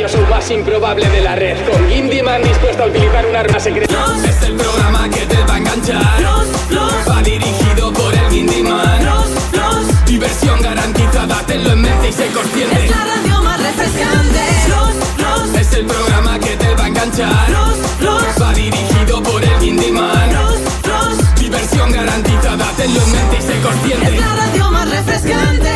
radio show más improbable de la red. Con Gindyman dispuesto a utilizar un arma secreta. Es el programa que te va a enganchar. Va dirigido por el Gindyman. Diversión garantizada, tenlo en mente y sé consciente. Es la radio más refrescante. Es el programa que te va a enganchar. Va dirigido por el Gindyman. Diversión garantizada, tenlo en mente y sé consciente. Es la radio más refrescante.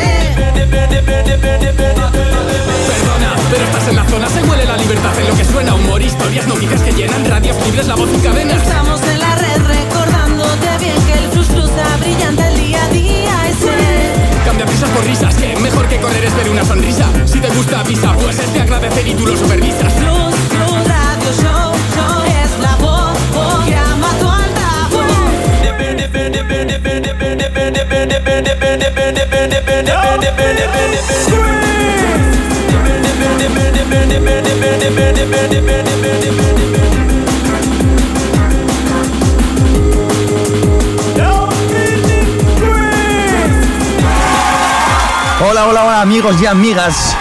Pero estás en la zona, se huele la libertad en lo que suena humor, historias, noticias que llenan radios libres, la voz en cadena. Estamos en la red recordándote bien que el plus plus está brillante el día a día es él. Cambia prisas por risas, que mejor que correr es ver una sonrisa. Si te gusta, avisa, pues es de agradecer y tú lo supervisas. Plus plus radio show show es la voz voz que ama tu altavoz. Hola, hola, hola amigos y amigas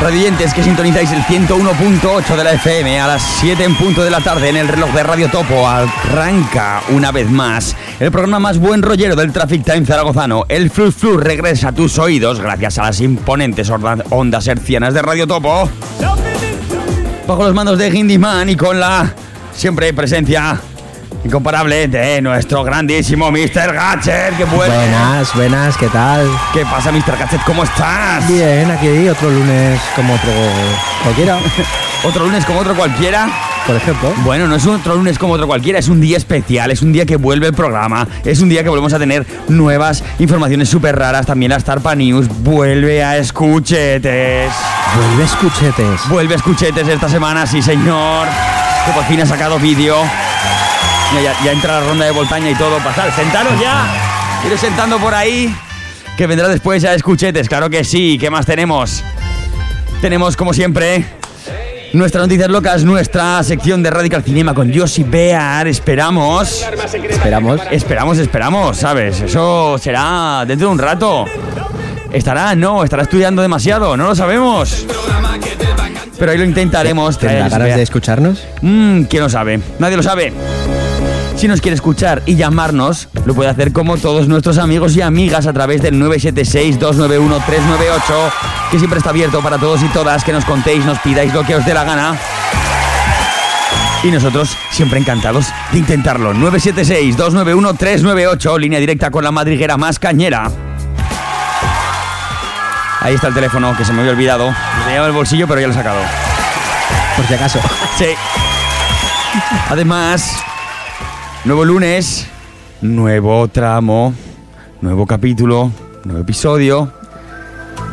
radiantes que sintonizáis el 101.8 de la FM a las 7 en punto de la tarde en el reloj de Radio Topo. Arranca una vez más el programa más buen rollero del Traffic Time zaragozano. El Flux Flux regresa a tus oídos gracias a las imponentes ondas hercianas de Radio Topo. Bajo los mandos de Hindyman y con la siempre presencia incomparable de nuestro grandísimo Mr. Gadget que vuelve. Buenas, buenas, ¿qué tal? ¿Qué pasa, Mr. Gadget? ¿Cómo estás? Bien, aquí otro lunes como otro cualquiera, Otro lunes como otro cualquiera. por ejemplo. Bueno, no es otro lunes como otro cualquiera, es un día especial, es un día que vuelve el programa, es un día que volvemos a tener nuevas informaciones súper raras, también la Starpa News vuelve a escuchetes. Vuelve escuchetes. Vuelve a escuchetes esta semana, sí señor, que por fin ha sacado vídeo. Ya, ya entra la ronda de voltaña y todo, pasar, sentaros ya, iros sentando por ahí, que vendrá después ya escuchetes, claro que sí, ¿qué más tenemos? Tenemos como siempre Nuestras noticias locas, nuestra sección de Radical Cinema con Josie Bear. Esperamos. Esperamos. Esperamos, esperamos, ¿sabes? Eso será dentro de un rato. Estará, no, estará estudiando demasiado, no lo sabemos. Pero ahí lo intentaremos. ¿Tendrá ganas de escucharnos? Mmm, ¿quién lo sabe? Nadie lo sabe. Si nos quiere escuchar y llamarnos, lo puede hacer como todos nuestros amigos y amigas a través del 976-291-398, que siempre está abierto para todos y todas, que nos contéis, nos pidáis lo que os dé la gana. Y nosotros siempre encantados de intentarlo. 976-291-398, línea directa con la madriguera más cañera. Ahí está el teléfono, que se me había olvidado. Lo tenía en el bolsillo, pero ya lo he sacado. Por si acaso. Sí. Además, nuevo lunes, nuevo tramo, nuevo capítulo, nuevo episodio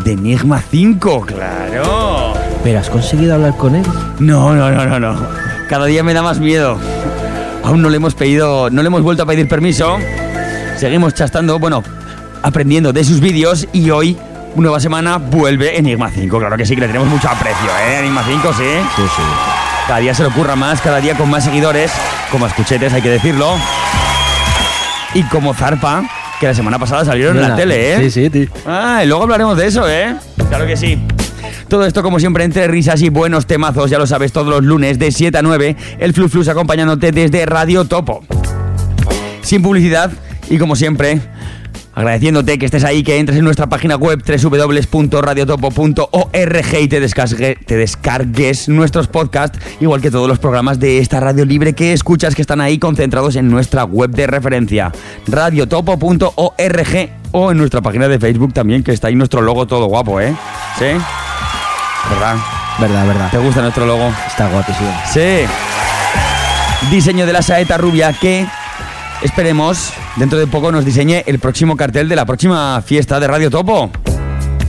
de Enigma 5, claro. ¿Pero has conseguido hablar con él? No, no, no, no, no. Cada día me da más miedo. Aún no le hemos pedido, no le hemos vuelto a pedir permiso. Seguimos chastando, bueno, aprendiendo de sus vídeos y hoy, nueva semana, vuelve Enigma 5. Claro que sí, que le tenemos mucho aprecio, ¿eh? Enigma 5, sí. Sí, sí. Cada día se le ocurra más, cada día con más seguidores, como escuchetes, hay que decirlo. Y como Zarpa, que la semana pasada salieron en la tele, ¿eh? Sí, sí, tío. Ah, y luego hablaremos de eso, ¿eh? Claro que sí. Todo esto, como siempre, entre risas y buenos temazos, ya lo sabes, todos los lunes de 7 a 9, el Flu Flux acompañándote desde Radio Topo. Sin publicidad y, como siempre, agradeciéndote que estés ahí, que entres en nuestra página web www.radiotopo.org y te descargue- te descargues nuestros podcasts, igual que todos los programas de esta radio libre que escuchas que están ahí concentrados en nuestra web de referencia, radiotopo.org o en nuestra página de Facebook también, que está ahí nuestro logo todo guapo, ¿eh? ¿Sí? ¿Verdad? Verdad, verdad. ¿Te gusta nuestro logo? Está guapísimo. Sí. Diseño de la saeta rubia que esperemos dentro de poco nos diseñe el próximo cartel de la próxima fiesta de Radio Topo.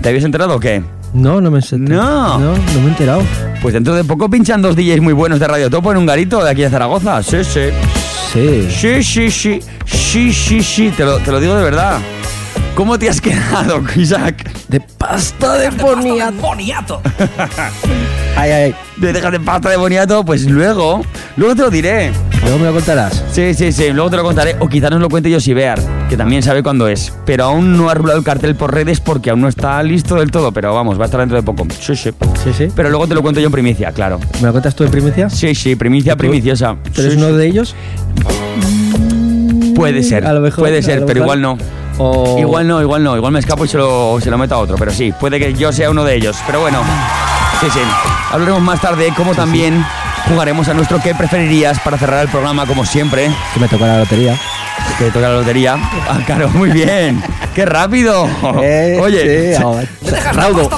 ¿Te habías enterado o qué? No, no me he No. No, no me he enterado. Pues dentro de poco pinchan dos DJs muy buenos de Radio Topo en un garito de aquí de Zaragoza. Sí, sí. Sí. Sí, sí, sí. Sí, sí, sí. Te lo, te lo digo de verdad. ¿Cómo te has quedado, Isaac? De pasta de boniato. ay, ay. De dejas de pasta de boniato, pues luego, luego te lo diré. Luego me lo contarás. Sí, sí, sí, luego te lo contaré. O quizás nos lo cuente Josibear, que también sabe cuándo es. Pero aún no ha rulado el cartel por redes porque aún no está listo del todo. Pero vamos, va a estar dentro de poco. Sí, sí. Sí, sí. Pero luego te lo cuento yo en primicia, claro. ¿Me lo cuentas tú en primicia? Sí, sí, primicia primiciosa. ¿Tú eres Sí, uno sí. de ellos? Puede ser, A lo mejor, puede a ser, pero igual no. O... Igual no, igual no. Igual me escapo y se lo, se lo meto a otro. Pero sí, puede que yo sea uno de ellos. Pero bueno, sí, sí. Hablaremos más tarde, como también jugaremos a nuestro ¿qué preferirías? para cerrar el programa, como siempre. Que me toca la lotería. Que toca la lotería. Ah, claro, muy bien. ¡Qué rápido! Eh, Oye, sí, ahora. Raudo,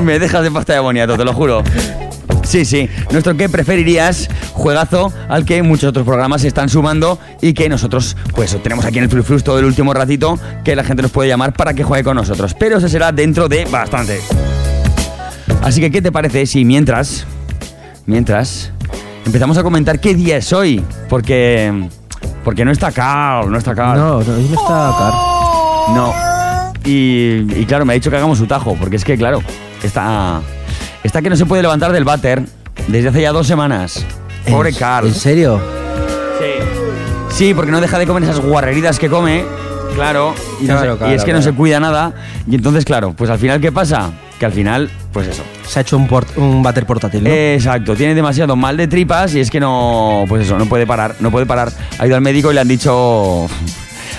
me dejas de pasta de boniato, te lo juro. Sí, sí, nuestro ¿qué preferirías? Juegazo al que muchos otros programas se están sumando y que nosotros, pues tenemos aquí en el Fluflus todo el último ratito que la gente nos puede llamar para que juegue con nosotros. Pero eso será dentro de bastante. Así que, ¿qué te parece si mientras, mientras, empezamos a comentar qué día es hoy? Porque, porque no está Carl, no está Carl. No, no, no está Car. No. Y, y claro, me ha dicho que hagamos su tajo, porque es que, claro, está, está que no se puede levantar del váter desde hace ya dos semanas. Pobre ¿En- Carl. ¿En serio? Sí. Sí, porque no deja de comer esas guarreridas que come, claro, y, no Claro, se- claro, y es que no se cuida nada. Y entonces, claro, pues al final, ¿qué pasa? Que al final, pues eso. Se ha hecho un, port- un váter portátil, ¿no? Exacto, tiene demasiado mal de tripas y es que no, pues eso, no puede parar, no puede parar. Ha ido al médico y le han dicho...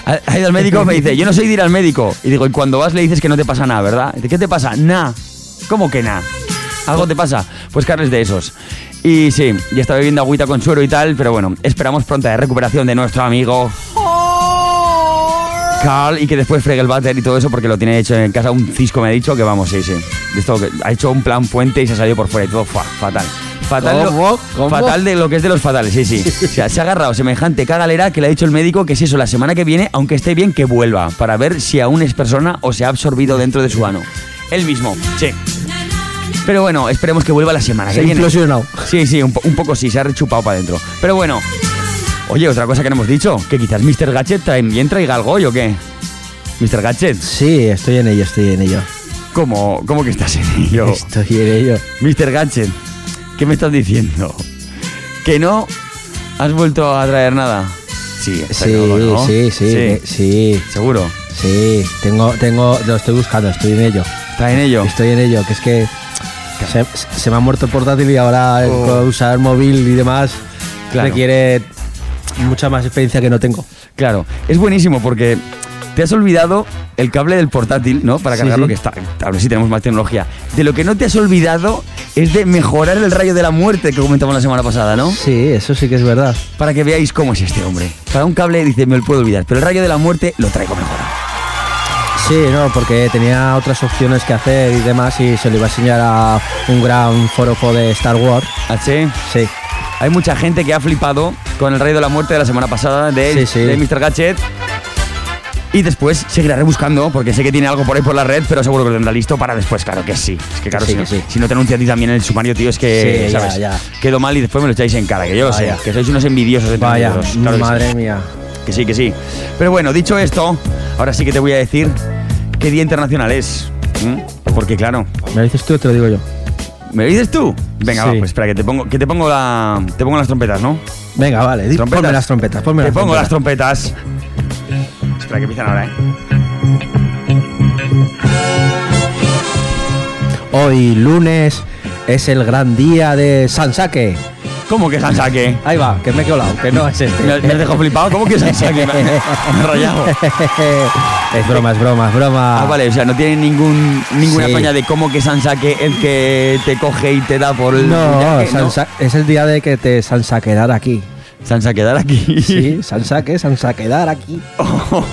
Ha ido al médico y me dice, yo no soy de ir al médico. Y digo, y cuando vas le dices que no te pasa nada, ¿verdad? Dice, ¿qué te pasa? Nah. ¿Cómo que nada? ¿Algo te pasa? Pues Carles de esos. Y sí, ya está bebiendo agüita con suero y tal, pero bueno, esperamos pronta recuperación de nuestro amigo Carl y que después fregue el váter y todo eso porque lo tiene hecho en casa un cisco me ha dicho que vamos, sí, sí. Esto que ha hecho un plan puente y se ha salido por fuera y todo fa- fatal. Fatal, ¿Cómo? ¿Cómo? fatal de lo que es de los fatales, sí, sí. O sea, se ha agarrado semejante cagalera que le ha dicho el médico que es eso, la semana que viene, aunque esté bien, que vuelva para ver si aún es persona o se ha absorbido dentro de su ano. Él mismo, sí. Pero bueno, esperemos que vuelva la semana Se ha viene. implosionado. Sí, sí, un, po- un poco sí, se ha rechupado para adentro. Pero bueno. Oye, otra cosa que no hemos dicho, que quizás Mr. Gadget también traiga algo hoy o qué. Mr. Gadget, Sí, estoy en ello, estoy en ello. ¿cómo, cómo que estás en ello? Estoy en ello. Mr. Gadget, ¿qué me estás diciendo? ¿Que no has vuelto a traer nada? Sí, Sí, ¿no? sí, sí, me- sí, Seguro. sí. Tengo, tengo, lo estoy buscando, estoy en ello. Está en ello. Estoy en ello, que es que se, se me ha muerto el portátil y ahora Oh. usar móvil y demás Claro. requiere mucha más experiencia que no tengo. Claro, es buenísimo porque te has olvidado el cable del portátil, ¿no? Para Sí, cargarlo, sí. que está. Ahora sí tenemos más tecnología. De lo que no te has olvidado es de mejorar el rayo de la muerte que comentamos la semana pasada, ¿no? Sí, eso sí que es verdad. Para que veáis cómo es este hombre. Para un cable dice, me lo puedo olvidar, pero el rayo de la muerte lo traigo mejorado. Sí, no, porque tenía otras opciones que hacer y demás y se lo iba a enseñar a un gran forofo de Star Wars. ¿H? Sí, Hay mucha gente que ha flipado con el rayo de la muerte de la semana pasada de, Sí, sí. de Mr. Gadget. Y después seguirá rebuscando, porque sé que tiene algo por ahí por la red, pero seguro que lo tendrá listo para después, claro que sí. Es que claro, Sí, si, no, sí. si no te anuncia a ti también en el sumario, tío, es que, Sí, ¿sabes? ya. Quedo mal y después me lo echáis en cara, que yo lo sé, que sois unos envidiosos vaya, claro sí. madre mía. Que sí, que sí. Pero bueno, dicho esto, ahora sí que te voy a decir qué día internacional es. ¿m? Porque claro, ¿Me lo dices tú o te lo digo yo? ¿me lo dices tú? Venga, Sí. va, pues espera, que te pongo, que te pongo la. Te pongo las trompetas, ¿no? Venga, vale, di- ¿Trompetas? ponme las trompetas, ponme Te pongo las trompetas. Espera que empiezan ahora, ¿eh? Hoy, lunes, es el gran día de Sansake. ¿Cómo que Sansake? Ahí va, que me he colado, que no es este. Me, me has dejado flipado. ¿Cómo que Sansake? Me, me he rayado. es broma, es broma, es broma. Ah, vale, o sea, no tiene ningún, ninguna Sí. coña de cómo que Sansake el que te coge y te da por el. No, puñaque, Sansa- es el día de que te sansaquedar aquí. Sansake, dar aquí. Sí, Sansake, sansaquedar aquí. Oh,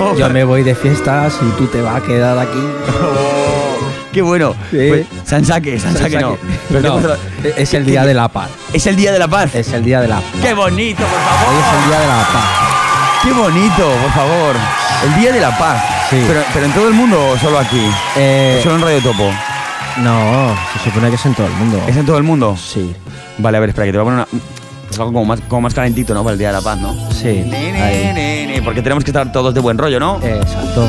oh, Yo me voy de fiestas y tú te vas a quedar aquí. oh, qué bueno. Sí. Pues, no. Pero te he No, puesto- es el día de la paz. Es el día de la paz. Es el día de la paz. Qué bonito, por Hoy es favor. el día de la paz. Qué bonito, por favor. El día de la paz. Sí. Pero, pero en todo el mundo o solo aquí. Eh, Solo en Radio Topo. no, se supone que es en todo el mundo. ¿Es en todo el mundo? Sí. Vale, a ver, espera, que te voy a poner una. Es algo como más, como más calentito, ¿no? Para el Día de la Paz, ¿no? Sí. Ahí. Porque tenemos que estar todos de buen rollo, ¿no? Exacto.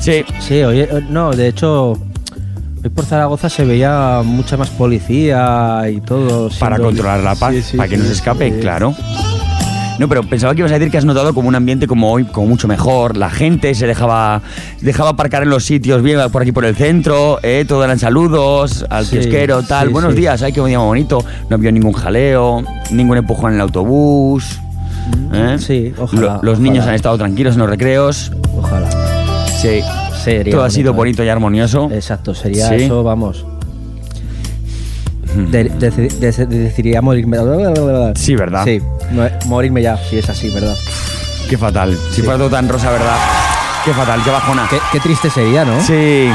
Sí. Sí, oye, eh, no, de hecho, hoy por Zaragoza se veía mucha más policía y todo. Para controlar la paz, Sí, sí, para que sí, no se escape, claro. No, pero pensaba que ibas a decir que has notado como un ambiente como hoy, como mucho mejor. La gente se dejaba, dejaba aparcar en los sitios bien por aquí por el centro, ¿eh? todo eran saludos al Sí, kiosquero, tal. sí, Buenos sí. días, ay, qué día más bonito. No había ningún jaleo, ningún empujón en el autobús. ¿eh? Sí, ojalá, Lo- los niños han estado tranquilos en los recreos. Ojalá. Sí. Sería Todo ha sido ¿eh? bonito y armonioso. Exacto, sería eso, vamos. De. Sí, ¿verdad? Sí, no, morirme ya, si es así, ¿verdad? Qué fatal. Si Sí. fuera todo tan rosa, ¿verdad? Qué fatal, qué bajona. Qué, qué triste sería, ¿no? Sí,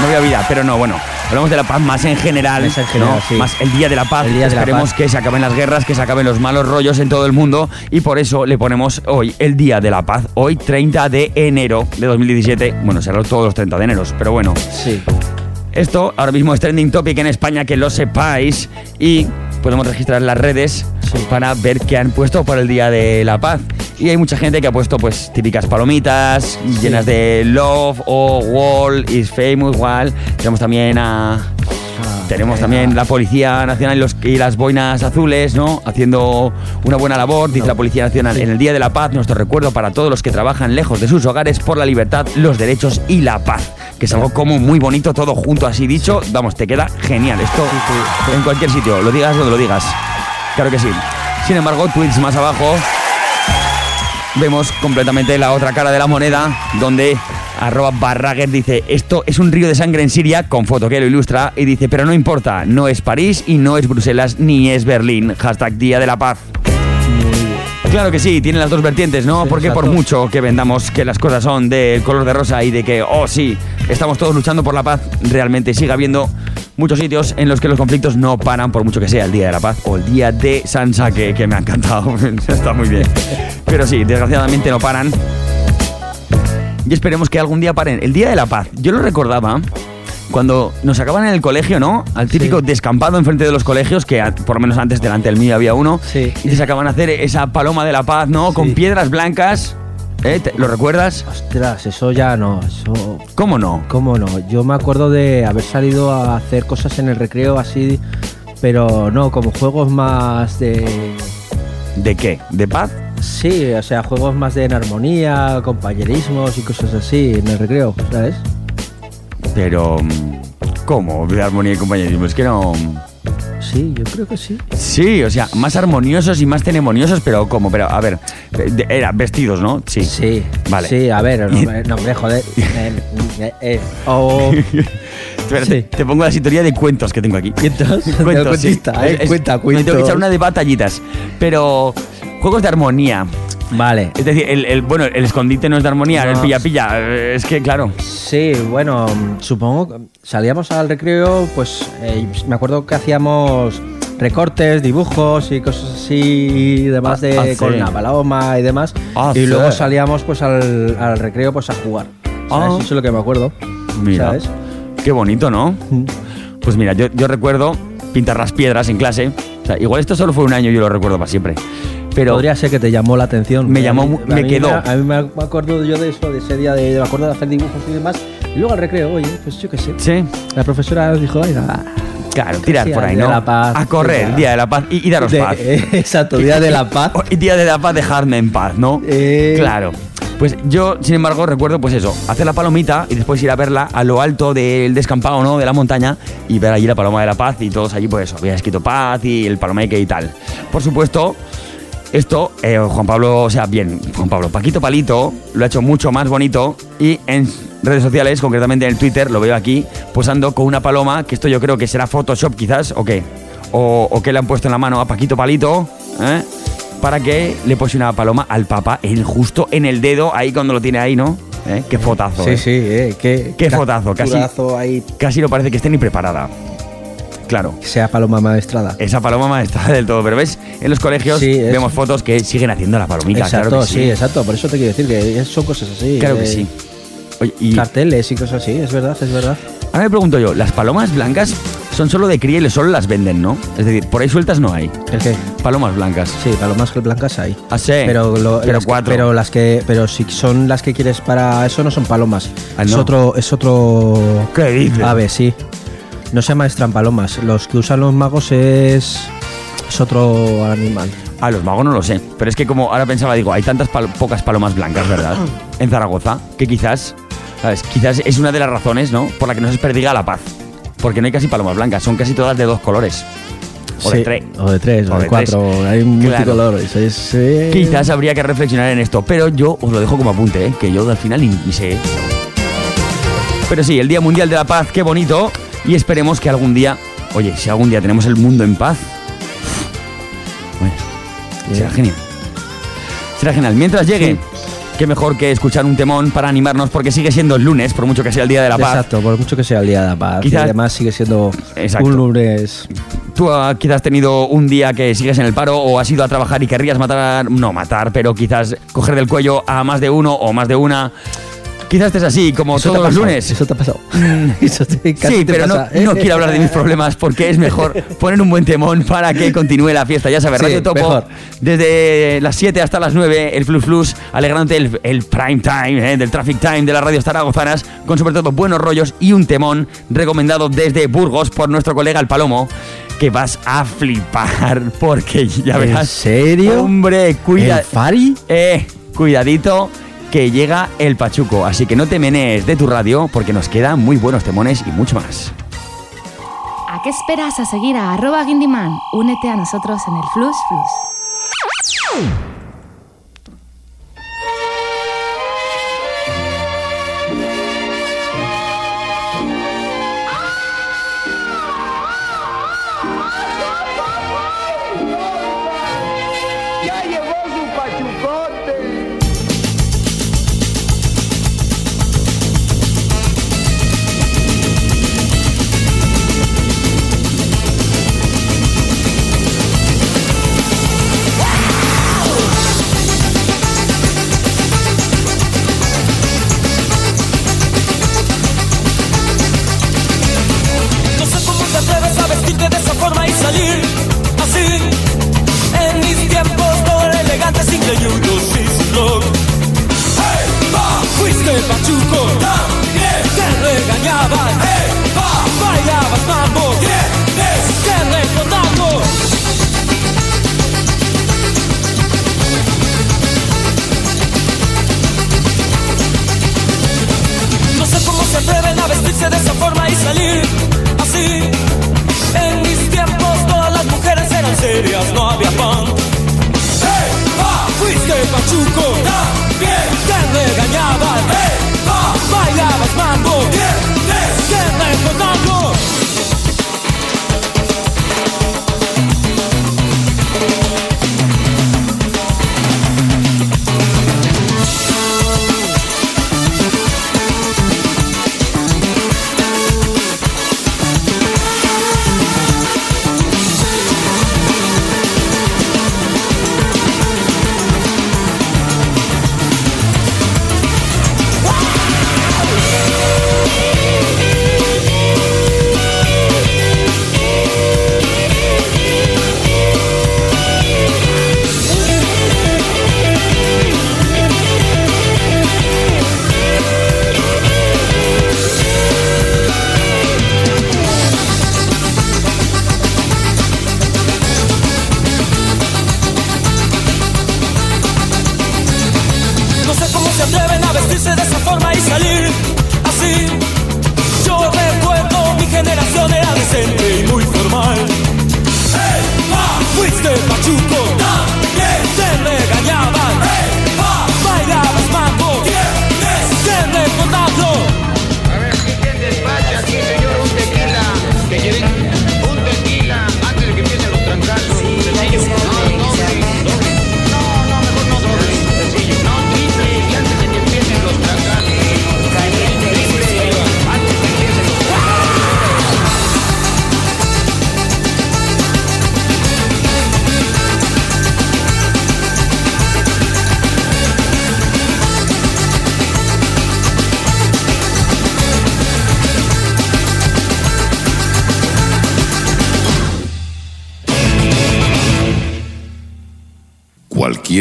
no había vida, pero no, bueno. Hablamos de la paz más en general, Más en general, ¿no? sí. más el día de la paz. El día de la Esperemos paz. que se acaben las guerras, que se acaben los malos rollos en todo el mundo y por eso le ponemos hoy el día de la paz, hoy 30 de enero de 2017. Bueno, será todos los 30 de enero, pero bueno. Sí. Esto ahora mismo es trending topic en España, que lo sepáis y podemos registrar las redes. Para ver qué han puesto para el Día de la Paz. Y hay mucha gente que ha puesto pues típicas palomitas llenas de love o wall is famous igual. Tenemos también a Ah, tenemos también la Policía Nacional y, los- y las boinas azules, ¿no? Haciendo una buena labor, dice la Policía Nacional. En el Día de la Paz, nuestro recuerdo para todos los que trabajan lejos de sus hogares por la libertad, los derechos y la paz. Que es algo como muy bonito, todo junto así dicho. Vamos, te queda genial. Esto en cualquier sitio, lo digas donde lo digas. Claro que sí. Sin embargo, tweets más abajo vemos completamente la otra cara de la moneda, donde arroba Barraguer dice, esto es un río de sangre en Siria, con foto que lo ilustra, y dice, pero no importa, no es París y no es Bruselas ni es Berlín. Hashtag Día de la Paz. Claro que sí, tiene las dos vertientes, ¿no? Porque por mucho que vendamos que las cosas son del color de rosa y de que, oh sí, estamos todos luchando por la paz, realmente sigue habiendo muchos sitios en los que los conflictos no paran, por mucho que sea el Día de la Paz o el Día de Sansa, que, que me ha encantado, está muy bien. Pero sí, desgraciadamente no paran. Y esperemos que algún día paren. El Día de la Paz, yo lo recordaba cuando nos sacaban en el colegio, ¿no? Al típico Sí. descampado enfrente de los colegios, que por lo menos antes delante del mío había uno, Sí. y te sacaban a hacer esa paloma de la paz, ¿no? Con Sí. piedras blancas. ¿Eh? ¿Te- ¿Lo recuerdas? Ostras, eso ya no, eso... ¿Cómo no? ¿Cómo no? Yo me acuerdo de haber salido a hacer cosas en el recreo así, pero no, como juegos más de... ¿De qué? ¿De paz? Sí, o sea, juegos más de en armonía, compañerismos y cosas así en el recreo, ¿sabes? Pero... ¿Cómo? De armonía y compañerismo. Es que no... Sí, yo creo que sí. Sí, o sea, más armoniosos y más ceremoniosos, pero ¿cómo? Pero, a ver, de- era vestidos, ¿no? Sí. Sí, Vale. Sí, a ver, no, hombre, no, hombre, joder. Eh, eh, eh, o... Espérate, Sí. te pongo la historia de cuentos que tengo aquí. ¿Cuentos? Sí. cuentista, eh, cuenta, me Tengo que echar una de batallitas. Pero juegos de armonía. Vale. Es decir, el, el- bueno, el escondite no es de armonía, No. el pilla-pilla. Es que, claro. Sí, bueno, supongo salíamos al recreo, pues eh, me acuerdo que hacíamos recortes, dibujos y cosas así y demás de Ah, sí. con la paloma y demás. Ah, y sí. luego salíamos pues al, al recreo pues a jugar. ¿sabes? Ah. Eso es lo que me acuerdo. Mira. ¿Sabes? Qué bonito, ¿no? Mm. Pues mira, yo, yo recuerdo pintar las piedras en clase. O sea, igual esto solo fue un año y yo lo recuerdo para siempre. Pero Podría ser que te llamó la atención. Me llamó mí- me quedó. A mí me acuerdo yo de eso, de ese día, de, me acuerdo de hacer dibujos y demás. Y luego al recreo, oye, pues yo qué sé. sí, La profesora nos dijo, oiga, claro, tirar por ahí, ¿no? de la Paz, a correr. Día de la Paz y, y daros de- paz. exacto, Día de la Paz. Y Día de la Paz, dejadme en paz, ¿no? Eh, Claro. Pues yo, sin embargo, recuerdo pues eso, hacer la palomita y después ir a verla a lo alto del descampado, ¿no? De la montaña y ver allí la paloma de la paz y todos allí pues eso, había escrito paz y el palomeque y tal. Por supuesto, esto, eh, Juan Pablo, o sea, bien, Juan Pablo, Paquito Palito lo ha hecho mucho más bonito y en redes sociales, concretamente en el Twitter, lo veo aquí, posando con una paloma, que esto yo creo que será Photoshop quizás, o qué, o, o que le han puesto en la mano a Paquito Palito, ¿eh? para que le pose una paloma al Papa en, justo en el dedo, ahí cuando lo tiene ahí, ¿no? ¿Eh? Qué fotazo, Sí, ¿eh? sí, eh, qué, Qué fotazo, casi. ahí, Casi no parece que esté ni preparada. Claro. sea paloma maestrada. Esa paloma maestra del todo, pero ves, en los colegios Sí, vemos fotos que siguen haciendo la palomita, exacto, claro que sí. exacto. Por eso te quiero decir que son cosas así. Claro que eh, sí. Oye, y Carteles y cosas así, es verdad, es verdad. ahora me pregunto yo, ¿las palomas blancas son solo de cría y solo las venden, ¿no? Es decir, por ahí sueltas no hay. ¿El qué? Palomas blancas. Sí, palomas blancas hay. Ah, sí. Pero, lo- Pero las que- cuatro. pero las que, pero si son las que quieres para eso no son palomas. Ah, Es otro, es otro ¿Qué dices? ave, sí. No se llama palomas. Los que usan los magos es es otro animal. A los magos no lo sé. Pero es que como ahora pensaba, digo, hay tantas pal- pocas palomas blancas, ¿verdad? En Zaragoza, que quizás, ¿sabes? Quizás es una de las razones, ¿no? Por la que no se perdiga la paz. Porque no hay casi palomas blancas, son casi todas de dos colores. O de Sí, tres. O de tres, o, O de, de cuatro. Hay multicolores. Es, eh, Quizás habría que reflexionar en esto, pero yo os lo dejo como apunte, ¿eh? que yo al final ni, ni sé. Pero sí, el Día Mundial de la Paz, qué bonito. Y esperemos que algún día, oye, si algún día tenemos el mundo en paz, bueno, será genial. Será genial. Mientras llegue, qué mejor que escuchar un temón para animarnos, porque sigue siendo el lunes, por mucho que sea el Día de la Paz. Exacto, por mucho que sea el día de la paz. Quizás- Y además sigue siendo Exacto. un lunes. Tú ah, quizás has tenido un día que sigues en el paro o has ido a trabajar y querrías matar, no matar, pero quizás coger del cuello a más de uno o más de una. Quizás estés así, como Eso todos los lunes. Eso te ha pasado. Eso te- casi Sí, te pero no, pasa, no quiero hablar de mis problemas porque es mejor poner un buen temón para que continúe la fiesta. Ya sabes, Sí, Radio Topo, mejor. desde las 7 hasta las 9, el Flus Flus, alegrándote el, el prime time, eh, del traffic time de las radios zaragozanas, con sobre todo buenos rollos y un temón recomendado desde Burgos por nuestro colega El Palomo, que vas a flipar porque ya ¿En verás. serio? Hombre, cuida. ¿El Fari? Eh, cuidadito que llega el Pachuco, así que no te menees de tu radio porque nos quedan muy buenos temones y mucho más. ¿A qué esperas a seguir a arroba Guindiman? Únete a nosotros en el Flus Flus.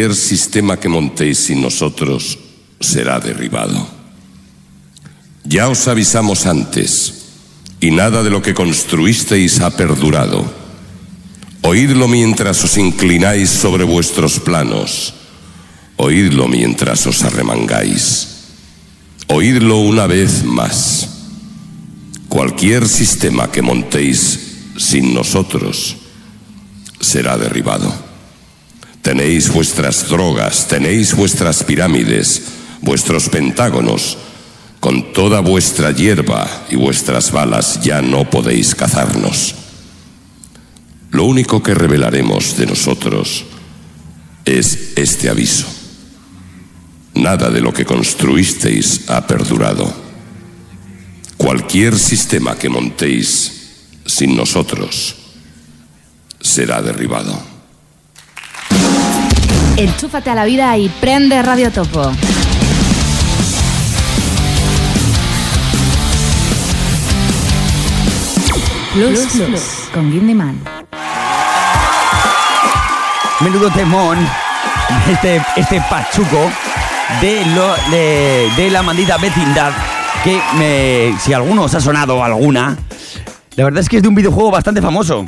Cualquier sistema que montéis sin nosotros será derribado. Ya os avisamos antes, y nada de lo que construisteis ha perdurado. Oídlo mientras os inclináis sobre vuestros planos. Oídlo mientras os arremangáis. Oídlo una vez más. Cualquier sistema que montéis sin nosotros será derribado. Tenéis vuestras drogas, tenéis vuestras pirámides, vuestros pentágonos. Con toda vuestra hierba y vuestras balas ya no podéis cazarnos. Lo único que revelaremos de nosotros es este aviso. Nada de lo que construisteis ha perdurado. Cualquier sistema que montéis sin nosotros será derribado. Enchúfate a la vida y prende Radio Topo. Plus Plus con Gindyman. Menudo temón, este, este pachuco de, lo, de, de la maldita vecindad. Que me, si alguno os ha sonado alguna, la verdad es que es de un videojuego bastante famoso.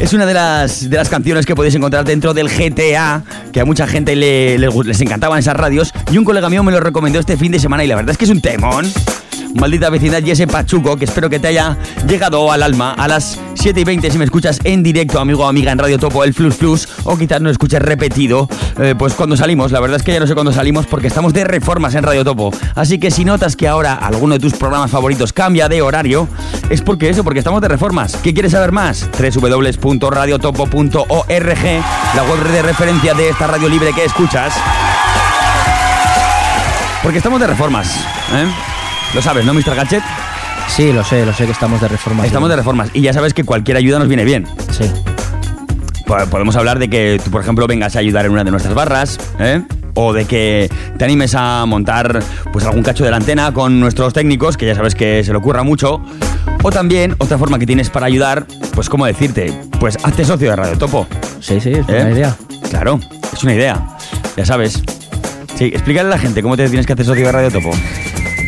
Es una de las, de las canciones que podéis encontrar dentro del GTA, que a mucha gente le- le- les encantaban esas radios. Y un colega mío me lo recomendó este fin de semana y la verdad es que es un temón. Maldita vecindad y ese pachuco que espero que te haya llegado al alma a las 7 y 20 si me escuchas en directo, amigo o amiga, en Radio Topo, el Flus Plus, o quizás no escuches repetido, eh, pues cuando salimos. La verdad es que ya no sé cuándo salimos porque estamos de reformas en Radio Topo. Así que si notas que ahora alguno de tus programas favoritos cambia de horario, es porque eso, porque estamos de reformas. ¿Qué quieres saber más? www.radiotopo.org, la web de referencia de esta radio libre que escuchas. Porque estamos de reformas, ¿eh? Lo sabes, ¿no, Mr. Gadget? Sí, lo sé, lo sé que estamos de reforma. Estamos de reformas y ya sabes que cualquier ayuda nos viene bien. Sí. Po- Podemos hablar de que tú, por ejemplo, vengas a ayudar en una de nuestras barras, ¿eh? O de que te animes a montar pues algún cacho de la antena con nuestros técnicos, que ya sabes que se le ocurra mucho. O también, otra forma que tienes para ayudar, pues cómo decirte, pues hazte socio de Radio Topo. Sí, sí, es ¿eh? buena idea. Claro, es una idea. Ya sabes. Sí, explícale a la gente cómo te tienes que hacer socio de Radio Topo.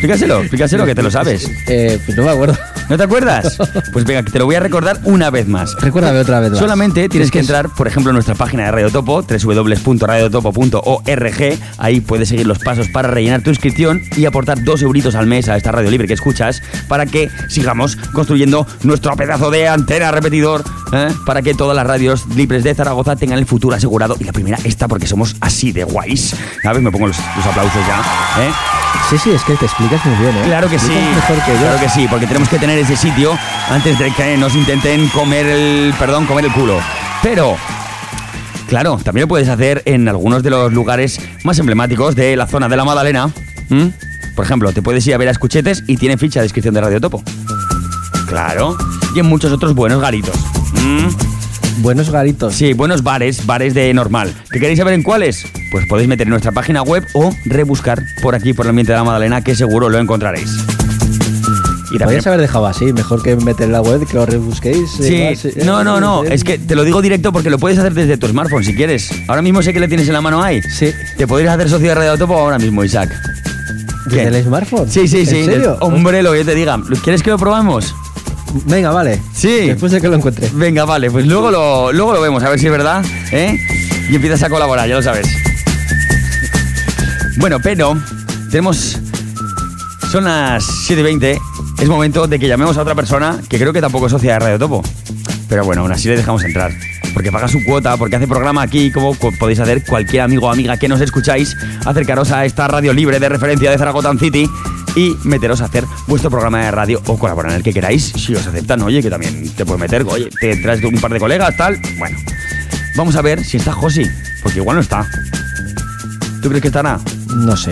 Explícaselo, explícaselo que te lo sabes. Eh, pues no me acuerdo. ¿No te acuerdas? Pues venga, que te lo voy a recordar una vez más. Recuérdame otra vez más. Solamente tienes Es que entrar, por ejemplo, en nuestra página de Radio Topo, www.radiotopo.org. Ahí puedes seguir los pasos para rellenar tu inscripción y aportar dos euritos al mes a esta radio libre que escuchas para que sigamos construyendo nuestro pedazo de antena repetidor ¿eh? para que todas las radios libres de Zaragoza tengan el futuro asegurado. Y la primera esta porque somos así de guays. ¿Sabes? Me pongo los, los aplausos ya. ¿eh? Sí, sí, es que te explicas muy bien, ¿eh? Claro que sí, Explicas mejor que yo. claro que sí, porque tenemos que tener ese sitio antes de que nos intenten comer el, perdón, comer el culo. Pero, claro, también lo puedes hacer en algunos de los lugares más emblemáticos de la zona de la Madalena. Por ejemplo, te puedes ir a ver a Escuchetes y tiene ficha de descripción de Radio Topo. Claro, y en muchos otros buenos garitos. Buenos garitos. Sí, buenos bares, bares de normal. ¿Que queréis saber en cuáles? Pues podéis meter en nuestra página web o rebuscar por aquí, por el ambiente de la Madalena, que seguro lo encontraréis. Y también... Podrías haber dejado así, mejor que meter en la web, que lo rebusquéis. Sí, igual, sí. no, no, no, es que te lo digo directo porque lo puedes hacer desde tu smartphone si quieres. Ahora mismo sé que le tienes en la mano ahí. Sí. Te podrías hacer socio de Radio Topo ahora mismo, Isaac. ¿Desde ¿Qué? el smartphone? Sí, sí, sí. ¿En serio? Hombre, lo que yo te diga. ¿Quieres que lo probamos? Venga, vale. Sí. Después de que lo encuentre. Venga, vale, pues luego lo, luego lo vemos, a ver si es verdad, ¿eh? Y empiezas a colaborar, ya lo sabes. Bueno, pero tenemos... Son las 7.20, es momento de que llamemos a otra persona que creo que tampoco es socia de Radio Topo. Pero bueno, aún así le dejamos entrar. Porque paga su cuota, porque hace programa aquí, como co- podéis hacer cualquier amigo o amiga que nos escucháis, acercaros a esta radio libre de referencia de Zaragoza City y meteros a hacer vuestro programa de radio o colaborar en el que queráis. Si os aceptan, oye, que también te puedes meter, oye, te traes un par de colegas, tal. Bueno, vamos a ver si está Josi, porque igual no está. ¿Tú crees que estará? No sé.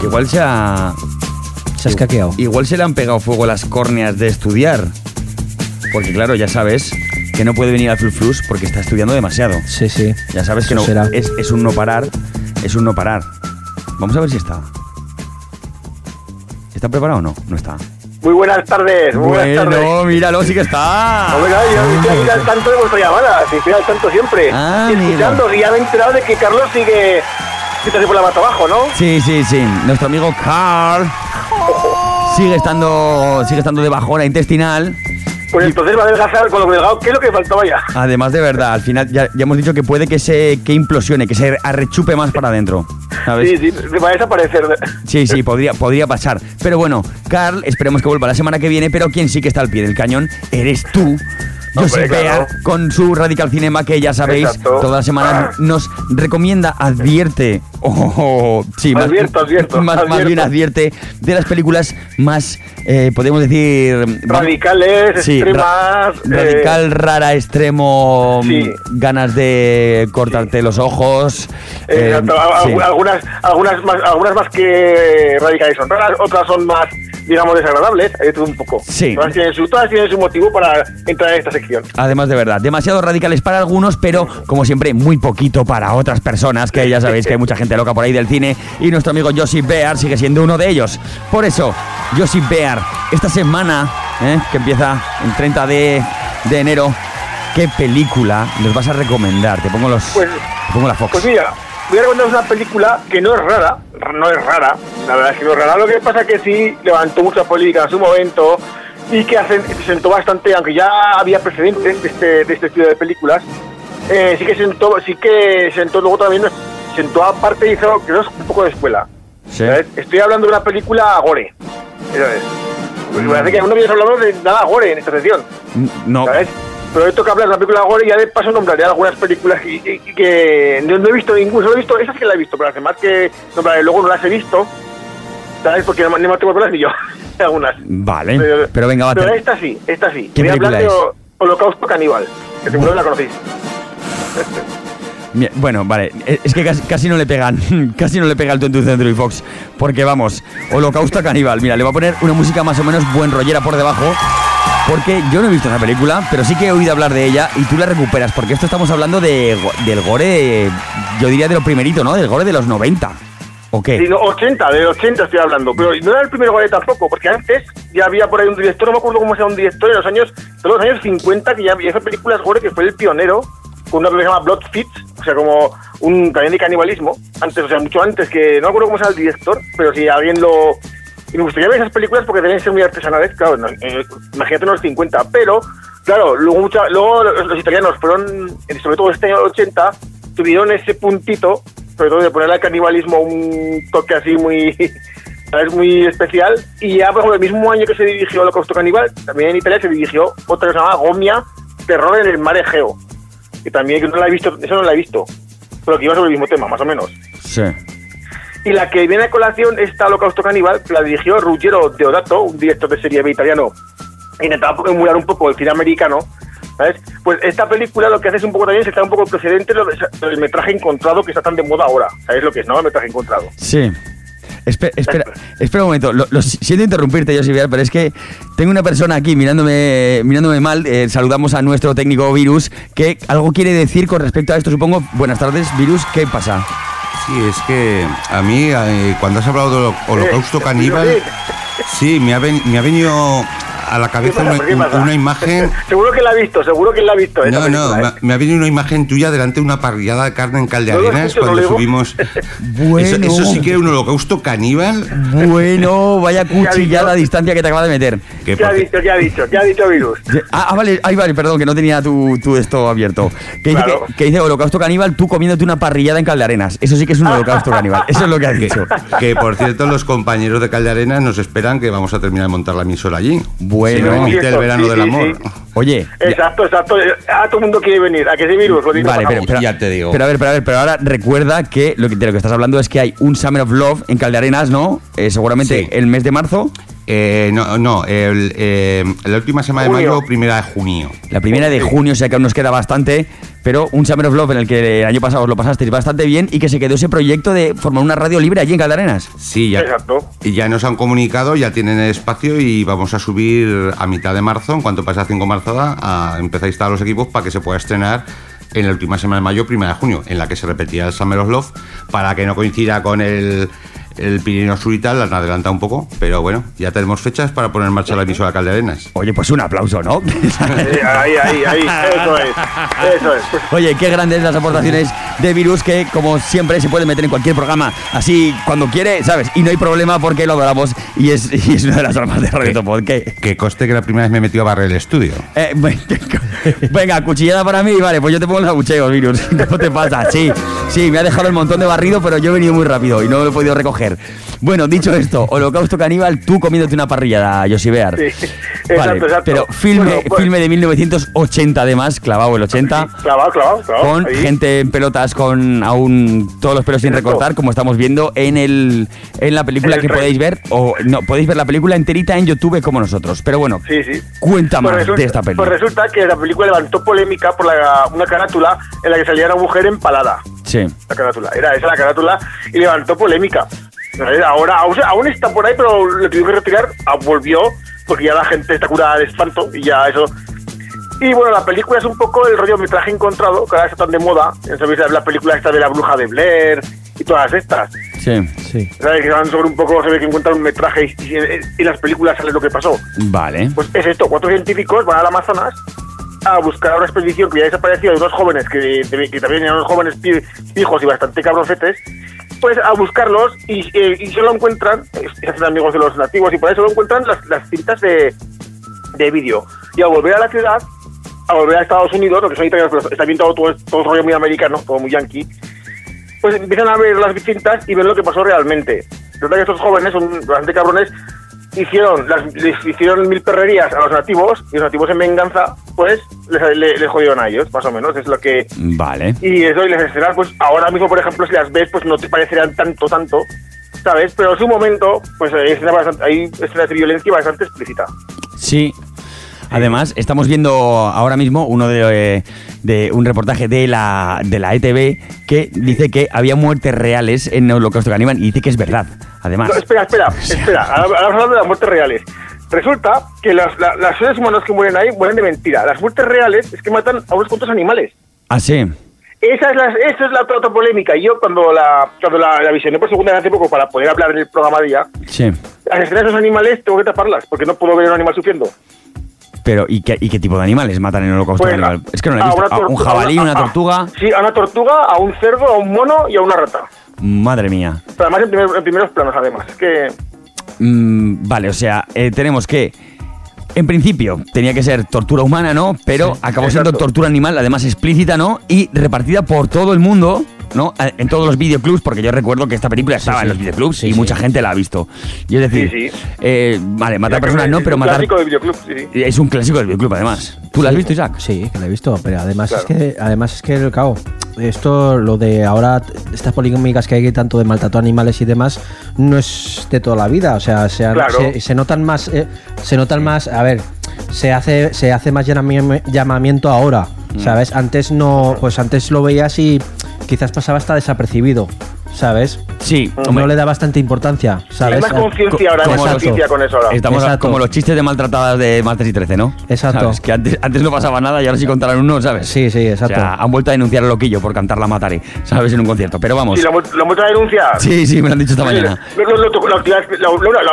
Que igual se ha... Se ha escaqueado. Igual se le han pegado fuego las córneas de estudiar. Porque claro, ya sabes que no puede venir al Flus porque está estudiando demasiado. Sí, sí. Ya sabes que no será. es, es un no parar, es un no parar. Vamos a ver si está. ¿Está preparado o no? No está. Muy buenas tardes, muy buenas tardes. Bueno, míralo, sí que está. Hombre, claro, yo estoy al tanto de vuestra llamada, estoy al tanto siempre. Ah, escuchando, y ya me he enterado de que Carlos sigue sigue por la mata abajo, ¿no? Sí, sí, sí. Nuestro amigo Carl sigue estando, sigue estando de bajona intestinal. Pues entonces va a adelgazar con lo delgado, ¿qué es lo que faltaba ya? Además de verdad, al final ya, ya hemos dicho que puede que se que implosione, que se arrechupe más para adentro. ¿sabes? Sí, sí, va a desaparecer. Sí, sí, podría, podría pasar. Pero bueno, Carl, esperemos que vuelva la semana que viene, pero quien sí que está al pie del cañón eres tú. Josep claro. Con su Radical Cinema, que ya sabéis, Exacto. todas las semanas nos recomienda, advierte, oh, sí, más, Advierto, advierto, más, más advierto. bien advierte de las películas más, eh, podemos decir... Radicales, Sí, extremas. ra- eh, radical, rara, extremo, sí. ganas de cortarte los ojos. eh, sí. algunas, algunas, más, algunas más que radicales son raras, otras son más, digamos, desagradables. Hay todo un poco. Sí. Todas tienen, su, todas tienen su motivo para entrar en esta sección. Además de verdad, demasiado radicales para algunos, pero como siempre, muy poquito para otras personas, que ya sabéis que hay mucha gente loca por ahí del cine, y nuestro amigo Josip Bear sigue siendo uno de ellos. Por eso, Josip Bear, esta semana, ¿eh? que empieza el 30 de, de enero, ¿qué película nos vas a recomendar? Te pongo los... Pues- te pongo la Fox. Pues mira, voy a recomendaros una película que no es rara, no es rara, la verdad es que no es rara. Lo que pasa es que sí levantó mucha política en su momento y que hace- sentó bastante, aunque ya había precedentes de este, de este estilo de películas, eh, sí que sentó, sí que sentó luego también, sentó aparte y hizo, creo, un poco de escuela. Sí. ¿sabes? Estoy hablando de una película gore. Eso es. Pues me parece que aún no habías hablado de nada gore en esta sección. No, ¿sabes? Pero hoy toca hablar de una película gore ya de paso nombraré algunas películas que, que- que no, no he visto ninguna, solo he visto, esas que la he visto, pero las demás que nombraré luego no las he visto, ¿sabes? Porque no, ni me tengo ni yo, algunas. Vale, pero venga, va. Pero te- esta sí, esta sí. ¿Qué Voy a hablar de es? Ho- Holocausto Caníbal, que seguro la conocéis. Bueno, vale, eh, es que casi, casi no le pegan, casi no le pega el 20 Century Fox, porque vamos, Holocausto Caníbal, mira, le voy a poner una música más o menos buen rollera por debajo, porque yo no he visto esa película, pero sí que he oído hablar de ella y tú la recuperas, porque esto estamos hablando de, del gore, yo diría de lo primerito, ¿no? Del gore de los 90, ¿o qué? Sí, no, 80, de 80 estoy hablando, pero no era el primer gore tampoco, porque antes ya había por ahí un director, no me acuerdo cómo se llama un director, en los años, de los años 50, que ya había esas películas gore, que fue el pionero, una que se llama Blood Fits, o sea, como un también de canibalismo, antes, o sea, mucho antes, que no me acuerdo cómo se el director, pero si alguien lo... Y me gustaría ver esas películas porque deben ser muy artesanales, claro, no, eh, imagínate en los 50, pero, claro, luego, los, italianos fueron, sobre todo este año 80, tuvieron ese puntito, sobre todo de ponerle al canibalismo un toque así muy, ¿sabes? muy especial. Y ya, por ejemplo, el mismo año que se dirigió Holocausto Caníbal, también en Italia se dirigió otra que se llama Gomia, Terror en el Mar Egeo. Que también, que no la he visto, eso no la he visto, pero que iba sobre el mismo tema, más o menos. Sí. Y la que viene a colación esta Holocausto Caníbal, que la dirigió Ruggero Deodato, un director de serie B italiano, intentaba emular un poco el cine americano, ¿sabes? Pues esta película lo que hace es un poco también, se está un poco precedente lo del metraje encontrado que está tan de moda ahora. ¿Sabes lo que es, no? El metraje encontrado. Sí. Espe- espera, espera un momento, lo, lo siento interrumpirte, José pero es que tengo una persona aquí mirándome, mirándome mal. eh, saludamos a nuestro técnico Virus, que algo quiere decir con respecto a esto, supongo. Buenas tardes, Virus, ¿qué pasa? Sí, es que a mí, eh, cuando has hablado del holo- holocausto caníbal, sí, me ha, ven- me ha venido a la cabeza ¿Qué pasa? una, ¿Qué una imagen. seguro que la ha visto, seguro que la ha visto. esa No, no, película, me ¿eh? ha, me ha venido una imagen tuya delante de una parrillada de carne en Caldearenas no cuando digo. subimos. Bueno. Eso, eso sí que era un holocausto caníbal. Bueno, vaya cuchillada a distancia que te acaba de meter. Que ¿Qué ha dicho? ¿Qué ha dicho? ¿Qué ha dicho Virus? Ah, ah, vale, ay, vale, perdón, que no tenía tu, tu esto abierto. Que dice, Claro. que, que dice holocausto caníbal, tú comiéndote una parrillada en Caldearenas. Eso sí que es un holocausto caníbal. Eso es lo que ha dicho. que por cierto, los compañeros de Caldearenas nos esperan que vamos a terminar de montar la emisora allí. Bueno. Si no emite el verano sí, del amor. sí. Oye, ya- Exacto, exacto. Ah, todo el mundo quiere venir. ¿A que sí, Virus? Lo digo, Vale, pero, Ya te digo. Pero a ver, pero a ver, pero ahora recuerda que lo que, de lo que estás hablando es que hay un Summer of Love en Caldearenas, ¿no? Eh, seguramente Sí. el mes de marzo. Eh, no, no, el, eh, la última semana de mayo, primera de junio. La primera de junio, o sea que aún nos queda bastante, pero un Summer of Love en el que el año pasado os lo pasasteis bastante bien y que se quedó ese proyecto de formar una radio libre allí en Caldearenas. Sí, ya, Exacto. y ya nos han comunicado, ya tienen el espacio y vamos a subir a mitad de marzo, en cuanto pase a 5 marzada, a empezar a instalar los equipos para que se pueda estrenar en la última semana de mayo, primera de junio, en la que se repetía el Summer of Love, para que no coincida con el, el Pirineo Sur y tal, han adelantado un poco, pero bueno, ya tenemos fechas para poner en marcha la emisora Calderenas. Oye, pues un aplauso, ¿no? Ahí, ahí, ahí, eso es, eso es. Oye, qué grandes las aportaciones de Virus que, como siempre, se puede meter en cualquier programa así cuando quiere, ¿sabes? Y no hay problema porque lo adoramos y es, y es una de las almas de Radio Topo. ¿Qué? Que coste que la primera vez me metió a barrer el estudio. Eh, venga, cuchillada para mí, vale, pues yo te pongo los abucheos, Virus. ¿Cómo te pasa? Sí, sí, me ha dejado el montón de barrido, pero yo he venido muy rápido y no lo he podido recoger. Bueno, dicho esto, Holocausto Caníbal, tú comiéndote una parrillada, Josibear. sí, Vale, exacto, exacto. pero filme, Bueno, pues, filme de 1980 además, clavado el 80. Clavado, clavado, clavado. Con ahí. gente en pelotas con aún todos los pelos sin recortar, como estamos viendo en el en la película En que podéis ver, o no, podéis ver la película enterita en YouTube como nosotros. Pero bueno, Sí, sí. cuenta Pues más resulta, de esta película. Pues resulta que la película levantó polémica por la- una carátula en la que salía una mujer empalada. Sí. La carátula, era esa la carátula y levantó polémica. Ahora aún, está por ahí, pero lo tuvieron que retirar, ah, volvió, porque ya la gente está curada de espanto y ya eso. Y bueno, la película es un poco el rollo metraje encontrado, que ahora está tan de moda. ¿Sabéis? La película esta de la bruja de Blair y todas estas. Sí. Sí. ¿Sabes? Que van sobre un poco, se ve que encuentran un metraje y, y- y las películas sale lo que pasó. Vale. Pues es esto, cuatro científicos van al Amazonas a buscar una expedición que ya desapareció de unos jóvenes que, que también eran unos jóvenes pi- pijos y bastante cabrocetes, pues a buscarlos y, eh, y solo encuentran, eh, se hacen amigos de los nativos y por eso solo encuentran las, las cintas de, de vídeo. Y al volver a la ciudad, a volver a Estados Unidos, lo que son italianos, pero está bien todo, todo, todo rollo muy americano, todo muy yankee, pues empiezan a ver las cintas y ven lo que pasó realmente. Resulta que estos jóvenes son bastante cabrones, hicieron, las, les hicieron mil perrerías a los nativos y los nativos en venganza, pues les, le- les jodieron a ellos, más o menos, es lo que... Vale. Y eso, y las escenas, pues ahora mismo, por ejemplo, si las ves, pues no te parecerán tanto, tanto, ¿sabes? Pero en su momento, pues hay escenas, bastante- hay escenas de violencia bastante explícita. Sí. Además, estamos viendo ahora mismo uno de, eh, de un reportaje de la, de la ETV que dice que había muertes reales en Holocausto Caníbal y dice que es verdad. Además. No, espera, espera, espera. Ahora hablar de las muertes reales. Resulta que las, la- las seres humanos que mueren ahí mueren de mentira. Las muertes reales es que matan a unos cuantos animales. Ah, sí. Esa es la, esa es la otra, otra polémica. Yo cuando la, cuando la, la visioné por segunda vez hace poco para poder hablar en el programa día, Sí. las escenas de los animales tengo que taparlas porque no puedo ver a un animal sufriendo. Pero, ¿y qué, y qué tipo de animales matan en Holocausto Pues? Es que no lo he visto. un jabalí, a una a- tortuga. Sí, a una tortuga, a un cerdo, a un mono y a una rata. Madre mía. Pero además en, primer- en primeros planos, además. Que Mm, vale, o sea, eh, tenemos que. En principio tenía que ser tortura humana, ¿no? Pero acabó siendo tortura animal, además explícita, ¿no? Y repartida por todo el mundo, ¿no? Eh, En todos los videoclubs, porque yo recuerdo que esta película estaba en los videoclubs y mucha gente la ha visto. Y es decir, Sí, sí. eh, vale, matar es personas no, un pero matar. clásico de videoclub, sí, sí. Es un clásico del videoclub, además. ¿Tú la has visto, Isaac? Sí, que la he visto, pero además Claro. es que además es que claro, esto lo de ahora estas polémicas que hay tanto de maltrato a animales y demás no es de toda la vida, o sea, se, han- Claro. se, se notan más eh, se notan más, a ver, se hace se hace más llamami- llamamiento ahora, Mm. ¿sabes? Antes no, pues antes lo veías y quizás pasaba hasta desapercibido, ¿sabes? Sí, No le da bastante importancia, ¿sabes? Hay más conciencia ahora, hay más conciencia con eso ahora. Estamos a- como los chistes de maltratadas de martes y 13, ¿no? Exacto. ¿Sabes? Que antes, antes no pasaba nada y ahora sí contarán uno, ¿sabes? Sí, sí, exacto. O sea, han vuelto a denunciar a Loquillo por cantar la Mataré, ¿sabes? En un concierto. Pero vamos. Sí, lo, hemos vuelto a denunciar. Sí, sí, me lo han dicho esta mañana. Lo- lo- lo tocó- la,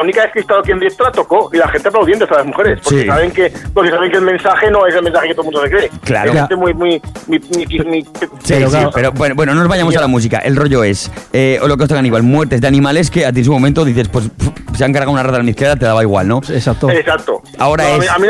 única vez que he estado aquí en directo la tocó y la gente aplaudiendo a las mujeres porque Sí. saben que porque saben que el mensaje no es el mensaje que todo el mundo se cree. Claro. Hay gente muy muy muy, muy- muy- muy- Sí, Pero sí, claro. pero bueno, bueno, no nos vayamos a la música. El rollo es eh, Holocausto Caníbal, muertes de animales que a ti en su momento dices, pues pf, se han cargado una rata a la izquierda, te daba igual, ¿no? Exacto. Exacto. Ahora No, a mí- es- A mí,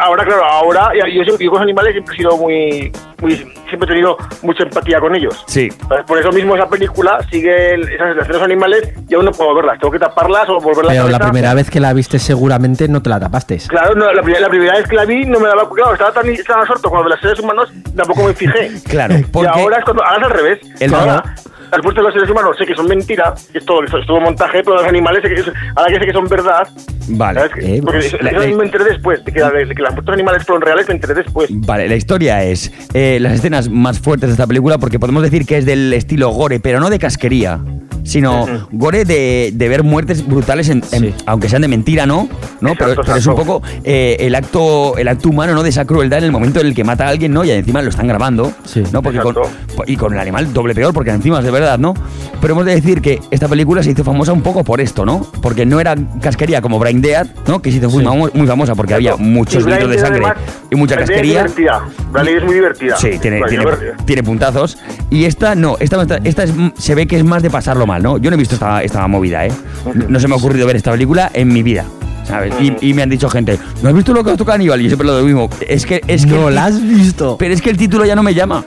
ahora, claro, ahora y- yo, siempre- yo con los animales siempre he sido muy, muy siempre he tenido mucha empatía con ellos. Sí. Por eso mismo esa película sigue el- esas los animales y aún no puedo verlas. Tengo que taparlas o volverlas Pero a la primera vez que la viste seguramente no te la tapaste. Claro, no, la, primera, la primera vez que la vi no me daba. Claro, estaba tan, tan absorto lo de los seres humanos, tampoco me fijé. Claro, Y ahora es cuando. Ahora es al revés. El- ahora, al puesto de los seres humanos sé que son mentira, que es todo, es todo montaje, pero los animales, sé que ahora que sé que son verdad. Vale. Eh, porque pues, la- la- me enteré después, de que, de que las muertes de animales fueron reales, me enteré después. Vale, la historia es eh, las escenas más fuertes de esta película porque podemos decir que es del estilo gore, pero no de casquería. sino gore de, de ver muertes brutales, en- en- aunque sean de mentira, ¿no? ¿No? pero, Exacto, pero es un poco eh, el acto el acto humano, ¿no? De esa crueldad en el momento en el que mata a alguien, ¿no? Y encima lo están grabando, ¿no? Porque con, y con el animal doble peor, porque encima es de verdad, ¿no? Pero hemos de decir que esta película se hizo famosa un poco por esto, ¿no? Porque no era casquería como Brain Dead, ¿no? Que se hizo muy, famo- muy famosa porque había muchos litros de sangre además, y mucha Dead es casquería. divertida. Dead es muy divertida. Sí, tiene, tiene, puntazos. Y esta no, esta, esta es, se ve que es más de pasarlo mal, ¿no? Yo no he visto esta, esta movida, ¿eh? No, no se me ha ocurrido ver esta película en mi vida. ¿Sabes? Y, y me han dicho gente, ¿no has visto lo que has tocado Aníbal? Y yo siempre lo mismo. Es que. Es que No la has visto. Pero es que el título ya no me llama.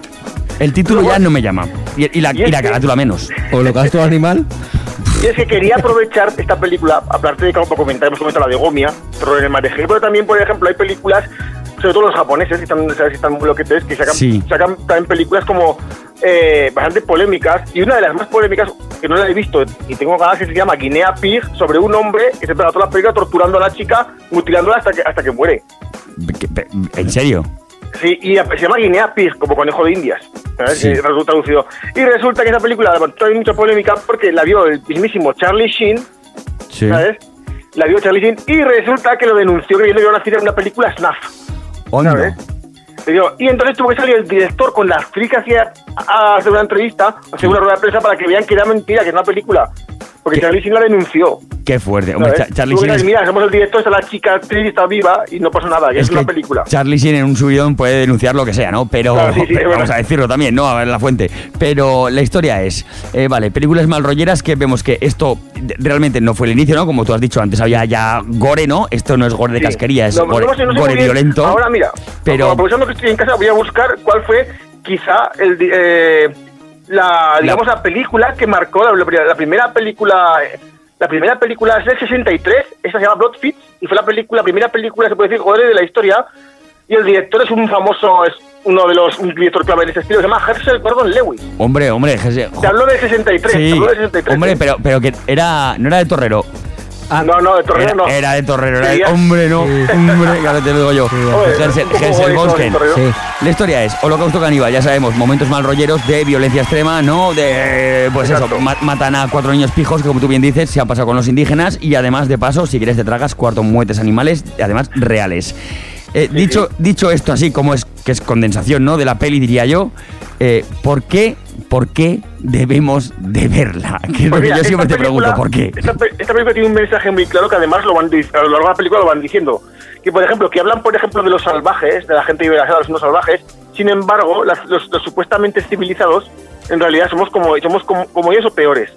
El título ya no me llama. Y, y la, y la carátula menos. ¿Holocausto animal? Y es que quería aprovechar esta película, aparte de que como comentar, hemos comentado la de Gomia, Terror en el Mar Egeo, pero también, por ejemplo, hay películas, sobre todo los japoneses, que están, ¿sabes? que están muy loquetes, que sacan, Sí. sacan también películas como eh, bastante polémicas, y una de las más polémicas, que no la he visto y tengo ganas, que se llama Guinea Pig, sobre un hombre que se pega toda la película torturando a la chica, mutilándola hasta que, hasta que muere. ¿Qué- pe- ¿En serio? Sí, y se llama Guinea Pig, como conejo de Indias. Sí. Traducido. Y resulta que esa película levantó mucha polémica porque la vio el mismísimo Charlie Sheen, Sí. ¿sabes? La vio Charlie Sheen y resulta que lo denunció creyendo que iban a hacer una película snuff. ¿sabes? Y entonces tuvo que salir el director con la actriz que hacía a hacer una entrevista, a hacer una rueda de prensa para que vean que era mentira, que es una película. Porque Charlie Sheen la denunció. Qué fuerte. Hombre, Charlie es- Mira, somos el director, está la chica actriz, está viva y no pasa nada, que es, una que película. Charlie Sheen en un subidón puede denunciar lo que sea, ¿no? Pero Claro, sí, sí, es vamos verdad. a decirlo también, ¿no? A ver la fuente. Pero la historia es, eh, vale, películas malrolleras que vemos que esto de- realmente no fue el inicio, ¿no? Como tú has dicho antes, había ya gore, ¿no? Esto no es gore de Sí. casquería, es No, gore, no sé- no sé gore muy bien. violento. Ahora mira, pero aprovechando que estoy en casa, voy a buscar cuál fue quizá el, di- eh, la, digamos, la película que marcó la, primera película. La primera película es del 63, esta se llama Blood Fits, y fue la película, la primera película, se puede decir, gore de la historia. Y el director es un famoso, es uno de los, un director clave de ese estilo, se llama Herschel Gordon Lewis. hombre, hombre, Jesse- Te hablo del 63, te Sí, hablo del 63. hombre, pero, pero que era, no era de Torrero. No, no, de Torrero era, no. Era de Torrero, era de- hombre, no, hombre, ahora te lo digo yo. Torrero. Sí. La historia es Holocausto Caníbal, ya sabemos, momentos mal rolleros de violencia extrema, ¿no? De, pues eso, ma- matan a cuatro niños pijos, que como tú bien dices, se ha pasado con los indígenas y además, de paso, si quieres te tragas cuatro muertes animales, además reales. Eh, dicho, dicho esto así como es que es condensación ¿no? de la peli, diría yo, eh, ¿por qué, por qué debemos de verla? Que es lo Pues que mira, yo siempre te pregunto, ¿por qué? Esta, esta película tiene un mensaje muy claro que además lo van a lo largo de la película lo van diciendo. Que por ejemplo, que hablan por ejemplo de los salvajes, de la gente que selvas, los salvajes. Sin embargo, las- los, los supuestamente civilizados, en realidad somos como somos como, como ellos o peores.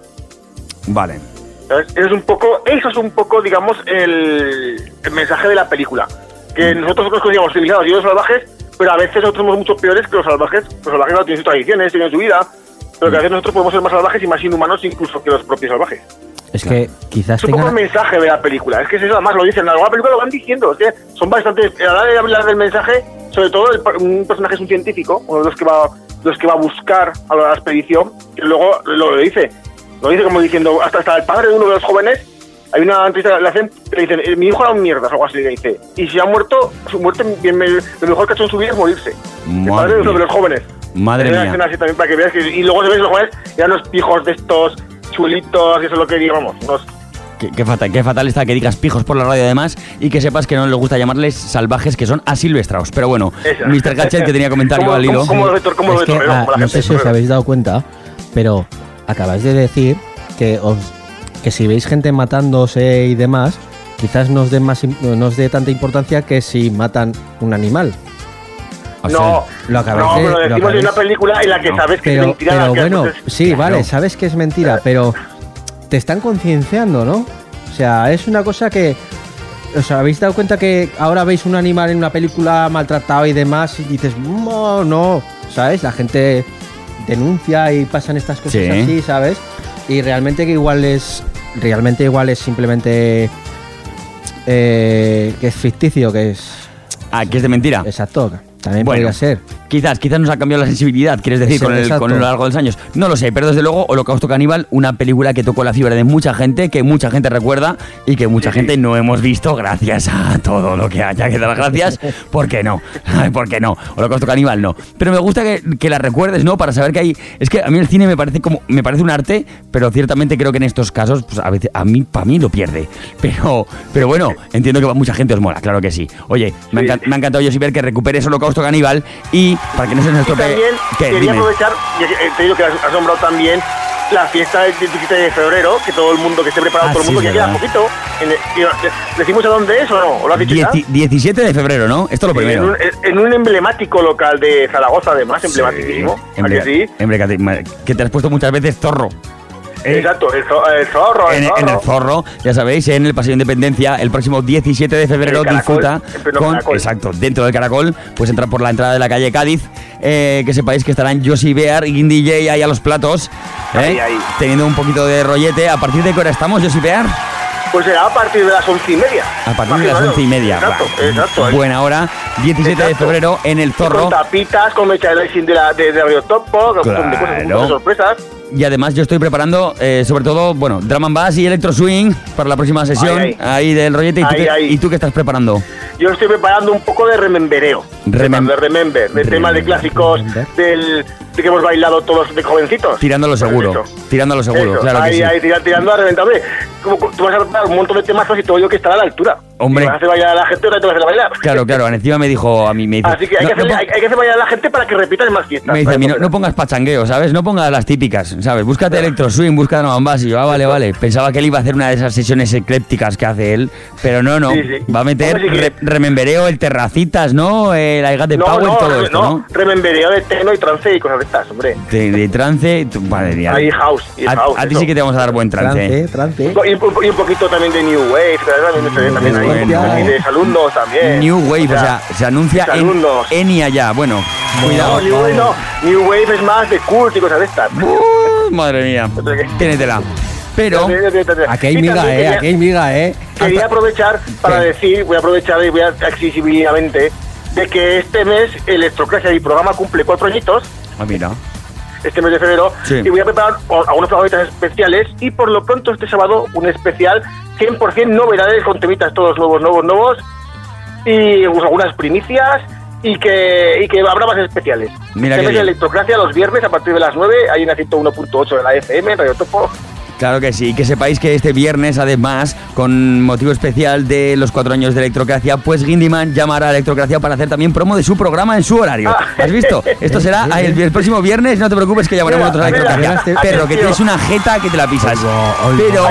Vale. ¿sabes? Eso es un poco, eso es un poco, digamos, el, el mensaje de la película. Que Mm. nosotros nos consideramos civilizados y ellos salvajes, pero a veces nosotros somos mucho peores que los salvajes. Los salvajes no tienen sus tradiciones, tienen su vida, pero que a veces nosotros podemos ser más salvajes y más inhumanos incluso que los propios salvajes. Es que quizás Es un poco tenga... el mensaje de la película. Es que es eso, además lo dicen. En la nueva película lo van diciendo. Es que son bastante. A la hora de hablar del mensaje, sobre todo el, un personaje es un científico, uno de los que va, los que va a buscar a la expedición, que luego lo, lo dice. Lo dice como diciendo, hasta, hasta el padre de uno de los jóvenes. Hay una entrevista que le hacen le dicen, "Eh, mi hijo era un mierda, algo así le dice. Y si ha muerto, su muerte, bien, me- lo mejor que ha hecho en su vida es morirse. el Madre padre de uno de mía. los jóvenes. Madre mía. así también para que veas que, y luego se ven los jóvenes, eran unos pijos de estos chulitos, y eso es lo que digamos, unos Qué, qué fatal, qué fatal está que digas pijos por la radio además y que sepas que no les gusta llamarles salvajes que son asilvestrados. Pero bueno, Esa. Mr. Gadget que tenía comentario ¿Cómo- al hilo. cómo- cómo lo cómo Es que, ah, no sé si os habéis dado cuenta, pero acabáis de decir que os que si veis gente matándose y demás, quizás no os dé más no os dé tanta importancia que si matan un animal. No, Lo acabáis no, de- pero lo decimos en acabáis- una película en la que sabes que pero, es mentira. pero la que- bueno, sí, Claro. vale, sabes que es mentira, pero te están concienciando, ¿no? O sea, es una cosa que os habéis dado cuenta que ahora veis un animal en una película maltratado y demás y dices, no, no, ¿sabes? La gente denuncia y pasan estas cosas Sí. así, ¿sabes? Y realmente que igual es realmente igual es simplemente eh, que es ficticio, que es Ah, que es de mentira. exacto, también Bueno. podría ser. Quizás, quizás nos ha cambiado la sensibilidad, quieres decir, Sí, con, el, con lo largo de los años. No lo sé, pero desde luego Holocausto Caníbal, una película que tocó la fibra de mucha gente, que mucha gente recuerda y que mucha gente no hemos visto gracias a todo lo que haya que dar gracias. ¿Por qué no? ¿Por qué no? Holocausto Caníbal no. Pero me gusta que, que la recuerdes, ¿no? Para saber que hay... Es que a mí el cine me parece como... Me parece un arte, pero ciertamente creo que en estos casos, pues a veces, a mí, para mí lo pierde. Pero, pero bueno, entiendo que mucha gente os mola, claro que sí. Oye, me, ha encan- me ha encantado yo ver que recuperes Holocausto Caníbal y para que no se nos ¿Qué? quería Dime. aprovechar, eh, te digo que has nombrado también la fiesta del 17 de febrero, que todo el mundo, que esté preparado Ah, todo el sí, mundo, es que queda poquito. En ¿Decimos a dónde es o no? ¿O lo has dicho ya? Dieci- 17 de febrero, ¿no? Esto es lo En primero. un, en un emblemático local de Zaragoza, además, sí? hombre, que te- que te has puesto muchas veces zorro. Eh, Exacto, el, zo- el zorro, el En, zorro. en el zorro, ya sabéis, en el Paseo de Independencia, el próximo 17 de febrero disfruta con, Caracol. exacto, dentro del Caracol, pues entra por la entrada de la calle Cádiz, eh, que sepáis que estarán Josie Bear y Guindy J ahí a los platos, eh, Ahí, ahí. teniendo un poquito de rollete. ¿A partir de qué hora estamos, Josie Bear? Pues será a partir de las once y media. A partir de las once y media. Exacto, exacto. Buena hora, 17 de febrero en el Zorro. Con tapitas, con merchandising de, la, de, de Radio Topo, con de cosas, montón de sorpresas. Y además yo estoy preparando, eh, sobre todo, bueno, Drum and Bass y Electro Swing para la próxima sesión Ahí, ahí, del rollete. ¿Y tú, qué, ahí. ¿Y tú qué estás preparando? Yo estoy preparando un poco de remembereo. Remem- de remember, de temas de clásicos del, de que hemos bailado todos de jovencitos. Tirándolo seguro, Pues Eso. tirándolo seguro, Eso, claro ahí, que sí. tirando a reventar. Hombre, como tú vas a preparar un montón de temazos y todo yo que estará a la altura. Hombre. Y vas a hacer bailar a la gente, ahora te vas a hacer bailar. Claro, claro, encima me dijo a mí, me dice, Así que hay, no, que hacer, no hay, hay que hacer bailar a la gente para que repitan más fiestas. me dice a mí, no, no pongas pachangueo, ¿sabes? No pongas las típicas, ¿sabes? Búscate Electro Swing, and Bass. Y yo, ah, vale, vale. Pensaba que él iba a hacer una de esas sesiones eclépticas que hace él, pero no, no. Sí, sí. Va a meter Hombre, sí que- re- remembereo, el terracitas, ¿no? El I Got the no, Power, no, todo esto, ¿no? remembereo de techno y trance y cosas de estas, hombre. De, de trance, tu- madre mía. Ahí house, y a, house, a ti eso. sí que te vamos a dar buen trance. Trance, Y trance. un, y un poquito también de New Wave, también, también, bueno. y de alumnos también. New Wave, o sea, se anuncia en, alumnos. en y allá. Bueno, No, cuidado. New Wave no. New Wave es más de cult y cosas de estas. Uh, madre mía, ténetela. Pero, Aquí hay miga, eh. Aquí hay miga, eh. Quería aprovechar para decir, voy a aprovechar y voy a accesibilmente, de que este mes Electroclasia y programa cumple cuatro añitos, ah, mira, este mes de febrero, Sí. y voy a preparar algunos programitas especiales y por lo pronto este sábado un especial 100% novedades con temitas todos nuevos, nuevos, nuevos y pues, algunas primicias y que, y que habrá más especiales. Mira bien. Electroclasia los viernes a partir de las 9 hay en la 101.8 de la FM, Radio Topo. Claro que sí. Que sepáis que este viernes, además, con motivo especial de los cuatro años de Electrocracia, pues Gindyman llamará a Electrocracia para hacer también promo de su programa en su horario. Ah. ¿Has visto? Esto será el, el próximo viernes, no te preocupes que llamaremos nosotros a Electrocracia. mira, Perro, que tienes una jeta que te la pisas. Pero,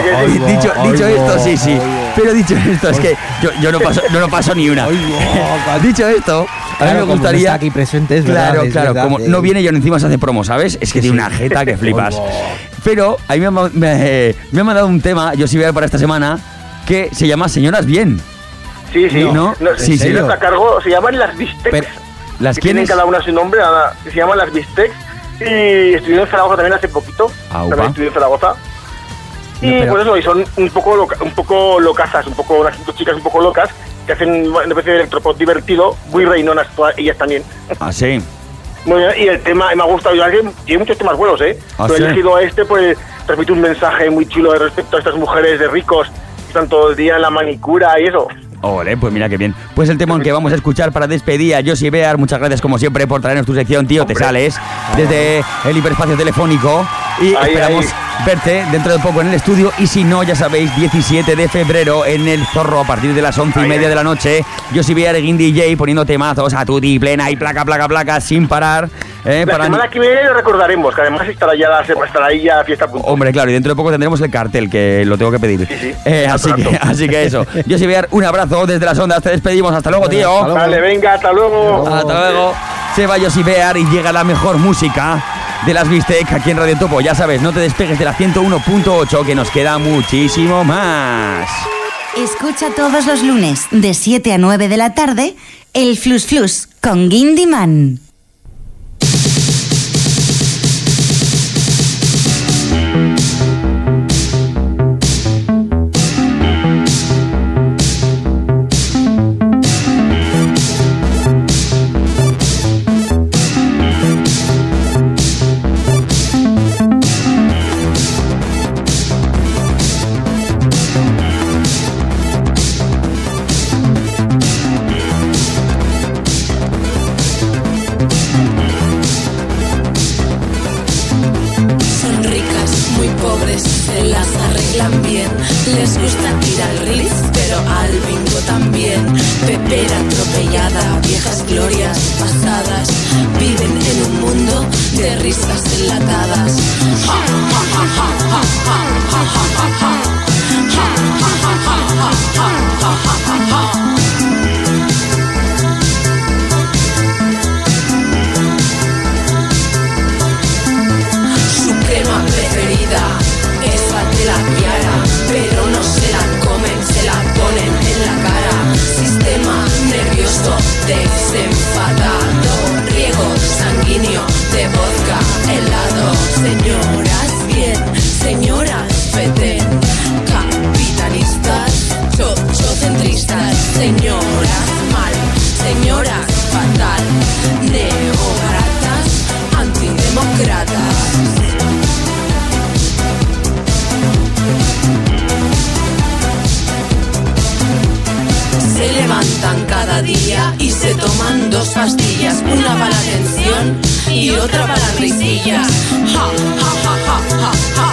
dicho, esto, sí, sí. Pero dicho esto, es que yo, yo no, paso, no, no paso ni una. dicho esto, a mí Claro, me como no gustaría... está aquí presente, es verdad, claro, es claro, verdad, como eh. no viene y aún encima se hace promo, ¿sabes? Es que tiene una jeta que flipas. Pero a mí me me, me ha mandado un tema, yo sí voy a ver para esta semana, que se llama Señoras Bien. Sí, sí. No, sí, sí, sí. está a cargo, se llaman las Bistecs. Pero, ¿Las que tienen cada una su nombre, nada, que se llaman las Bistecs. Y estuvieron en Zaragoza también hace poquito. Aupa. También estuvieron en Zaragoza. Y No, pero- por eso, y son un poco, loca- un poco locazas, un poco, unas chicas un poco locas, que hacen una especie de electropop divertido, muy reinonas todas ellas también. Ah, sí. Muy bien, y el tema me ha gustado, tiene muchos temas buenos, ¿eh? Ah, Pero sí. he elegido a este, pues transmite un mensaje muy chulo respecto a estas mujeres de ricos que están todo el día en la manicura y eso. Ole, pues mira qué bien. Pues el tema en que vamos a escuchar para despedir a Josie Bear, muchas gracias como siempre por traernos tu sección, tío, te Hombre. sales desde el hiperespacio telefónico y Ahí, esperamos ahí. verte dentro de poco en el estudio y si no, ya sabéis, 17 de febrero en el Zorro a partir de las 11 y Ahí, media ahí. de la noche, Josie Bear, Guindy DJ poniendo temazos a tutti, plena y placa, placa, placa, sin parar. ¿Eh? La para- semana que viene lo recordaremos, que además estará ya la, estará ahí ya fiesta. Hombre, claro, y dentro de poco tendremos el cartel, que lo tengo que pedir. Sí, sí. Eh, así, que, así que eso. Yo Bear, un abrazo desde las ondas, te despedimos. Hasta luego, tío. Vale, venga, hasta luego. Hasta luego. Se va Josie Bear y llega la mejor música de las Bistec aquí en Radio Topo. Ya sabes, no te despegues de la 101.8 que nos queda muchísimo más. Escucha todos los lunes de 7 a 9 de la tarde el Flus Flus con Guindy Man. también. Les gusta tirar Ritz, pero al bingo también. Pepera atropellada, viejas glorias pasadas. Viven en un mundo de risas enlatadas. Thursdays. Se toman dos pastillas, una para la tensión y otra para ja, ja,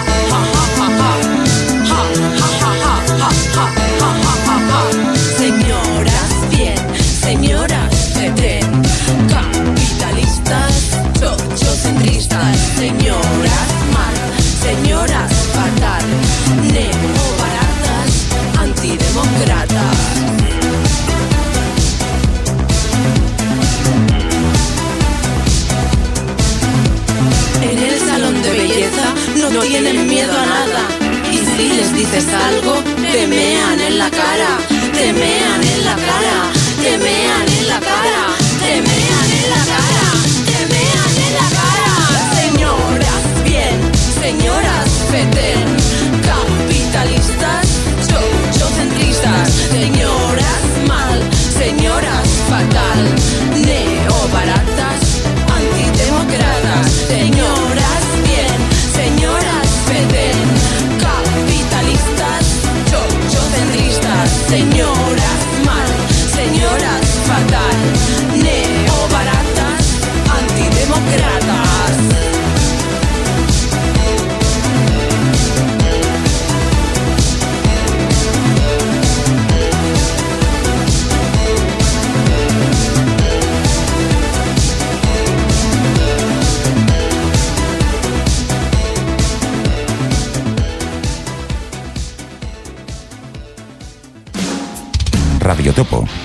dices algo, te mean en la cara, te mean en la cara, te mean en la cara, te mean en la cara, te mean en la cara. Señoras bien, señoras feten, capitalistas,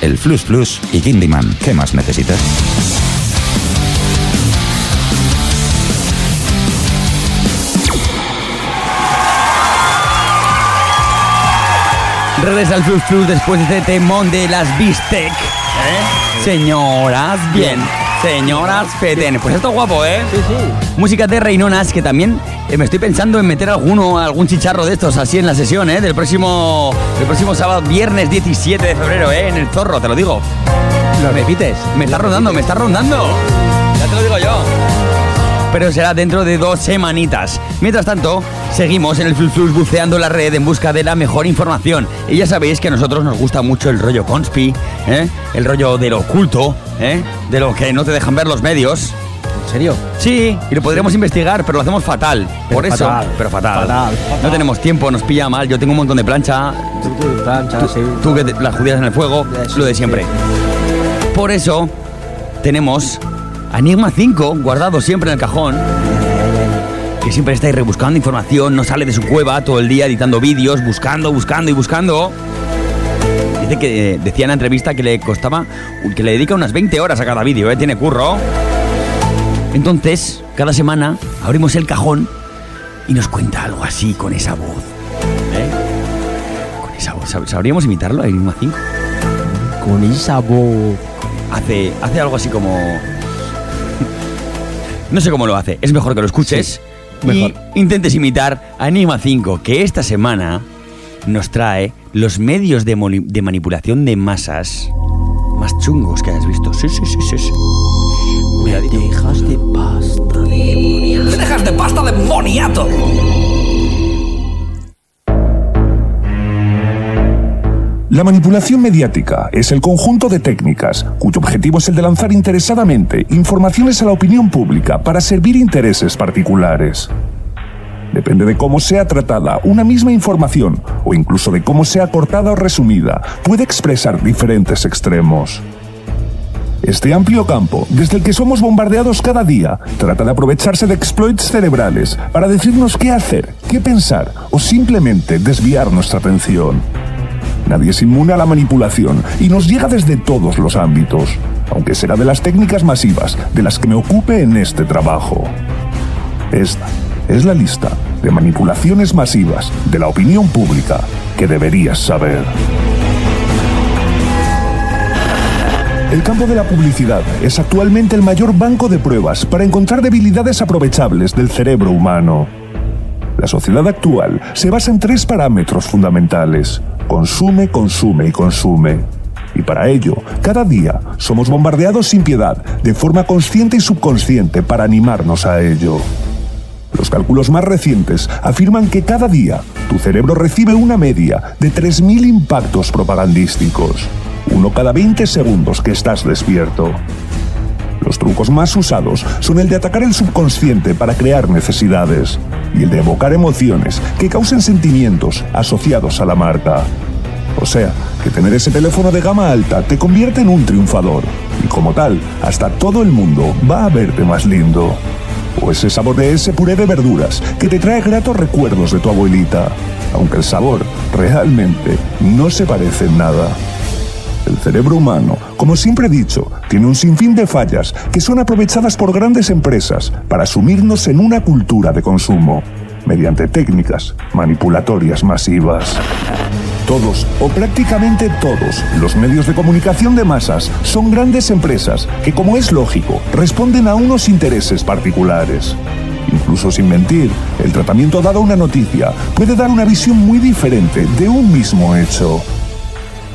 el Flus Flus y Kindyman. ¿Qué más necesitas? Regresa al Flux Plus después de este temón de las Bistec. ¿eh? Señoras, bien. Señoras, peten. Pues esto es guapo, ¿eh? Sí, sí. Música de Reinonas, que también me estoy pensando en meter alguno, algún chicharro de estos así en la sesión, ¿eh? Del próximo, del próximo sábado, viernes 17 de febrero, ¿eh? En el Zorro, te lo digo. ¿Lo repites? Me está rondando, me está rondando. Ya te lo digo yo. Pero será dentro de dos semanitas. Mientras tanto, seguimos en el Flux buceando la red en busca de la mejor información. Y ya sabéis que a nosotros nos gusta mucho el rollo conspi, ¿eh? el rollo de lo oculto, ¿eh? de lo que no te dejan ver los medios. ¿En serio? Sí, y lo podríamos investigar, pero lo hacemos fatal. Pero Por eso, fatal, pero fatal. fatal, fatal. No tenemos tiempo, nos pilla mal. Yo tengo un montón de plancha. plancha, sí. Tú que te- las judías en el fuego, lo de siempre. Por eso tenemos Enigma 5 guardado siempre en el cajón. Que siempre está ahí rebuscando información, no sale de su cueva todo el día editando vídeos, buscando, buscando y buscando. Dice que eh, decía en la entrevista que le costaba, que le dedica unas 20 horas a cada vídeo, ¿eh? tiene curro. Entonces, cada semana abrimos el cajón y nos cuenta algo así con esa voz. ¿eh? Con esa voz. ¿Sab- ¿Sabríamos imitarlo a Enigma 5? Con esa voz. Hace, hace algo así como. No sé cómo lo hace. Es mejor que lo escuches. mejor. Y intentes imitar a Enigma 5, que esta semana nos trae los medios de manipulación de masas más chungos que hayas visto. Sí, sí, sí, sí. sí. Dejas de pasta de ¡Me dejas de pasta de moniato! La manipulación mediática es el conjunto de técnicas cuyo objetivo es el de lanzar interesadamente informaciones a la opinión pública para servir intereses particulares. Depende de cómo sea tratada una misma información o incluso de cómo sea cortada o resumida, puede expresar diferentes extremos. Este amplio campo, desde el que somos bombardeados cada día, trata de aprovecharse de exploits cerebrales para decirnos qué hacer, qué pensar o simplemente desviar nuestra atención. Nadie es inmune a la manipulación y nos llega desde todos los ámbitos, aunque será de las técnicas masivas de las que me ocupe en este trabajo. Esta es la lista de manipulaciones masivas de la opinión pública que deberías saber. El campo de la publicidad es actualmente el mayor banco de pruebas para encontrar debilidades aprovechables del cerebro humano. La sociedad actual se basa en tres parámetros fundamentales. Consume, consume y consume. Y para ello, cada día somos bombardeados sin piedad, de forma consciente y subconsciente, para animarnos a ello. Los cálculos más recientes afirman que cada día tu cerebro recibe una media de 3.000 impactos propagandísticos, uno cada 20 segundos que estás despierto. Los trucos más usados son el de atacar el subconsciente para crear necesidades y el de evocar emociones que causen sentimientos asociados a la marca. O sea, que tener ese teléfono de gama alta te convierte en un triunfador y como tal, hasta todo el mundo va a verte más lindo. O ese sabor de ese puré de verduras que te trae gratos recuerdos de tu abuelita, aunque el sabor realmente no se parece en nada. El cerebro humano, como siempre he dicho, tiene un sinfín de fallas que son aprovechadas por grandes empresas para sumirnos en una cultura de consumo, mediante técnicas manipulatorias masivas. Todos, o prácticamente todos, los medios de comunicación de masas son grandes empresas que, como es lógico, responden a unos intereses particulares. Incluso sin mentir, el tratamiento dado a una noticia puede dar una visión muy diferente de un mismo hecho.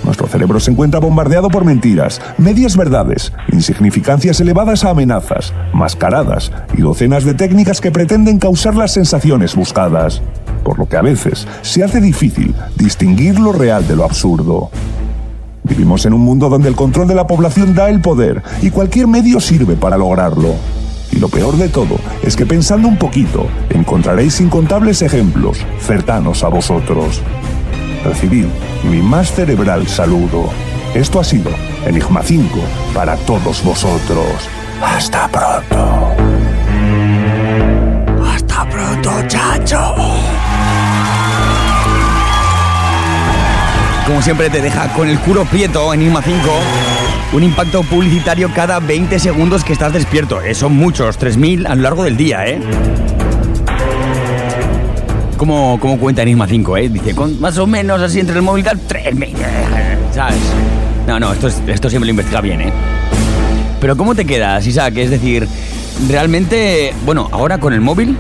Nuestro cerebro se encuentra bombardeado por mentiras, medias verdades, insignificancias elevadas a amenazas, mascaradas y docenas de técnicas que pretenden causar las sensaciones buscadas, por lo que a veces se hace difícil distinguir lo real de lo absurdo. Vivimos en un mundo donde el control de la población da el poder y cualquier medio sirve para lograrlo. Y lo peor de todo es que pensando un poquito encontraréis incontables ejemplos cercanos a vosotros. Recibid mi más cerebral saludo. Esto ha sido Enigma 5 para todos vosotros. Hasta pronto. Hasta pronto, chacho. Como siempre te deja con el culo prieto Enigma 5. Un impacto publicitario cada 20 segundos que estás despierto. Eh, son muchos, 3.000 a lo largo del día, ¿eh? ¿Cómo, cómo cuenta Enigma 5, eh? Dice, con más o menos así entre el móvil y tal, 3.000, ¿sabes? No, no, esto, es- esto siempre lo investiga bien, ¿eh? Pero ¿cómo te quedas, Isaac? Es decir, realmente, bueno, ahora con el móvil,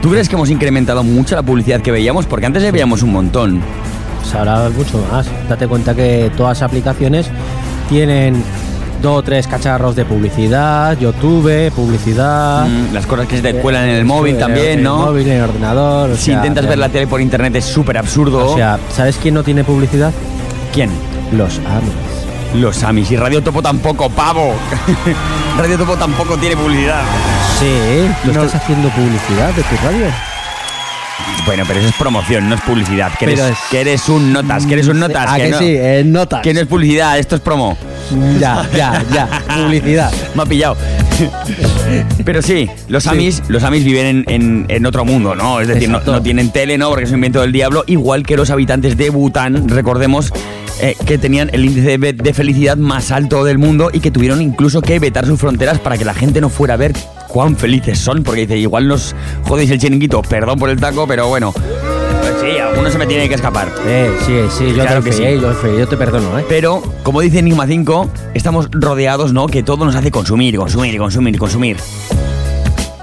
¿tú crees que hemos incrementado mucho la publicidad que veíamos? Porque antes veíamos un montón. Pues mucho más. Date cuenta que todas las aplicaciones tienen dos o tres cacharros de publicidad, YouTube, publicidad. Mm, las cosas que se te cuelan en el móvil también, en ¿no? el móvil, en el ordenador. o Si sea, intentas ver la tele por internet es súper absurdo. O sea, ¿sabes quién no tiene publicidad? ¿Quién? Los amis. Los Amis. Y Radio Topo tampoco, pavo. Radio Topo tampoco tiene publicidad. Sí, ¿tú estás haciendo publicidad de tu radio? Bueno, pero eso es promoción, no es publicidad. Que, eres, es- que eres un notas, que eres un notas. ¿A que no, sí? En notas. Que no es publicidad, esto es promo. Ya, ya, ya. Publicidad. Me ha pillado. Pero sí, los Amis, los Amis viven en, en- en otro mundo, ¿no? Es decir, no tienen tele, ¿no? Porque es un invento del diablo. Igual que los habitantes de Bután, recordemos eh, que tenían el índice de, de felicidad más alto del mundo y que tuvieron incluso que vetar sus fronteras para que la gente no fuera a ver cuán felices son. Porque dice, igual nos jodéis el chiringuito, perdón por el taco, pero bueno. Alguno se me tiene que escapar. Eh, sí, sí, yo Claro te que fe, sí. eh, yo, yo te perdono, ¿eh? Pero, como dice Enigma 5, estamos rodeados, ¿no? Que todo nos hace consumir, consumir, consumir, consumir.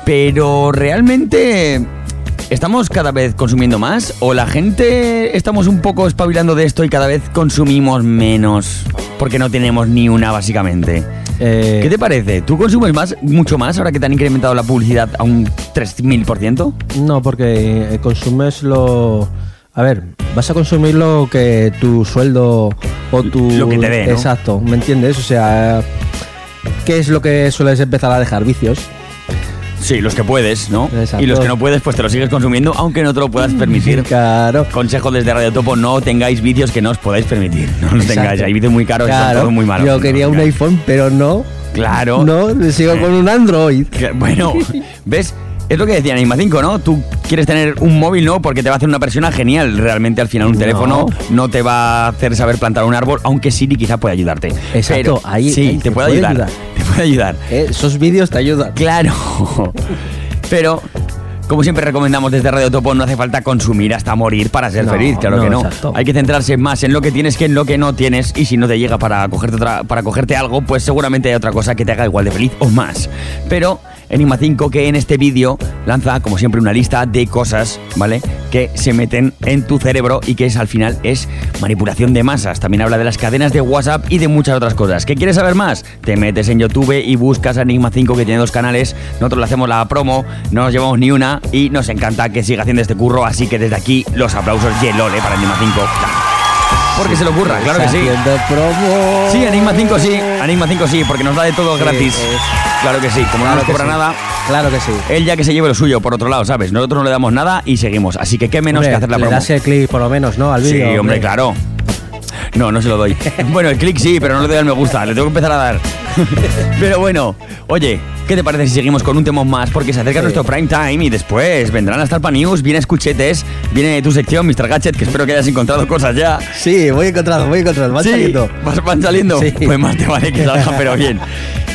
Pero realmente. ¿Estamos cada vez consumiendo más? ¿O la gente estamos un poco espabilando de esto y cada vez consumimos menos? Porque no tenemos ni una, básicamente. Eh, ¿Qué te parece? ¿Tú consumes más, mucho más, ahora que te han incrementado la publicidad a un 3000%? No, porque eh, consumes lo. A ver, vas a consumir lo que tu sueldo o tu. Lo que te dé, ¿no? Exacto, ¿me entiendes? O sea, ¿qué es lo que sueles empezar a dejar? Vicios. Sí, los que puedes, ¿no? Exacto. Y los que no puedes, pues te los sigues consumiendo, aunque no te lo puedas permitir. Claro. Consejo desde Radio Topo, no tengáis vicios que no os podáis permitir. No los Exacto. tengáis, hay vicios muy caros y son todos muy malos. Yo quería un iPhone, pero no. Claro. No, sigo con un Android. Bueno, ¿ves? Es lo que decía Anima 5, ¿no? Tú quieres tener un móvil, ¿no? Porque te va a hacer una persona genial. Realmente al final un No. teléfono no te va a hacer saber plantar un árbol, aunque Siri quizá pueda ayudarte. Exacto, Pero, ahí- sí, ahí te, te puede, puede ayudar, ayudar. Te puede ayudar. Eh, esos vídeos te ayudan. Claro. Pero, como siempre recomendamos desde Radio Topo, no hace falta consumir hasta morir para ser No, feliz, claro no, que no. exacto. Hay que centrarse más en lo que tienes que en lo que no tienes. Y si no te llega para cogerte, otra- para cogerte algo, pues seguramente hay otra cosa que te haga igual de feliz o más. Pero Enigma 5 que en este vídeo lanza, como siempre, una lista de cosas, ¿vale? Que se meten en tu cerebro y que es al final es manipulación de masas. También habla de las cadenas de WhatsApp y de muchas otras cosas. ¿Qué quieres saber más? Te metes en YouTube y buscas a Enigma 5 que tiene dos canales. Nosotros le hacemos la promo, no nos llevamos ni una y nos encanta que siga haciendo este curro. Así que desde aquí los aplausos y el ole para Enigma 5. Porque se le ocurra, claro que sí. Promo. Sí, Enigma 5 sí, Enigma 5 sí, porque nos da de todo Sí, gratis. Claro que sí, como Claro no nos cobra sí. nada, Claro que sí. él ya que se lleve lo suyo, por otro lado, ¿sabes? Nosotros no le damos nada y seguimos. Así que qué menos Hombre, que hacer la le promo. das el clic por lo menos, ¿no? Al Sí, vídeo. hombre, claro. No, no se lo doy. Bueno, el clic sí, pero no le doy al me gusta. Le tengo que empezar a dar. Pero bueno, oye, ¿qué te parece si seguimos con un tema más? Porque se acerca Sí. nuestro prime time y después vendrán hasta el News, viene Escuchetes, viene tu sección, Mr. Gadget, que espero que hayas encontrado cosas ya. Sí, voy encontrando, voy encontrando. Van Sí, saliendo. van saliendo. Sí. Pues más te vale que salgan, pero bien.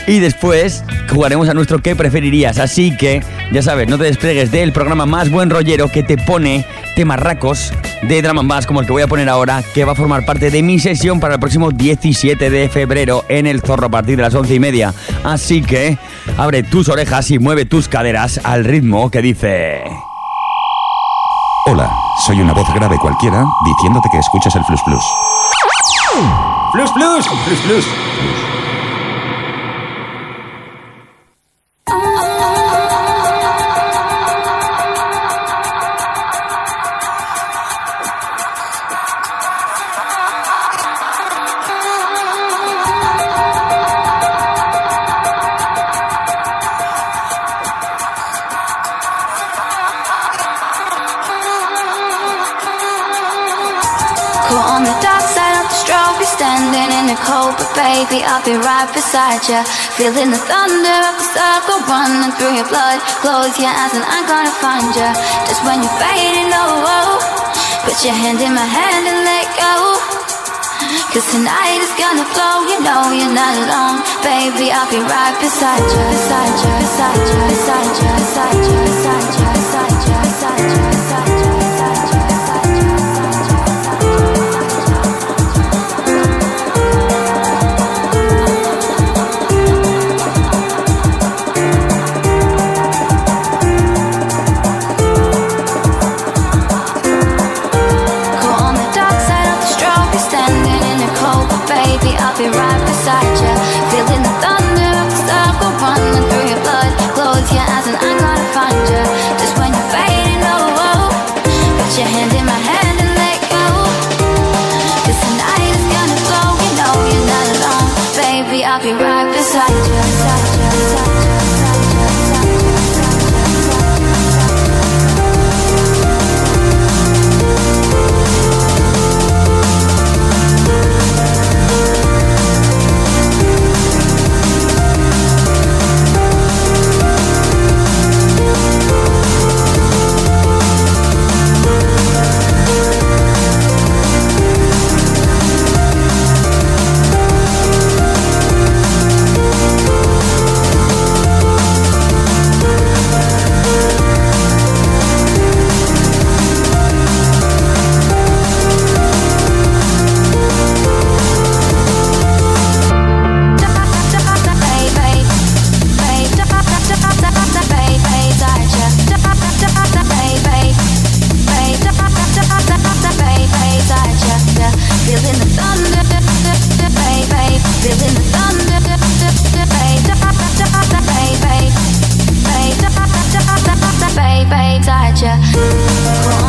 Y después jugaremos a nuestro ¿Qué preferirías? Así que, ya sabes, no te despegues del programa más buen rollero que te pone temas racos de Drum and Bass, como el que voy a poner ahora, que va a formar parte de mi sesión para el próximo 17 de febrero en el Zorro a partir de las 11 y media. Así que, abre tus orejas y mueve tus caderas al ritmo que dice... Hola, soy una voz grave cualquiera diciéndote que escuchas el Flus Plus. Plus, plus, plus, plus. Caught be right beside ya. Feeling the thunder of the circle running through your blood. Close your eyes and I'm gonna find ya. Just when you're fading, oh, Put your hand in my hand and let go. Cause tonight is gonna flow, you know you're not alone. Baby, I'll be right beside ya. Beside ya, beside ya, beside ya, beside ya, beside ya, beside ya, beside ya. ya.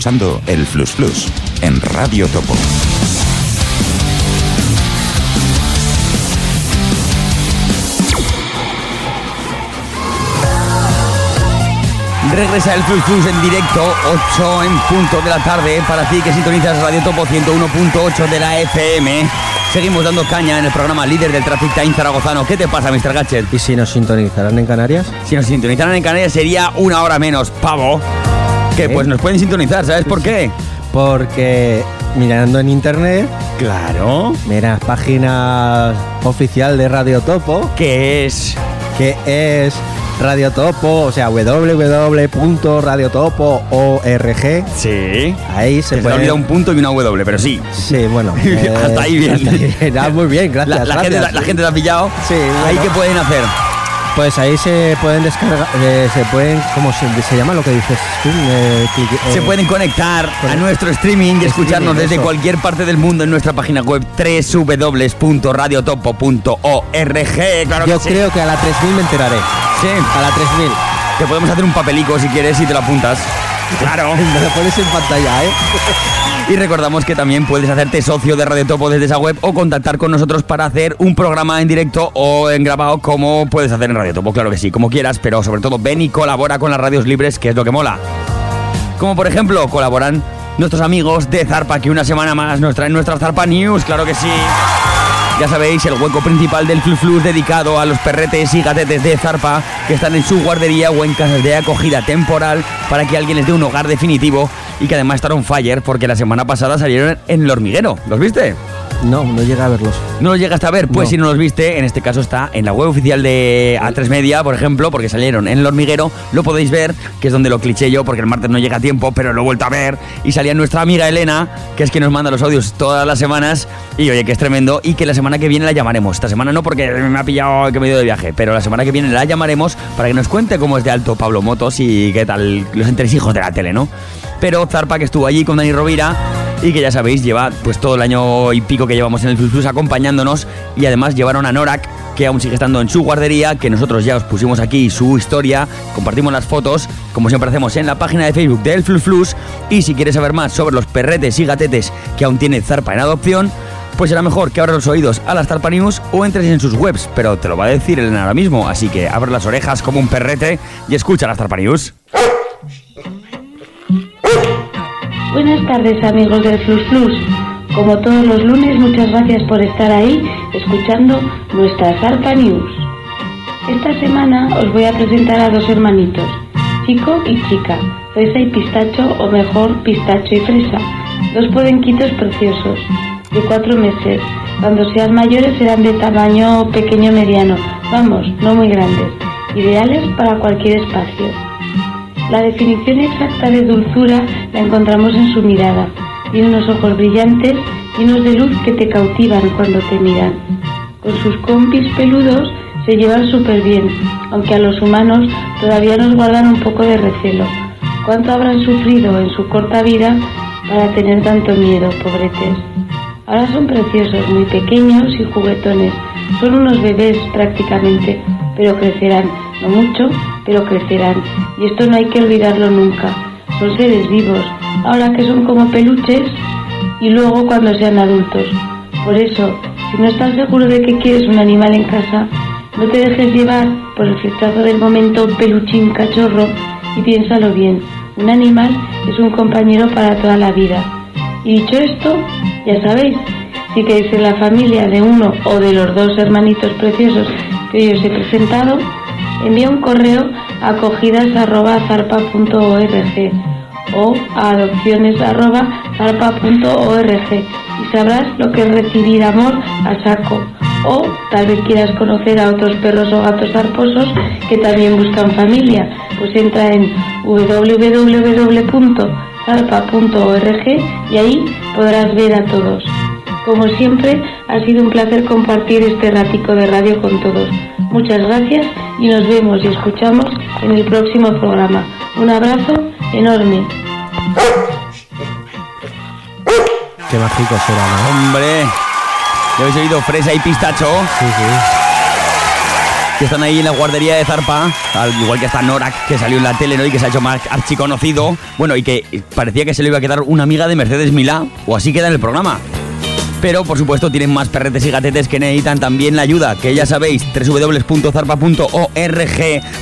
Escuchando el Flus Flus en Radio Topo. Regresa el Flux Flux en directo, 8 en punto de la tarde, para ti que sintonizas Radio Topo 101.8 de la FM. Seguimos dando caña en el programa líder del Traffic Time zaragozano. ¿Qué te pasa, Mr. Gadget? ¿Y si nos sintonizarán en Canarias? Si nos sintonizaran en Canarias sería una hora menos, pavo. Que pues nos pueden sintonizar, ¿sabes por qué? Porque mirando en internet, claro, mira página oficial de Radio Topo, que es que es Radio Topo, o sea, www.radiotopo.org. Sí. Ahí se Se puede olvida un punto y una W, pero sí. Sí, bueno. eh, Hasta ahí bien. hasta ahí bien. Ah, muy bien, gracias. La, la gracias. gente, la, la gente te ha pillado. Sí, Ahí que pueden hacer. Pues ahí se pueden descargar, eh, se pueden, ¿cómo se, se llama lo que dices tú? Eh, clic- Se eh, pueden conectar a nuestro streaming y escucharnos Streaming, desde eso. cualquier parte del mundo en nuestra página web www.radiotopo.org. Claro Yo que sí. creo que a la 3000 me enteraré. Sí. A la 3000. Te podemos hacer un papelico si quieres y te lo apuntas. Claro. Me lo pones en pantalla, ¿eh? Y recordamos que también puedes hacerte socio de Radio Topo desde esa web o contactar con nosotros para hacer un programa en directo o en grabado como puedes hacer en Radio Topo, claro que sí, como quieras, pero sobre todo ven y colabora con las radios libres, que es lo que mola. Como por ejemplo, colaboran nuestros amigos de Zarpa, que una semana más nos traen nuestra Zarpa News, claro que sí. Ya sabéis, el hueco principal del Flu Flus dedicado a los perretes y gatetes de Zarpa que están en su guardería o en casas de acogida temporal para que alguien les dé un hogar definitivo y que además están on fire porque la semana pasada salieron en el hormiguero. ¿Los viste? No, no llega a verlos. ¿No los llegaste a ver? Pues No. si no los viste, en este caso está en la web oficial de A3 Media, por ejemplo, porque salieron en el hormiguero, lo podéis ver, que es donde lo cliché yo, porque el martes no llega a tiempo, pero lo he vuelto a ver. Y salía nuestra amiga Elena, que es quien nos manda los audios todas las semanas, y oye, que es tremendo, y que la semana que viene la llamaremos. Esta semana no, porque me ha pillado que me he ido de viaje, pero la semana que viene la llamaremos para que nos cuente cómo es de alto Pablo Motos y qué tal los entresijos de la tele, ¿no? Pero Zarpa, que estuvo allí con Dani Rovira, y que ya sabéis, lleva pues todo el año y pico que llevamos en el Plus acompañándonos y además llevaron a Norak, que aún sigue estando en su guardería, que nosotros ya os pusimos aquí su historia, compartimos las fotos, como siempre hacemos en la página de Facebook del Flus Flus, y si quieres saber más sobre los perretes y gatetes que aún tiene Zarpa en adopción, pues será mejor que abras los oídos a las Zarpa News o entres en sus webs, pero te lo va a decir Elena ahora mismo, así que abre las orejas como un perrete y escucha las Zarpa News. Buenas tardes amigos del Flus Flus. Como todos los lunes, muchas gracias por estar ahí escuchando nuestra Zarpa News. Esta semana os voy a presentar a dos hermanitos, chico y chica, fresa y pistacho o mejor pistacho y fresa, dos podenquitos preciosos, de cuatro meses, Cuando sean mayores serán de tamaño pequeño mediano, vamos, no muy grandes, ideales para cualquier espacio. La definición exacta de dulzura la encontramos en su mirada. Tiene unos ojos brillantes, llenos de luz que te cautivan cuando te miran. Con sus compis peludos se llevan súper bien, aunque a los humanos todavía nos guardan un poco de recelo. ¿Cuánto habrán sufrido en su corta vida para tener tanto miedo, pobretes? Ahora son preciosos, muy pequeños y juguetones. Son unos bebés prácticamente, pero crecerán, no mucho, pero crecerán. Y esto no hay que olvidarlo nunca. Son seres vivos, ahora que son como peluches y luego cuando sean adultos. Por eso, si no estás seguro de que quieres un animal en casa, no te dejes llevar por el flechazo del momento peluchín cachorro y piénsalo bien. Un animal es un compañero para toda la vida. Y dicho esto, ya sabéis, si queréis ser la familia de uno o de los dos hermanitos preciosos que hoy os he presentado, envía un correo a acogidas.zarpa.org o a adopciones.zarpa.org y sabrás lo que es recibir amor a saco. O tal vez quieras conocer a otros perros o gatos zarposos que también buscan familia, pues entra en www.zarpa.org y ahí podrás ver a todos. Como siempre, ha sido un placer compartir este ratico de radio con todos. Muchas gracias y nos vemos y escuchamos en el próximo programa. Un abrazo enorme. Qué mágico será, ¿no? Hombre, ¿ya habéis oído Fresa y Pistacho? Sí, sí. Que están ahí en la guardería de Zarpa, al igual que está Norak, que salió en la tele ¿no? y que se ha hecho más archiconocido. Bueno, y que parecía que se le iba a quedar una amiga de Mercedes Milá, o así queda en el programa. Pero, por supuesto, tienen más perretes y gatetes que necesitan también la ayuda, que ya sabéis, www.zarpa.org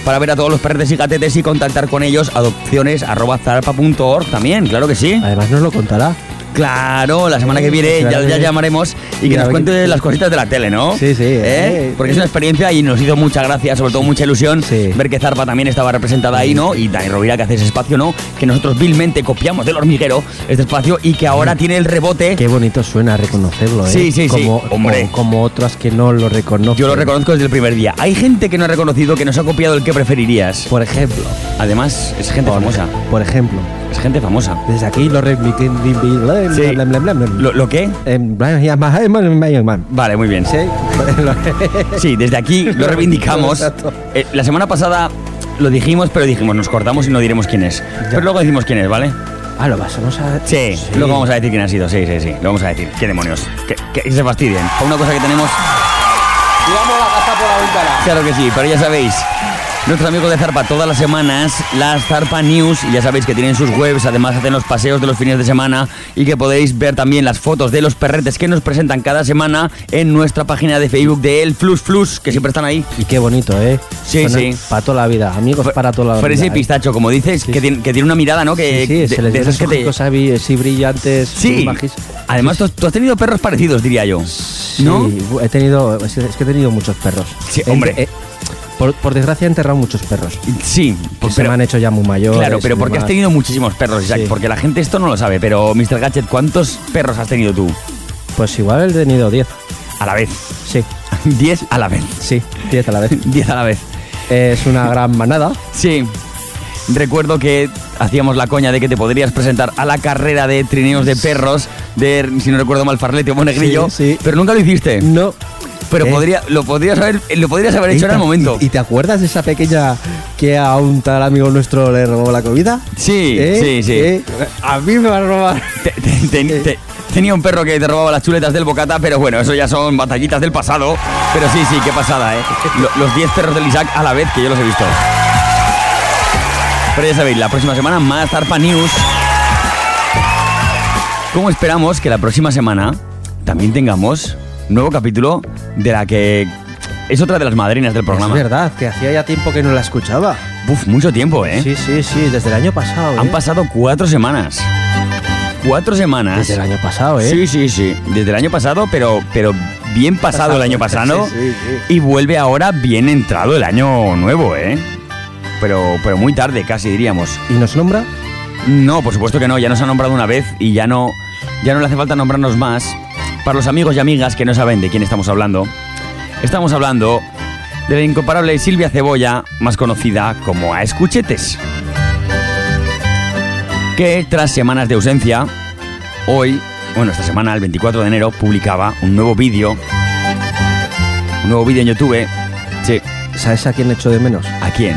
para ver a todos los perretes y gatetes y contactar con ellos, adopciones.zarpa.org también, claro que sí. Además nos lo contará. Claro, la semana que viene ya, ya llamaremos y que nos cuente las cositas de la tele, ¿no? Sí, sí, ¿Eh? eh. Porque es una experiencia y nos hizo mucha gracia, sobre todo mucha ilusión, ver que Zarpa también estaba representada ahí, ¿no? Y Dani Rovira que hace ese espacio, ¿no? Que nosotros vilmente copiamos del hormiguero este espacio y que ahora tiene el rebote. Qué bonito suena reconocerlo, ¿eh? Sí, sí, sí. como, Hombre. Como, como otras que no lo reconocen. Yo lo reconozco desde el primer día. Hay gente que no ha reconocido que nos ha copiado el que preferirías. Por ejemplo. Además, es gente Por- famosa. Por ejemplo. Es gente famosa. Desde aquí lo. Sí. ¿Lo, lo qué? Vale, muy bien. Sí. Sí, desde aquí lo reivindicamos. Exacto. Eh, la semana pasada lo dijimos, pero dijimos, nos cortamos y no diremos quién es. Pero luego decimos quién es, ¿vale? Ah, lo vamos a. Sí, luego vamos a decir quién ha sido. Sí, sí, sí. Lo vamos a decir. ¿Qué demonios? Que, que se fastidien. Por una cosa que tenemos. Tiramos la casa por la ventana. Claro que sí, pero ya sabéis. Nuestros amigos de Zarpa todas las semanas, las Zarpa News, y ya sabéis que tienen sus webs, además hacen los paseos de los fines de semana y que podéis ver también las fotos de los perretes que nos presentan cada semana en nuestra página de Facebook de El Flus Flus, que siempre están ahí. Y qué bonito, ¿eh? Sí, sí. Para toda la vida. Amigos para toda la Fresa y vida. ¿eh? pistacho, como dices, que, tiene, que tiene una mirada, ¿no? Que, Sí, sí, se les de esas que esos te- ojos así, brillantes. Sí. Además, tú, has- tú has tenido perros parecidos, diría yo. ¿No? Sí, he tenido, es que he tenido muchos perros. Sí, hombre. he- por, por desgracia he enterrado muchos perros. Sí, Que se pero- me han hecho ya muy mayores. Claro, pero porque has tenido muchísimos perros, Isaac. Sí. Porque la gente esto no lo sabe. Pero, Mr. Gadget, ¿cuántos perros has tenido tú? Pues igual he tenido 10. A la vez. Sí. 10 a la vez. Sí, 10 a la vez. 10 a la vez. Es una gran manada. Sí. Recuerdo que hacíamos la coña de que te podrías presentar a la carrera de trineos de perros de, si no recuerdo mal, Farlete o Monegrillo. Sí, sí. Pero nunca lo hiciste. No. Pero Eh. podría, lo, podrías haber, lo podrías haber hecho ¿Y en el momento. ¿Y, y te acuerdas de esa pequeña que a un tal amigo nuestro le robó la comida? Sí, ¿Eh? sí, sí. ¿Eh? A mí me va a robar. Te- te- te- te- tenía un perro que te robaba las chuletas del bocata, pero bueno, eso ya son batallitas del pasado. Pero sí, sí, qué pasada, ¿eh? Lo- los 10 perros del Isaac a la vez, que yo los he visto. Pero ya sabéis, la próxima semana más Zarpa News. ¿Cómo esperamos que la próxima semana también tengamos nuevo capítulo de la que es otra de las madrinas del programa? Es verdad, que hacía ya tiempo que no la escuchaba. Uf, mucho tiempo, ¿eh? Sí, sí, sí, desde el año pasado. ¿eh? Han pasado cuatro semanas. Cuatro semanas. Desde el año pasado, ¿eh? Sí, sí, sí. Desde el año pasado, pero, pero bien pasado el año pasado. Sí, sí, sí. Y vuelve ahora bien entrado el año nuevo, ¿eh? Pero, pero muy tarde, casi diríamos. ¿Y nos nombra? No, por supuesto que no. Ya nos ha nombrado una vez y ya no, ya no le hace falta nombrarnos más. Para los amigos y amigas que no saben de quién estamos hablando, estamos hablando de la incomparable Silvia Cebolla, más conocida como A Escuchetes. Que tras semanas de ausencia, hoy, bueno, esta semana, el 24 de enero, publicaba un nuevo vídeo. Un nuevo vídeo en YouTube. Sí. ¿Sabes a quién echo de menos? ¿A quién?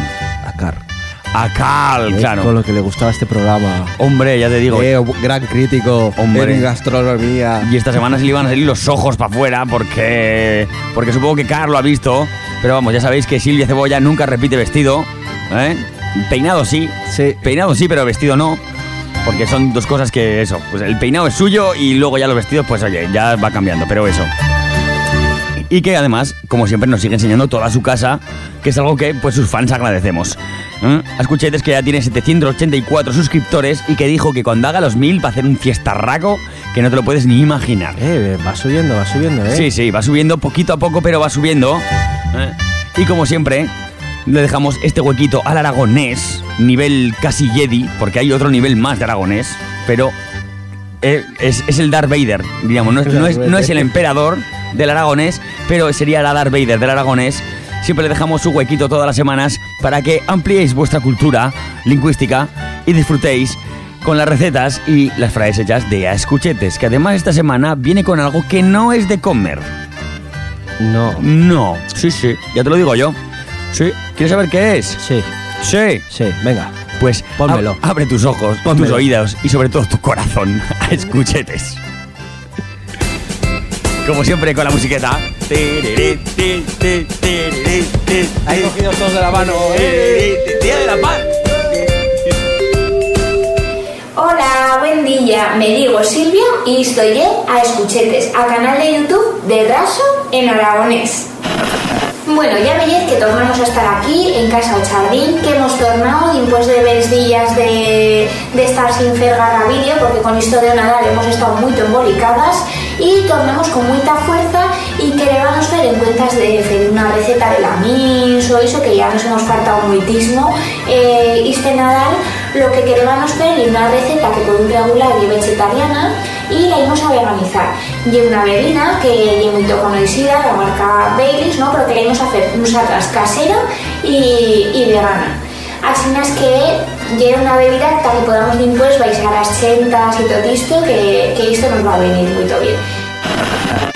A Car. A Cal, Eh, claro. Con lo que le gustaba este programa. Hombre, ya te digo. Eh, gran crítico Hombre. en gastronomía. Y esta semana se le iban a salir los ojos para afuera porque porque supongo que Carlos lo ha visto. Pero vamos, ya sabéis que Silvia Cebolla nunca repite vestido. ¿eh? Peinado sí. Sí. Peinado sí, pero vestido no. Porque son dos cosas que eso. Pues el peinado es suyo y luego ya los vestidos, pues oye, ya va cambiando, pero eso. Y que además, como siempre, nos sigue enseñando toda su casa, que es algo que pues sus fans agradecemos. ¿Eh? Escuchetes que ya tiene 784 suscriptores y que dijo que cuando haga los 1000 va a hacer un fiestarraco que no te lo puedes ni imaginar. Eh, va subiendo, va subiendo, eh. Sí, sí, va subiendo poquito a poco, pero va subiendo. ¿eh? Y como siempre, le dejamos este huequito al aragonés, nivel casi Jedi, porque hay otro nivel más de aragonés, pero eh, es, es el Darth Vader, digamos, no es, no es- no es el emperador del aragonés, pero sería la Darth Vader del aragonés. Siempre le dejamos su huequito todas las semanas para que ampliéis vuestra cultura lingüística y disfrutéis con las recetas y las frases hechas de a escuchetes, que además esta semana viene con algo que no es de comer. No. No. Sí, sí, ya te lo digo yo. Sí. ¿Quieres saber qué es? Sí. Sí. Sí, venga. Pues Pónmelo. ab- abre tus ojos, tus Pónmelo. oídos y sobre todo tu corazón a escuchetes. Como siempre con la musiqueta. Ahí cogidos todos de la mano. Día de la paz. Hola, buen día. Me digo Silvia y estoy en a Escuchetes, a canal de YouTube de Raso en Aragonés. Bueno, ya veis que tornamos a estar aquí en Casa o Jardín, que hemos tornado después de veres días de, estar sin fer garra vídeo, porque con esto de Nadal hemos estado muy embolicadas y tornamos con mucha fuerza y queremos ver en cuentas de hacer una receta de la mis o eso que ya nos hemos faltado muitísimo eh, este Nadal lo que queremos ver es una receta que por un regular y vegetariana y la íbamos a veganizar. Y una bebida que es muy conocida, la marca Baileys, ¿no? pero que la íbamos a hacer nosotras casera y, vegana. Así es que llega una bebida que podamos después baixar las chentas y todo esto, que, que esto nos va a venir muy bien.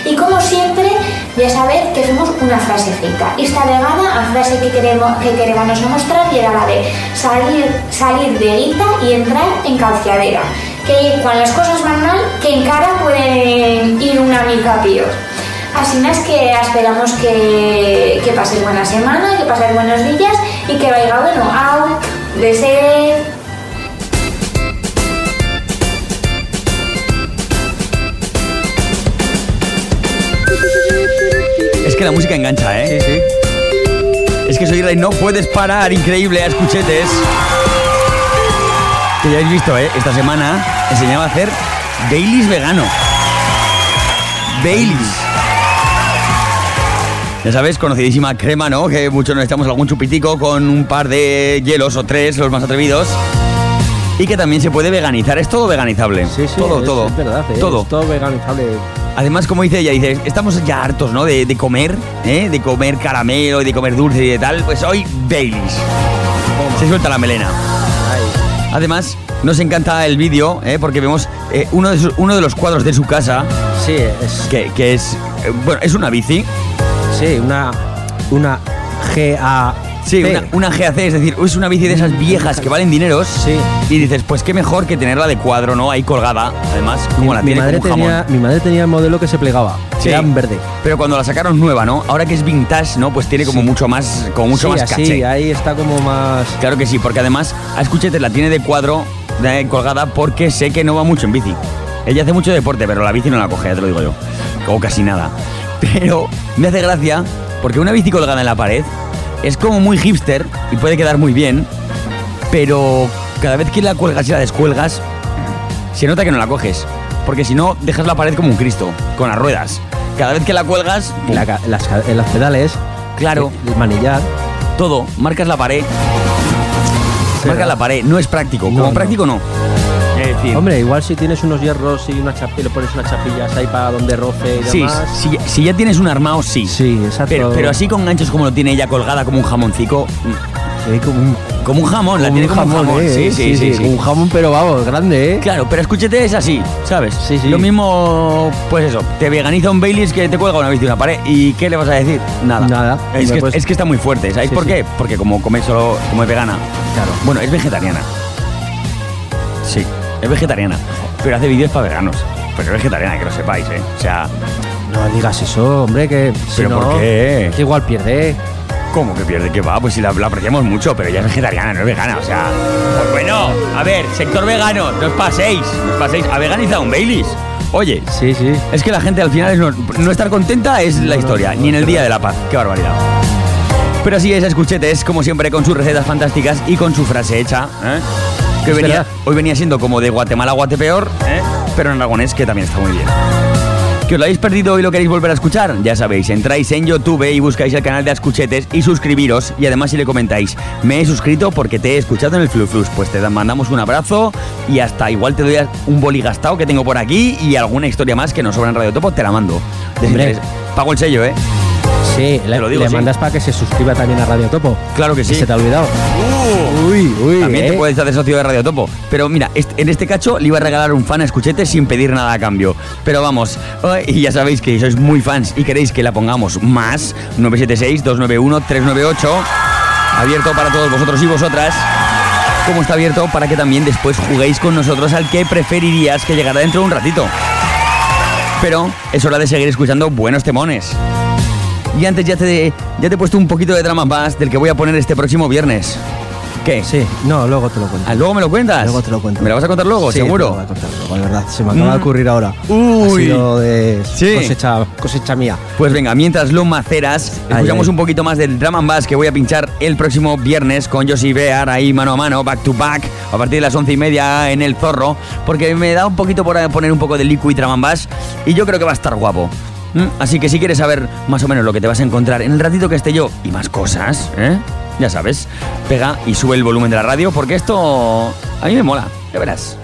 Y como siempre, ya sabéis que hacemos una frase feita. Esta vegana, la frase que queremos, que queremos mostrar era la de salir, salir de guita y entrar en calciadera. Que cuando las cosas van mal, que en cara pueden ir una mica peor. Así es que esperamos que, que paséis buena semana, que paséis buenos días y que vaya bueno, out, de que la música engancha, ¿eh? Sí, sí. Es que soy rey, no puedes parar, increíble, a escuchetes. Que ya habéis visto, ¿eh? Esta semana enseñaba a hacer Baileys vegano. Baileys. Ya sabes, conocidísima crema, ¿no? Que muchos nos echamos algún chupitico con un par de hielos o tres, los más atrevidos. Y que también se puede veganizar, es todo veganizable. Sí, sí, todo, es, todo. es verdad, eh, todo. es todo veganizable. Además, como dice ella, dice, estamos ya hartos, ¿no? De, de comer, ¿eh? De comer caramelo y de comer dulce y de tal. Pues hoy Baileys. Se suelta la melena. Además, nos encanta el vídeo, ¿eh? Porque vemos eh, uno, de su- uno de los cuadros de su casa. Sí, es. Que, que es. eh, bueno, es una bici. Sí, una. Una GA. Sí, una, una GAC, es decir, es una bici de esas viejas que valen dineros. Sí. Y dices, pues qué mejor que tenerla de cuadro, ¿no? Ahí colgada. Además, como la mi, tiene madre como un jamón. tenía, mi madre tenía el modelo que se plegaba. Sí. Era en verde. Pero cuando la sacaron nueva, ¿no? Ahora que es vintage, ¿no? Pues tiene como Sí. mucho más, como mucho Sí, más caché. ahí está como más. Claro que sí, porque además a Escuchete la tiene de cuadro de colgada porque sé que no va mucho en bici. Ella hace mucho deporte, pero la bici no la coge, ya te lo digo yo. O casi nada. Pero me hace gracia porque una bici colgada en la pared es como muy hipster y puede quedar muy bien, pero cada vez que la cuelgas y la descuelgas, se nota que no la coges. Porque si no, dejas la pared como un Cristo, con las ruedas. Cada vez que la cuelgas. La las, ca- en las pedales. Claro. El manillar. todo, marcas la pared. Marcas la pared, no es práctico. Como no. práctico no. Decir. Hombre, igual si tienes unos hierros y una chapi- le pones unas chapillas ahí para donde roce y Sí, demás. si, si ya tienes un armado, sí. Sí, exacto. Pero, pero así con ganchos como lo tiene ella colgada como un jamoncico. como un, como un jamón, la como tiene un como un jamón, jamón. eh, sí, sí, sí, sí. Un jamón, pero vamos, grande, ¿eh? Claro, pero escúchate, es así, ¿sabes? Sí, sí. Lo mismo, pues eso, te veganiza un Baileys que te cuelga una bici de una pared. ¿Y qué le vas a decir? Nada. Nada. Es que, pues- es que está muy fuerte, ¿sabéis Sí, por sí. qué? Porque como come solo, como es vegana. Claro. Bueno, es vegetariana. Sí, es vegetariana. Pero hace vídeos para veganos. Pero es vegetariana, que lo sepáis, ¿eh? O sea, No digas eso, hombre, que. si ¿Pero no, por qué? Que igual pierde. ¿cómo que pierde? que va? Pues si la, la apreciamos mucho, pero ella es vegetariana, no es vegana. O sea, pues bueno, a ver, sector vegano, no os paséis, no os paséis. Ha veganizado un Baileys. Oye, Sí, sí. Es que la gente al final es no, no estar contenta es la historia, ni en el Día de la Paz. Qué barbaridad. Pero así es, escuchetes, como siempre, con sus recetas fantásticas y con su frase hecha. ¿eh? Que venía, hoy venía siendo como de Guatemala a Guatepeor, ¿eh? pero en aragonés, que también está muy bien. ¿Que os lo habéis perdido y lo queréis volver a escuchar? Ya sabéis, entráis en YouTube y buscáis el canal de Escuchetes y suscribiros. Y además si le comentáis, me he suscrito porque te he escuchado en el Flu Flus, pues te da- mandamos un abrazo y hasta igual te doy un boli gastado que tengo por aquí y alguna historia más que nos sobra en Radio Topo, te la mando. Pago el sello, ¿eh? Sí, le, lo digo, le sí. mandas para que se suscriba también a Radio Topo. Claro que sí. Se te ha olvidado. Uy, uy. También eh. te puedes hacer socio de Radio Topo. Pero mira, en este cacho le iba a regalar un fan a Escuchete sin pedir nada a cambio. Pero vamos, eh, y ya sabéis que sois muy fans y queréis que la pongamos más, 976-291-398, abierto para todos vosotros y vosotras. Como está abierto para que también después juguéis con nosotros al que preferirías que llegara dentro de un ratito. Pero es hora de seguir escuchando buenos temones. Y antes ya te, ya te he puesto un poquito de drama más del que voy a poner este próximo viernes. ¿Qué? Sí, no, luego te lo cuento. Ah, ¿Luego me lo cuentas? Luego te lo cuento. ¿Me lo vas a contar luego, Sí, seguro? te lo voy a contar luego, la verdad. Se me acaba de Mm. ocurrir ahora. Uy. Ha sido de Sí. cosecha, cosecha mía. Pues venga, mientras lo maceras, Ay, escuchamos ay. un poquito más del Drum and Bass que voy a pinchar el próximo viernes con Josie Bear ahí mano a mano, back to back, a partir de las once y media en el Zorro, porque me da un poquito por poner un poco de Liquid Drum and Bass y yo creo que va a estar guapo. ¿Mm? Así que si quieres saber más o menos lo que te vas a encontrar en el ratito que esté yo y más cosas, ¿eh? Ya sabes, pega y sube el volumen de la radio porque esto a mí me mola, ya verás.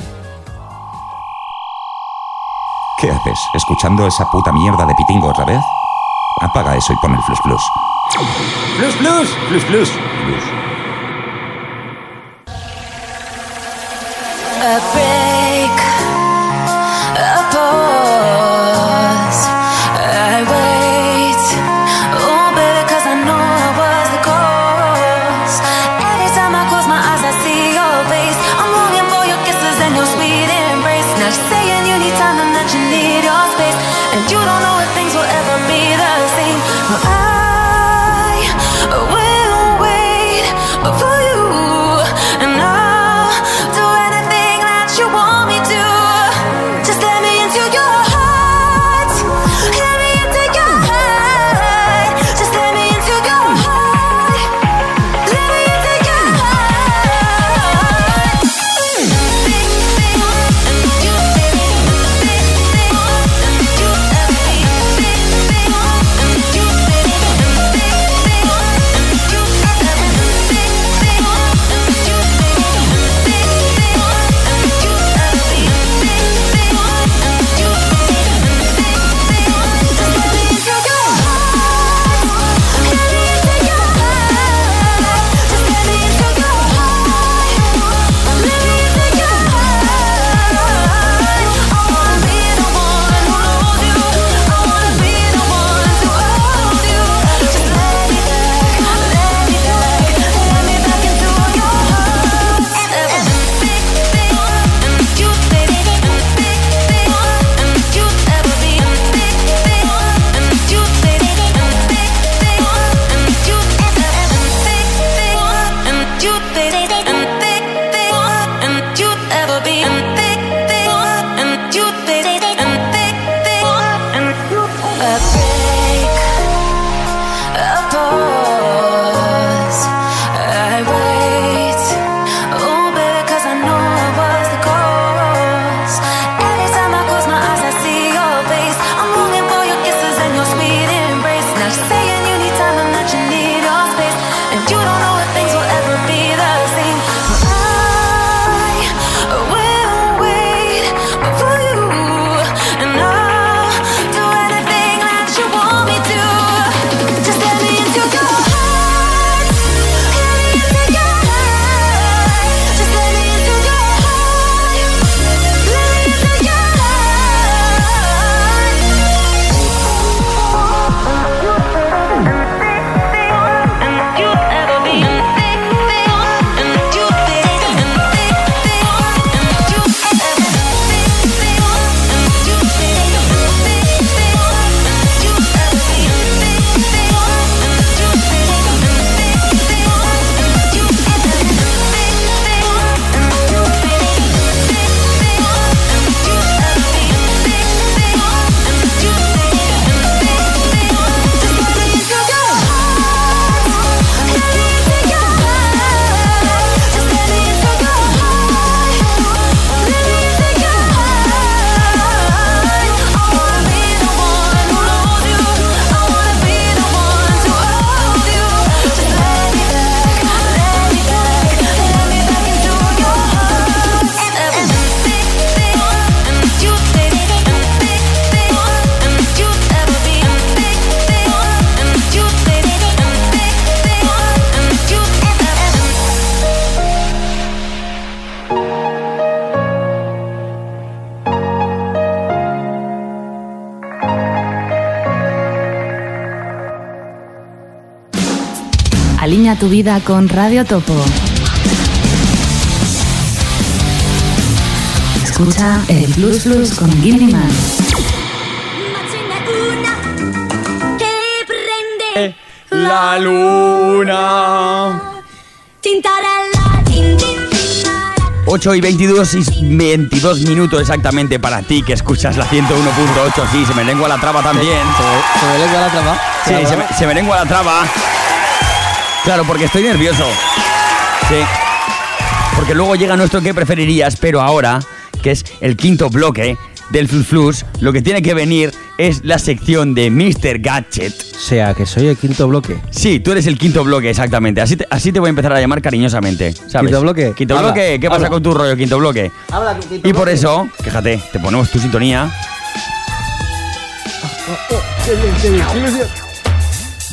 ¿Qué haces? ¿Escuchando esa puta mierda de pitingo otra vez? Apaga eso y pon el flus flus. Plus, plus, plus, plus. A tu vida con Radio Topo. Escucha el Plus Plus con Gilly Man. La luna. 8 y 22 y 22 minutos exactamente para ti que escuchas la 101.8. Sí, se me lengua la traba también. ¿Se me lengua la traba? Sí, se me, se me lengua la traba. Claro, porque estoy nervioso. Sí. Porque luego llega nuestro que preferirías, pero ahora, que es el quinto bloque del Flus Flus, lo que tiene que venir es la sección de Mr. Gadget. O sea, que soy el quinto bloque. Sí, tú eres el quinto bloque, exactamente. Así te, así te voy a empezar a llamar cariñosamente. ¿sabes? ¿Quinto bloque? Quinto Habla, bloque, ¿qué pasa habla. con tu rollo, quinto bloque? Habla, quinto Y por eso, fíjate, te ponemos tu sintonía.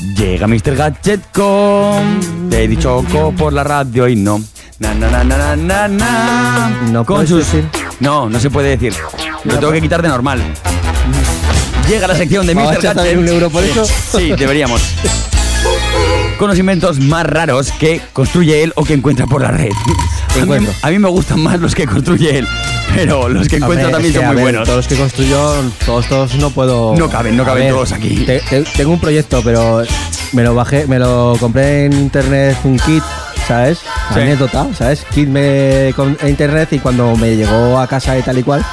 Llega Mr. Gadget con. Te he dicho co por la radio y no. Na na na na na na. No con sus. decir. No, no se puede decir. Lo tengo que quitar de normal. Llega la sección de ¿Vamos a Mr. Gadget. un euro por eso? Sí, deberíamos. Con los inventos más raros que construye él o que encuentra por la red. A mí, Encuentro. a mí me gustan más los que construye él, pero los que encuentra también son muy ver, buenos. Todos los que construyo, todos, todos no puedo. No caben, no caben ver, todos aquí. te- te- tengo un proyecto, pero me lo bajé, me lo compré en internet un kit, ¿sabes? Sí. Anécdota, ¿sabes? Kit me, con internet y cuando me llegó a casa y tal y cual,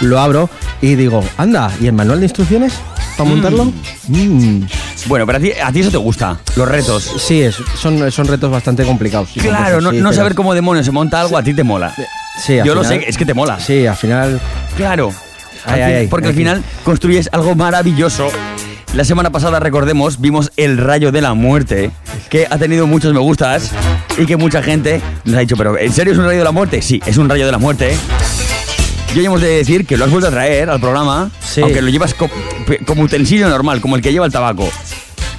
lo abro y digo, anda, ¿y el manual de instrucciones para Mm. montarlo? Mm. Bueno, pero a ti, a ti eso te gusta, los retos. Sí, es- son, son retos bastante complicados. Claro, no, sí, no pero- saber cómo demonios se monta algo a ti te mola. Sí, Yo lo sé, es que te mola. Sí, al final. Claro. Ay, Al ay, fin- ay, porque al final construyes algo maravilloso. La semana pasada, recordemos, vimos El Rayo de la Muerte, que ha tenido muchos me gustas y que mucha gente nos ha dicho, pero ¿en serio es un rayo de la muerte? Sí, es un rayo de la muerte. Y hoy hemos de decir que lo has vuelto a traer al programa, aunque lo llevas co- como utensilio normal, como el que lleva el tabaco.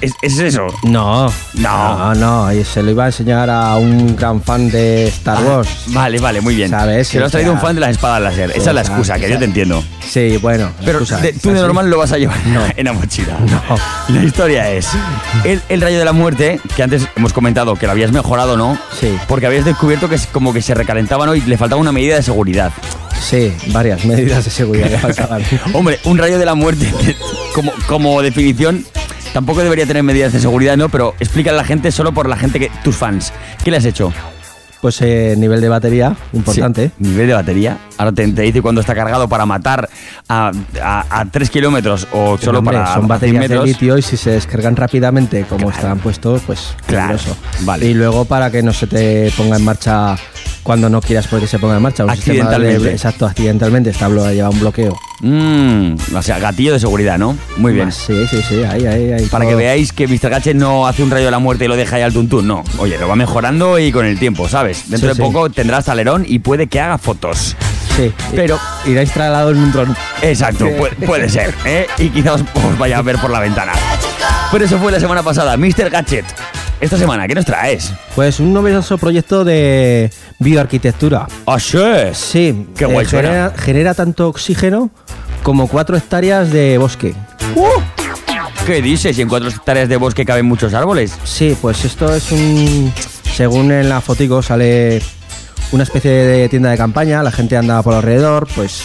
¿Es, es eso? No, No. no, no, y se lo iba a enseñar a un gran fan de Star Ah, Wars. Vale, vale, muy bien. ¿Sabes? Que lo has traído O un fan de las espadas láser. Esa es la excusa, que yo te entiendo. Sí, bueno. Pero excusa, de- tú de normal lo vas a llevar en la mochila. La historia es el, el rayo de la muerte, que antes hemos comentado que lo habías mejorado, ¿no? Sí. Porque habías descubierto que es como que se recalentaba, ¿no? Y le faltaba una medida de seguridad. Sí, varias medidas de seguridad le faltaban. Hombre, un rayo de la muerte, como, como definición, tampoco debería tener medidas de seguridad, ¿no? Pero explícale a la gente, solo por la gente que. tus fans. ¿Qué le has hecho? Pues eh, nivel de batería, importante. Sí, nivel de batería. Ahora te, te dice cuando está cargado para matar a, a, 3 kilómetros o solo Hombre, para son 100 baterías de litio y si se descargan rápidamente como están puestos, pues Claro, peligroso. vale. Y luego para que no se te ponga en marcha cuando no quieras porque se ponga en marcha. Un sistema de- Accidentalmente. exacto, accidentalmente. Blo- lleva un bloqueo. Mm, o sea, gatillo de seguridad, ¿no? Muy bien. Sí, sí, sí, ahí, ahí, ahí. Para que veáis que Mr. Gadget no hace un rayo de la muerte y lo deja ahí al tuntún, no. Oye, lo va mejorando y con el tiempo, ¿sabes? Dentro Sí, de sí. poco tendrás talerón y puede que haga fotos. Sí, Pero irá instalado en un dron. Exacto, puede ser, ¿eh? Y quizás os vaya a ver por la ventana. Pero eso fue la semana pasada, Mr. Gadget. Esta semana, ¿qué nos traes? Pues un novedoso proyecto de bioarquitectura. ¡Ah, sí! Sí, Qué guay suena. genera, genera tanto oxígeno como cuatro hectáreas de bosque. ¿Qué dices? ¿Y en cuatro hectáreas de bosque caben muchos árboles? Sí, pues esto es un. Según en la fotico sale una especie de tienda de campaña, la gente anda por alrededor, pues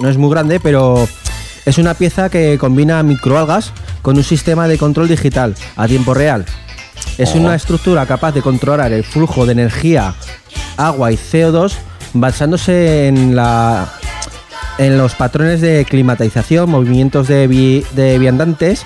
no es muy grande, pero es una pieza que combina microalgas con un sistema de control digital a tiempo real. Es Oh. una estructura capaz de controlar el flujo de energía, agua y CO2 basándose en la en los patrones de climatización, movimientos de, vi- de viandantes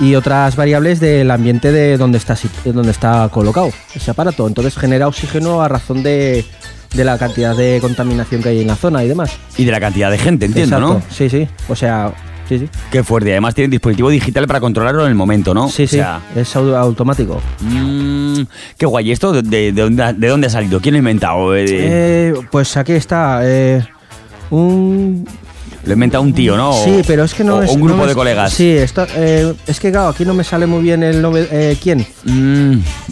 y otras variables del ambiente de donde está, donde está colocado ese aparato. Entonces genera oxígeno a razón de, de la cantidad de contaminación que hay en la zona y demás. Y de la cantidad de gente, entiendo, Exacto, ¿no? Sí, sí. O sea, sí, sí. Qué fuerte. Además tiene un dispositivo digital para controlarlo en el momento, ¿no? Sí, O sí. sea, Es au- automático. mm, qué guay. ¿Y ¿Esto de, de- de dónde, ha- de dónde ha salido? ¿Quién lo ha inventado? Eh, Eh, pues aquí está. eh, un lo ha inventado un tío, ¿no? Sí, pero es que no o es. un grupo no de es- colegas. Sí, esto, eh, es que claro, aquí no me sale muy bien el eh, quién.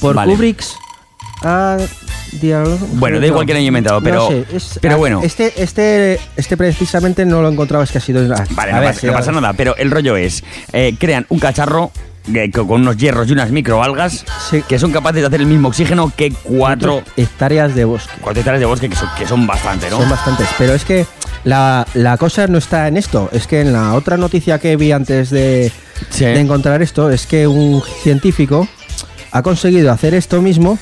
Por vale. Kubrick's. Ah, diálogo- Bueno, da igual que lo haya inventado, pero- No sé, es- pero bueno. Este, este, este precisamente no lo encontraba, es que ha sido. Vale, no, pasa, no pasa nada, pero el rollo es, eh, crean un cacharro que con unos hierros y unas microalgas que son capaces de hacer el mismo oxígeno que cuatro, hectáreas de bosque. cuatro hectáreas de bosque, que son, que son bastante, ¿no? Son bastantes. Pero es que la, la cosa no está en esto. Es que en la otra noticia que vi antes de, de encontrar esto, es que un científico ha conseguido hacer esto mismo,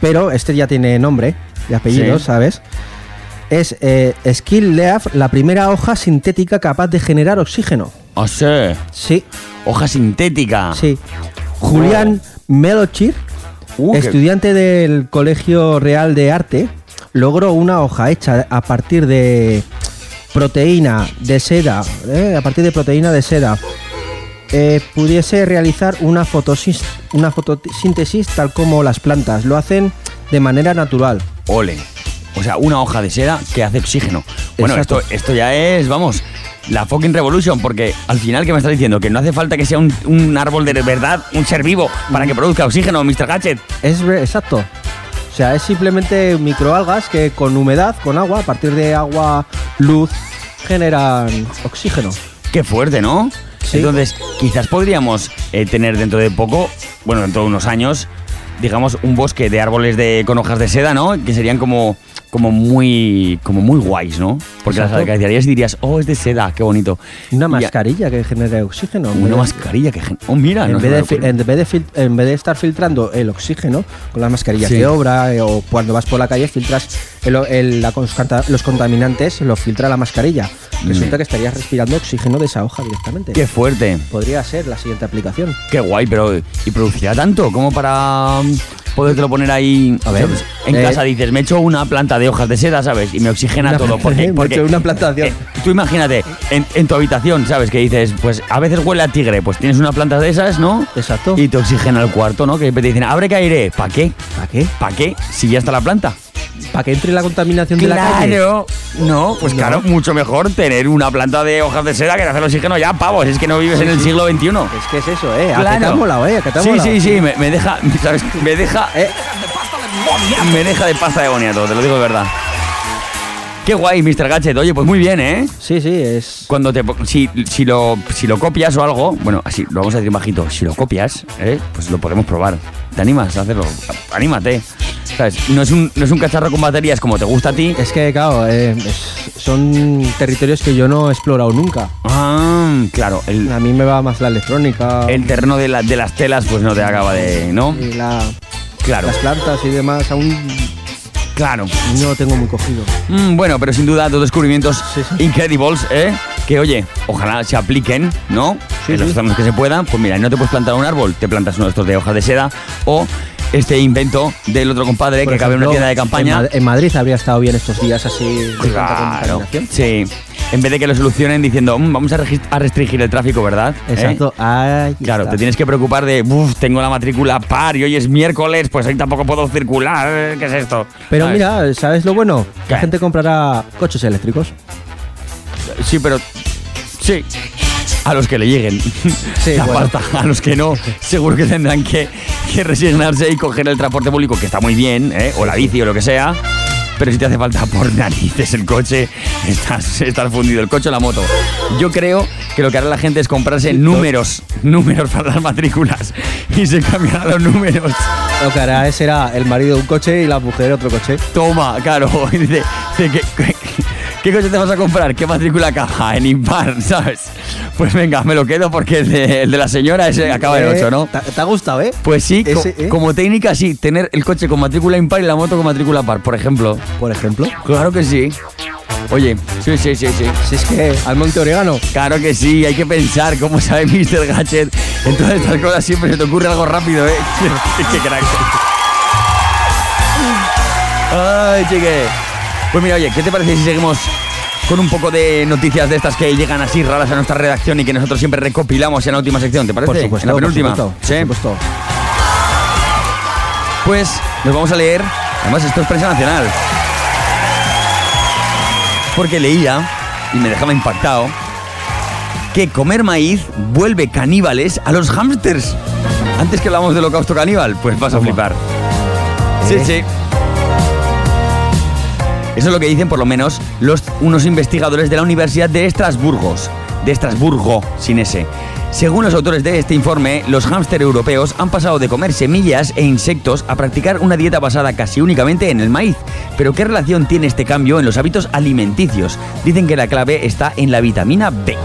pero este ya tiene nombre y apellido, Sí. ¿sabes? Es eh, Skill Leaf, la primera hoja sintética capaz de generar oxígeno. ¿Ah, sí? Sí. Hoja sintética. Sí. Julián Melochir, Uh, qué- estudiante del Colegio Real de Arte, logró una hoja hecha a partir de proteína de seda, ¿eh? a partir de proteína de seda, eh, pudiese realizar una, una fotosíntesis tal como las plantas. Lo hacen de manera natural. Ole. O sea, una hoja de seda que hace oxígeno. Bueno, Exacto. esto, esto ya es, vamos, la fucking revolution, porque al final, ¿qué me estás diciendo? Que no hace falta que sea un, un árbol de verdad, un ser vivo, para que produzca oxígeno, Mr. Gadget. Es exacto. O sea, es simplemente microalgas que con humedad, con agua, a partir de agua, luz, generan oxígeno. Qué fuerte, ¿no? Entonces, quizás podríamos eh, tener dentro de poco, bueno, dentro de unos años, digamos, un bosque de árboles de, con hojas de seda, ¿no? Que serían como, como muy como muy guays, ¿no? Porque las Exacto. acariciarías y dirías, oh, es de seda, qué bonito. Una Y a- mascarilla que genere oxígeno. en Una mascarilla que... gen- Oh, mira, En no vez, de, en, vez de fil- en vez de estar filtrando el oxígeno con las mascarillas Sí. de obra eh, o cuando vas por la calle filtras el- el- la los contaminantes, los filtra la mascarilla. Resulta que estarías respirando oxígeno de esa hoja directamente. Mm. Qué fuerte. Podría ser la siguiente aplicación. Qué guay, pero ¿y producirá tanto? como para mm, podértelo poner ahí? A ver, ¿sabes? En eh, casa dices, me echo una planta de hojas de seda, ¿sabes? Y me oxigena Una- todo. Porque, me porque echo una plantación. eh, tú imagínate, en, en tu habitación, ¿sabes? Que dices, pues a veces huele a tigre, pues tienes una planta de esas, ¿no? Exacto. Y te oxigena el cuarto, ¿no? Que te dicen, abre que aire. ¿Para qué? ¿Para qué? ¿Para qué? Si ya está la planta. Para que entre la contaminación de la calle. Claro, no, pues No. claro, mucho mejor tener una planta de hojas de seda que hacer oxígeno ya, pavos, es que no vives en el siglo XXI. Es que es eso, ¿eh? ¿A Claro. que te ha molado, eh? ¿A que te ha Sí, molado? sí, sí, me, me deja, ¿sabes? Me deja. Eh. Me deja de pasta de boniato, te lo digo de verdad. Qué guay, Mr. Gadget. Oye, pues muy bien, ¿eh? Sí, sí, es. Cuando te. Si, si, lo, si lo copias o algo, bueno, así lo vamos a decir bajito. Si lo copias, ¿eh? Pues lo podemos probar. ¿Te animas a hacerlo? Anímate. ¿Sabes? No es un, no es un cacharro con baterías como te gusta a ti. Es que, claro, eh, es- son territorios que yo no he explorado nunca. Ah, claro. El, A mí me va más la electrónica. el terreno de, la- de las telas, pues no te acaba de. ¿No? y la- Claro. las plantas y demás aún Claro. no lo tengo muy cogido. Mm, bueno, pero sin duda dos descubrimientos incredibles, ¿eh? Que oye, ojalá se apliquen, ¿no? en los que se puedan. Pues mira, no te puedes plantar un árbol, te plantas uno de estos de hojas de seda o este invento del otro compadre Por que cabe en una tienda de campaña. En, Mad- en Madrid habría estado bien estos días así Claro, sí. En vez de que lo solucionen diciendo, "Mm, vamos a, restringir el tráfico, ¿verdad? ¿Eh? Exacto. Ahí Claro, está. te tienes que preocupar de, uff, tengo la matrícula par y hoy es miércoles, pues hoy tampoco puedo circular. ¿Qué es esto? Pero ¿Sabes? mira, ¿sabes lo bueno? ¿Qué? La gente comprará coches eléctricos. Sí, pero. Sí. A los que le lleguen la bueno. pasta, a los que no, seguro que tendrán que, que resignarse y coger el transporte público, que está muy bien, ¿eh? o la bici o lo que sea. Pero si te hace falta por narices el coche, estás, estás fundido, el coche o la moto. Yo creo que lo que hará la gente es comprarse números, números para las matrículas y se cambiará los números. Lo que hará es será el marido un coche y la mujer otro coche. Toma, claro. Dice, dice, ¿qué, qué, qué coche te vas a comprar? ¿Qué matrícula caja? En impar, ¿sabes? Pues venga, me lo quedo porque el de, el de la señora ese acaba en Eh, 8, ¿no? ¿Te, te ha gustado, eh? Pues sí, co- ¿eh? como técnica sí, tener el coche con matrícula impar y la moto con matrícula par, por ejemplo. Por ejemplo. Claro que sí. Oye, sí, sí, sí, sí. Si es que al monte orégano. Claro que sí, hay que pensar cómo sabe Mr. Gadget. En todas estas cosas siempre se te ocurre algo rápido, ¿eh? qué crack. Ay, chique. Pues mira, oye, ¿qué te parece si seguimos con un poco de noticias de estas que llegan así raras a nuestra redacción y que nosotros siempre recopilamos en la última sección? ¿Te parece? Por supuesto, en la por penúltima. supuesto, Sí. por supuesto. Pues nos vamos a leer. Además, esto es prensa nacional. Porque leía, y me dejaba impactado, que comer maíz vuelve caníbales a los hámsters. Antes que hablamos del holocausto caníbal, pues vas a flipar. Sí, ¿Eh? sí. Eso es lo que dicen por lo menos unos investigadores de la Universidad de Estrasburgo. De Estrasburgo, sin ese. Según los autores de este informe, los hámster europeos han pasado de comer semillas e insectos a practicar una dieta basada casi únicamente en el maíz. Pero ¿qué relación tiene este cambio en los hábitos alimenticios? Dicen que la clave está en la vitamina B.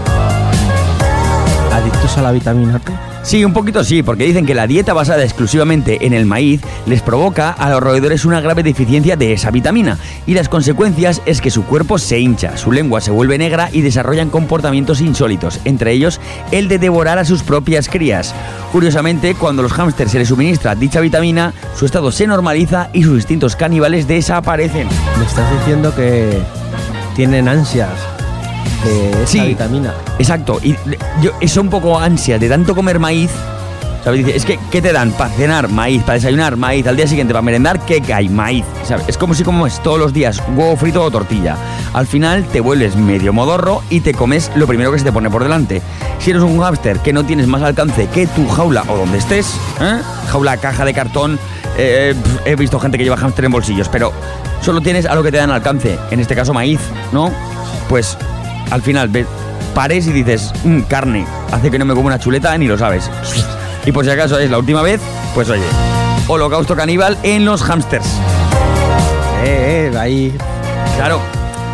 ¿Adictos a la vitamina B? Sí, un poquito sí, porque dicen que la dieta basada exclusivamente en el maíz les provoca a los roedores una grave deficiencia de esa vitamina y las consecuencias es que su cuerpo se hincha, su lengua se vuelve negra y desarrollan comportamientos insólitos, entre ellos el de devorar a sus propias crías. Curiosamente, cuando a los hámsters se les suministra dicha vitamina, su estado se normaliza y sus instintos caníbales desaparecen. Me estás diciendo que tienen ansias de esa Sí. vitamina. Exacto, y yo, es un poco ansia de tanto comer maíz. ¿Sabes? Dice, es que, ¿qué te dan? Para cenar, maíz, para desayunar, maíz, al día siguiente, para merendar, ¿qué hay? Maíz, ¿sabes? Es como si comes todos los días huevo frito o tortilla. Al final te vuelves medio modorro y te comes lo primero que se te pone por delante. Si eres un hámster que no tienes más alcance que tu jaula o donde estés, ¿eh? jaula, caja de cartón, eh, pf, he visto gente que lleva hámster en bolsillos, pero solo tienes a lo que te dan alcance, en este caso maíz, ¿no? Pues al final ves, pares y dices, "Mm, carne, hace que no me como una chuleta ni lo sabes. Y por si acaso es la última vez, pues oye, holocausto caníbal en los hámsters. Eh, eh, ahí. Claro,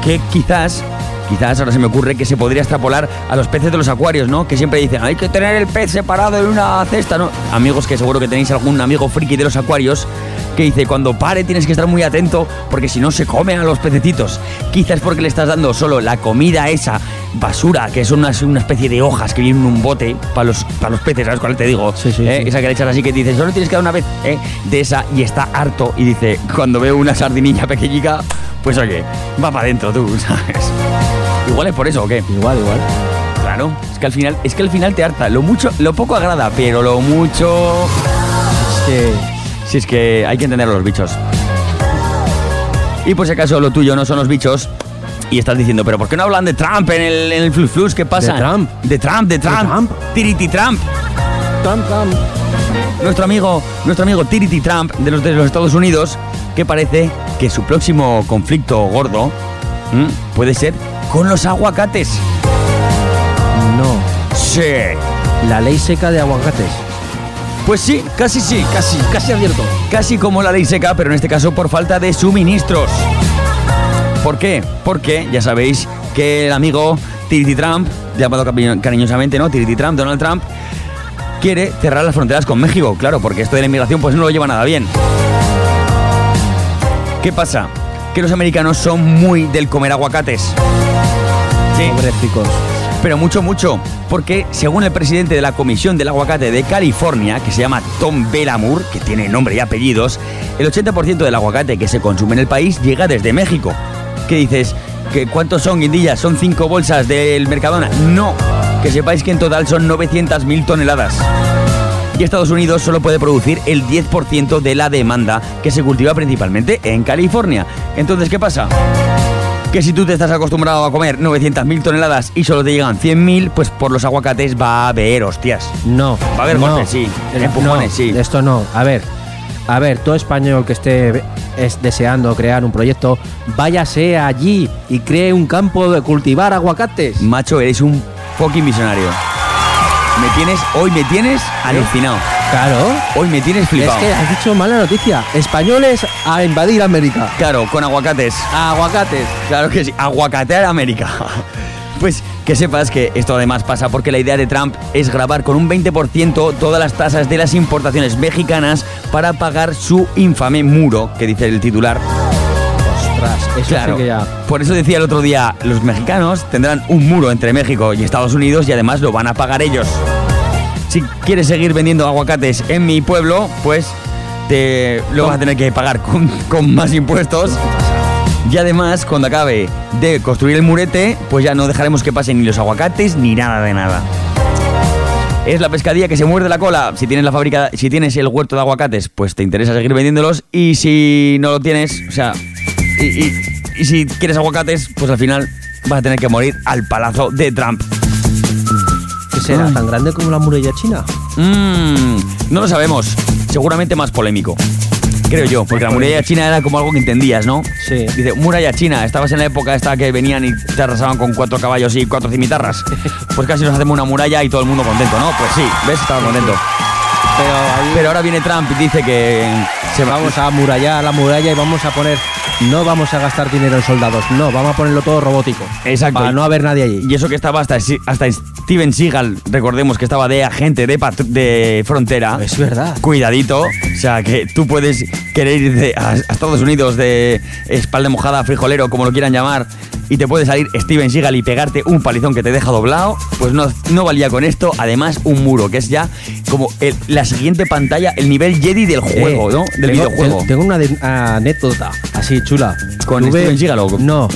que quizás, quizás ahora se me ocurre que se podría extrapolar a los peces de los acuarios, ¿no? Que siempre dicen, hay que tener el pez separado en una cesta, ¿no? Amigos que seguro que tenéis algún amigo friki de los acuarios que dice, cuando pare tienes que estar muy atento porque si no se come a los pececitos. Quizás porque le estás dando solo la comida esa basura, que son una, una especie de hojas que vienen en un bote para los, para los peces, ¿sabes cuál te digo? ¿Eh? Esa que le echas así que dices, solo tienes que dar una vez ¿eh? de esa y está harto y dice, cuando veo una sardinilla pequeñica, pues oye, va para adentro tú, ¿sabes? Igual es por eso o qué? Igual, igual. Claro, es que al final, es que al final te harta. Lo mucho, lo poco agrada, pero lo mucho. Es que. Si es que hay que entender a los bichos. Y por si acaso lo tuyo no son los bichos. Y estás diciendo, pero ¿por qué no hablan de Trump en el, en el Flux Flux? ¿Qué pasa? ¿De Trump? De Trump, de Trump. Trump? Tiriti Trump. Trump, Trump. Nuestro amigo, nuestro amigo Tiriti Trump de los, de los Estados Unidos, que parece que su próximo conflicto gordo ¿m? puede ser con los aguacates. No. Sí. La ley seca de aguacates. Pues sí, casi sí. Casi, casi abierto. Casi como la ley seca, pero en este caso por falta de suministros. ¿Por qué? Porque ya sabéis que el amigo Tiriti Trump, llamado cari- cariñosamente, ¿no? Tiriti Trump, Donald Trump, quiere cerrar las fronteras con México, claro, porque esto de la inmigración pues no lo lleva nada bien. ¿Qué pasa? Que los americanos son muy del comer aguacates. Sí. Pobrecicos. Pero mucho, mucho. Porque según el presidente de la Comisión del Aguacate de California, que se llama Tom Belamur, que tiene nombre y apellidos, el 80% del aguacate que se consume en el país llega desde México. ¿Qué dices? ¿Que ¿Cuántos son, guindillas? ¿Son cinco bolsas del Mercadona? No. Que sepáis que en total son 900.000 toneladas. Y Estados Unidos solo puede producir el 10% de la demanda que se cultiva principalmente en California. Entonces, ¿qué pasa? Que si tú te estás acostumbrado a comer 900.000 toneladas y solo te llegan 100.000, pues por los aguacates va a haber hostias. No. Va a haber no. golpes, sí. Empujones, no, sí. Esto no. A ver. A ver, todo español que esté es deseando crear un proyecto, váyase allí y cree un campo de cultivar aguacates. Macho, eres un fucking visionario. Me tienes, hoy me tienes alucinado. Claro. Hoy me tienes flipado. Es que has dicho mala noticia. Españoles a invadir América. Claro, con aguacates. Aguacates. Claro que sí, aguacatear América. Pues que sepas que esto además pasa porque la idea de Trump es grabar con un 20% todas las tasas de las importaciones mexicanas para pagar su infame muro, que dice el titular. Ostras, eso Claro. sí que ya. Por eso decía el otro día, los mexicanos tendrán un muro entre México y Estados Unidos y además lo van a pagar ellos. Si quieres seguir vendiendo aguacates en mi pueblo, pues te lo vas a tener que pagar con, más impuestos. Y además, cuando acabe de construir el murete, pues ya no dejaremos que pasen ni los aguacates ni nada de nada. Es la pescadilla que se muerde la cola. Si tienes la fábrica, si tienes el huerto de aguacates, pues te interesa seguir vendiéndolos. Y si no lo tienes, o sea, y si quieres aguacates, pues al final vas a tener que morir al palazo de Trump. ¿Qué será? Ay. ¿Tan grande como la muralla china? Mmm, no lo sabemos. Seguramente más polémico. creo yo, porque la muralla china era como algo que entendías, ¿no? Sí. Dice, muralla china, estabas en la época esta que venían y te arrasaban con cuatro caballos y cuatro cimitarras. Pues casi nos hacemos una muralla y todo el mundo contento, ¿no? Pues sí, ¿ves? Estaba contento. Pero, ahí- Pero ahora viene Trump y dice que se va vamos a amurallar la muralla y vamos a poner. No vamos a gastar dinero en soldados, no, vamos a ponerlo todo robótico. Exacto. Para no haber nadie allí. Y eso que estaba hasta, hasta Steven Seagal, recordemos que estaba de agente de, de frontera. Es verdad. Cuidadito. O sea, que tú puedes querer ir de- a, a Estados Unidos de espalda mojada, frijolero, como lo quieran llamar, y te puede salir Steven Seagal y pegarte un palizón que te deja doblado. Pues no, no valía con esto. Además, un muro, que es ya como el- la siguiente pantalla, el nivel Jedi del juego, Eh, ¿no? Del tengo, videojuego. te- Tengo una anécdota así chula. ¿Con Steven Seagal o con- No.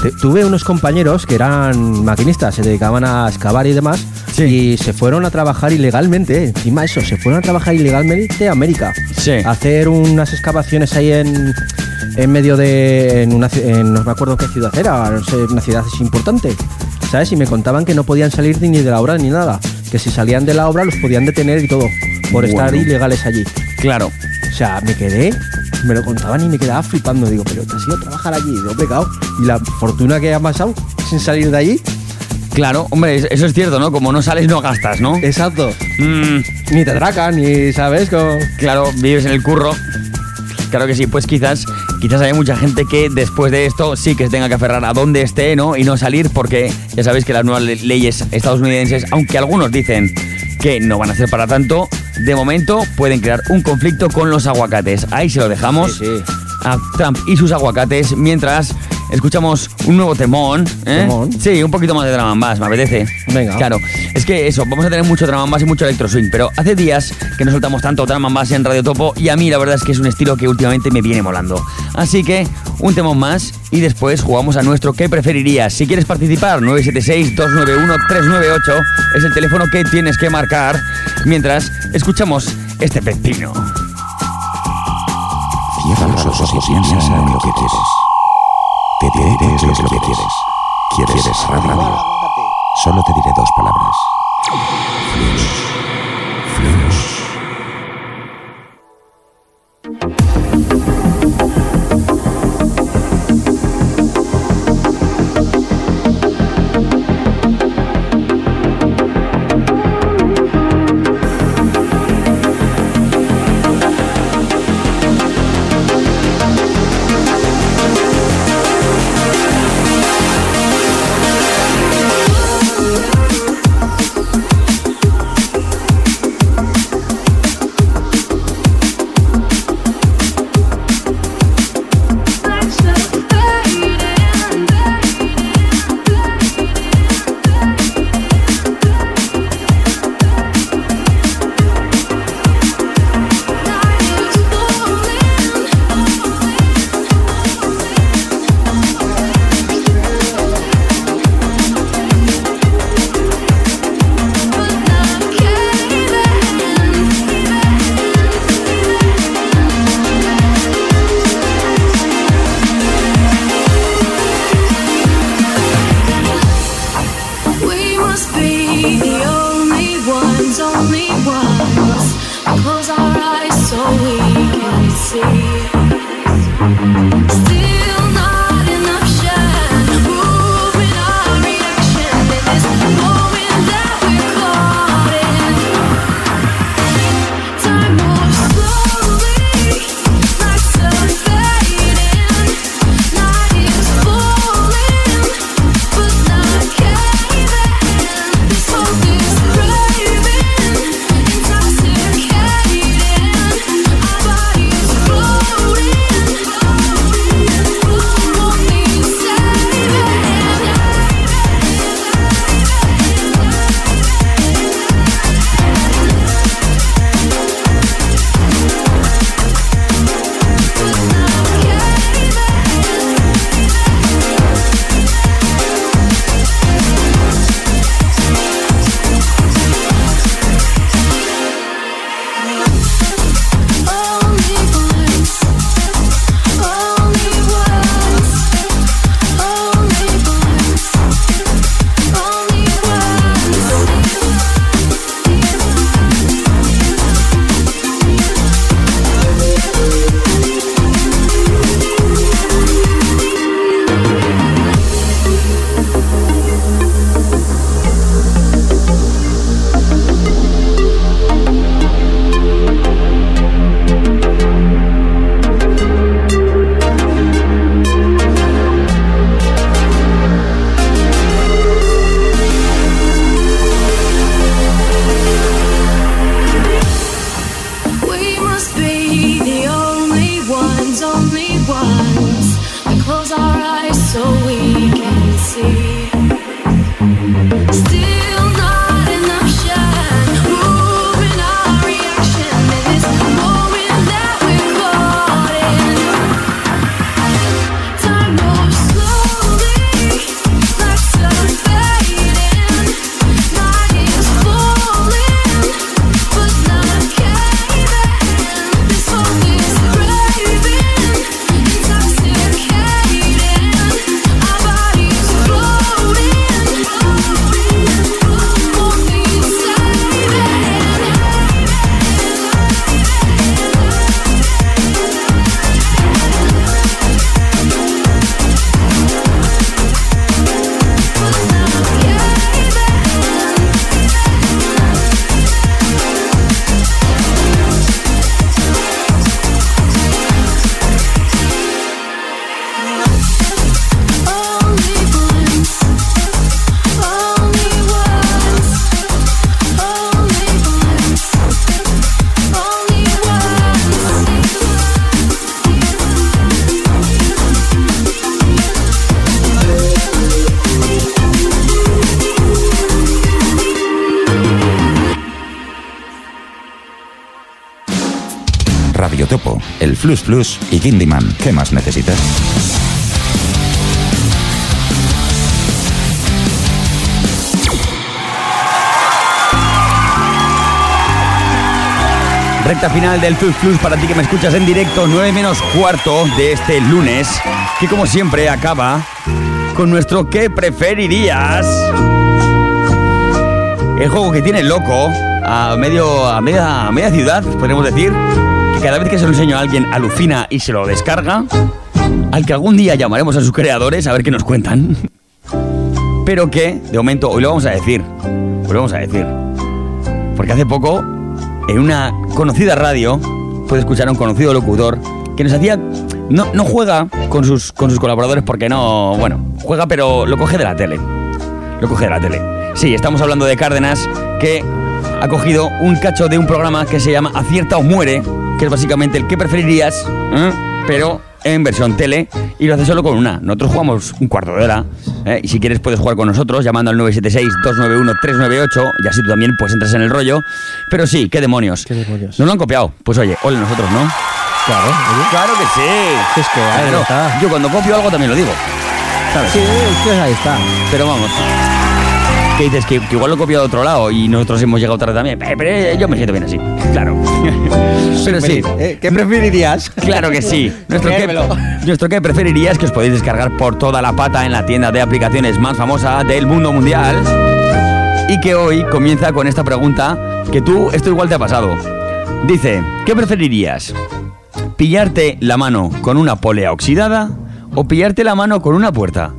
te- tuve unos compañeros que eran maquinistas, se dedicaban a excavar y demás. Y se fueron a trabajar ilegalmente. Encima eso, se fueron a trabajar ilegalmente a América. Sí. A hacer unas excavaciones ahí en, en medio de. En una, en- no me acuerdo qué ciudad era, no sé, una ciudad importante. ¿Sabes? Y me contaban que no podían salir ni de la obra ni nada. Que si salían de la obra los podían detener y todo. Por estar ilegales allí. Claro. O sea, me quedé, me lo contaban y me quedaba flipando. Digo, pero te has ido a trabajar allí, digo, pecado. Y la fortuna que ha pasado sin salir de allí. Claro, hombre, es- eso es cierto, ¿no? Como no sales, no gastas, ¿no? Exacto. Mm, Ni te atracan, ni sabes cómo. claro, vives en el curro. Claro que sí, pues quizás, quizás haya mucha gente que después de esto sí que se tenga que aferrar a donde esté, ¿no? Y no salir porque ya sabéis que las nuevas le- leyes estadounidenses, aunque algunos dicen que no van a ser para tanto, de momento pueden crear un conflicto con los aguacates. Ahí se lo dejamos a Trump y sus aguacates mientras escuchamos un nuevo temón. ¿eh? Temón. Sí, un poquito más de drama más, me apetece. Venga. Claro, es que eso, vamos a tener mucho drama más y mucho electro swing, pero hace días que no soltamos tanto drama más en Radio Topo y a mí la verdad es que es un estilo que últimamente me viene molando. Así que un temón más y después jugamos a nuestro ¿Qué preferirías? Si quieres participar, 976-291-398 es el teléfono que tienes que marcar mientras escuchamos este pepino. Cierra los ojos y piensa en lo que quieres. Te diré qué es lo que quieres. ¿Quieres radio? Solo te diré dos palabras. Flux. Flus Flus y Kindyman. ¿Qué más necesitas? Recta final del Plus Plus para ti que me escuchas en directo, 9 menos cuarto de este lunes, que como siempre acaba con nuestro ¿qué preferirías? El juego que tiene loco a medio a media, a media ciudad, podríamos decir, que cada vez que se lo enseño a alguien alucina y se lo descarga, al que algún día llamaremos a sus creadores a ver qué nos cuentan. Pero que, de momento, hoy lo vamos a decir. Hoy lo vamos a decir. Porque hace poco, en una conocida radio, puede escuchar a un conocido locutor que nos hacía. No, no juega con sus, con sus colaboradores porque no. Bueno, juega, pero lo coge de la tele. Lo coge de la tele. Sí, estamos hablando de Cárdenas, que ha cogido un cacho de un programa que se llama Acierta o Muere, que es básicamente el que preferirías, ¿eh? pero en versión tele, y lo hace solo con una. Nosotros jugamos un cuarto de hora, ¿eh? y si quieres puedes jugar con nosotros llamando al 976-291-398, y así tú también pues entras en el rollo. Pero sí, qué demonios. ¿Qué demonios? Nos lo han copiado. Pues oye, ole nosotros, ¿no? Claro, Claro que sí. Es que ahí Claro. está. Yo cuando copio algo también lo digo. ¿Sabes? Sí, pues ahí está. Pero vamos. ¿Qué dices? Que, que igual lo he copiado de otro lado y nosotros hemos llegado tarde también. Pero eh, yo me siento bien así. Claro. Pero sí. Eh, ¿Qué preferirías? Claro que sí. Nuestro que, nuestro que preferirías que os podéis descargar por toda la pata en la tienda de aplicaciones más famosa del mundo mundial. Y que hoy comienza con esta pregunta que tú, esto igual te ha pasado. Dice, ¿qué preferirías? ¿Pillarte la mano con una polea oxidada o pillarte la mano con una puerta?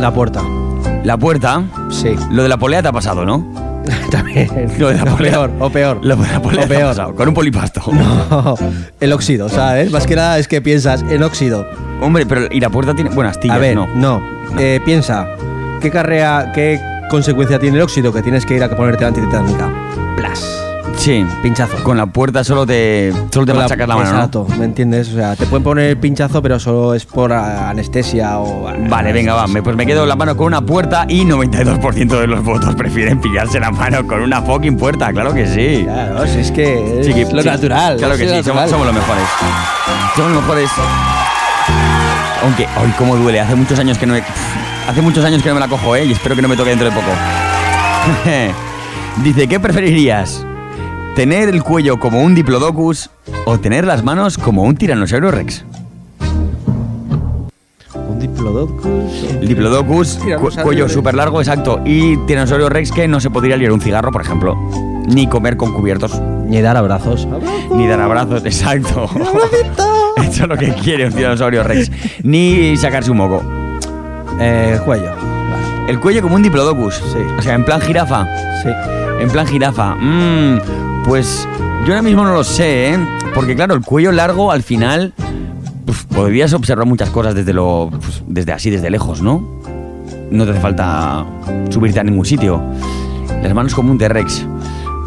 La puerta. La puerta, Sí. lo de la polea te ha pasado, ¿no? También. Lo de la polea. peor, o peor. Lo de la polea O peor. pasado, con un polipasto. No, el óxido, ¿sabes? Más que nada es que piensas en óxido. Hombre, pero y la puerta tiene buenas astillas, A ver, ¿no? no. Eh, piensa, ¿qué carrera, qué consecuencia tiene el óxido? Que tienes que ir a ponerte la antitérmica. Plas. Sí, Pinchazo. con la puerta solo te, solo te Con la- machacas la mano, ¿no? Exacto, ¿me entiendes? O sea, te pueden poner pinchazo, pero solo es por anestesia o... Vale, venga, va. me- Pues me quedo la mano con una puerta y 92% de los votos prefieren pillarse la mano con una fucking puerta. Claro que sí. Claro, si es que es lo natural. Claro que sí, somos los mejores. Somos los mejores. Aunque, hoy cómo duele. Hace muchos años que no me, hace muchos años que no me la cojo, ¿eh? Y espero que no me toque dentro de poco. Dice, ¿qué preferirías? ¿Tener el cuello como un diplodocus o tener las manos como un tiranosaurio rex? Un diplodocus. El diplodocus, cu- cuello súper largo, exacto. Y tiranosaurio rex que no se podría liar un cigarro, por ejemplo. Ni comer con cubiertos. Ni dar abrazos. Ni dar abrazos, exacto. Eso es lo que quiere un tiranosaurio rex. Ni sacarse un moco. Eh, cuello. El cuello como un diplodocus. Sí. O sea, en plan jirafa. Sí. En plan jirafa. Mm, pues yo ahora mismo no lo sé, ¿eh? Porque claro, el cuello largo al final pues, podrías observar muchas cosas desde lo pues, desde así, desde lejos, ¿no? No te hace falta subirte a ningún sitio. Las manos como un T-Rex.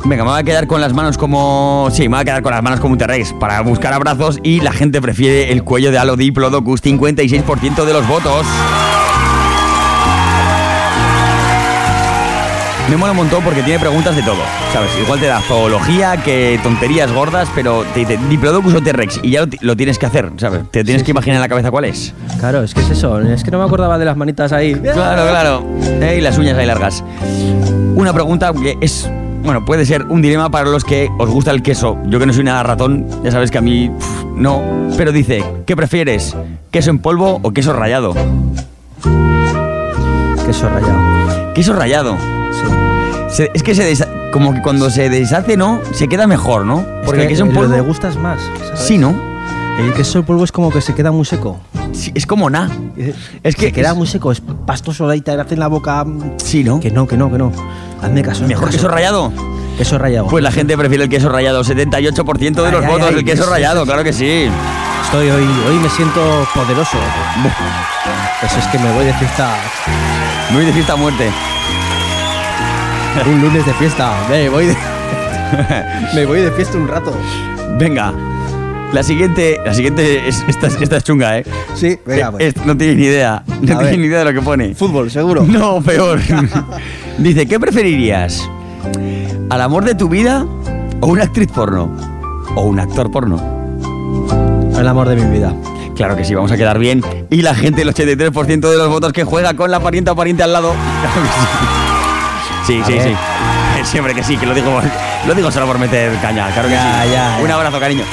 Venga, me voy a quedar con las manos como... Sí, me voy a quedar con las manos como un T-Rex para buscar abrazos y la gente prefiere el cuello de Alodiplodocus, 56% de los votos. Me mola un montón porque tiene preguntas de todo, ¿sabes? Igual te da zoología, que tonterías gordas, pero te dice Diplodocus o T-Rex y ya lo, ti- lo tienes que hacer, ¿sabes? Te tienes que imaginar en la cabeza cuál es. Claro, es que es eso. Es que no me acordaba de las manitas ahí. Claro, claro. Eh, y las uñas ahí largas. Una pregunta que es, bueno, puede ser un dilema para los que os gusta el queso. Yo que no soy nada ratón, ya sabes que a mí pf, no. Pero dice, ¿qué prefieres? ¿Queso en polvo o queso rallado? Queso rallado. Queso rallado. Se- es que se desha- como que cuando se deshace, ¿no? Se queda mejor, ¿no? Porque el es que polvo... lo degustas más. ¿sabes? Sí, ¿no? El queso en polvo es como que se queda muy seco. Sí, es como nada. Es que se queda es- muy seco, es pastoso ahí, te hace en la boca. mm, Sí, ¿no? Que no, que no, que no. Hazme caso. ¿Mejor hazme queso caso. rallado? Queso rallado. Pues la gente prefiere el queso rallado. 78% de Ay, los ay, votos ay, el queso eso, rallado, claro que sí. Estoy hoy, hoy me siento poderoso. Eso es que me voy de fiesta. Muy de fiesta a muerte. Un lunes de fiesta. Me voy de, me voy de fiesta un rato. Venga. La siguiente, la siguiente es, esta, es- esta es chunga, ¿eh? Sí, venga, Eh, pues. es- no tienes ni idea. No tienes ni idea de lo que pone. Fútbol, seguro. No, peor. Dice, ¿qué preferirías? ¿Al amor de tu vida o una actriz porno o un actor porno. El amor de mi vida. Claro que sí, vamos a quedar bien. Y la gente, el 83% de los votos que juega con la parienta o pariente al lado. Claro que sí. Sí, A sí, ver. sí. Siempre que sí, que lo digo, lo digo solo por meter caña. Claro que Ya, sí. ya, Un ya. abrazo, cariño.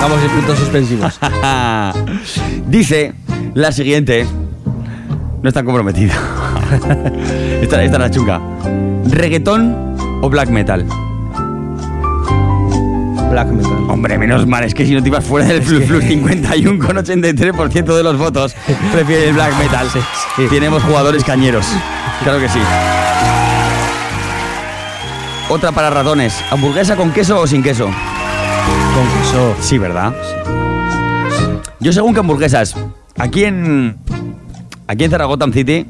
Vamos en puntos suspensivos. Dice la siguiente. No está comprometida. esta, esta es la chunga. ¿Reggaetón o black metal? Black metal. Hombre, menos mal, es que si no te ibas fuera del Flux Flux 51 con 83% de los votos, prefiere el black metal. Tenemos jugadores cañeros. Claro que sí. Otra para ratones. ¿Hamburguesa con queso o sin queso? Con queso. Sí, ¿verdad? Yo según que hamburguesas. Aquí en. Aquí en Zaragoza City,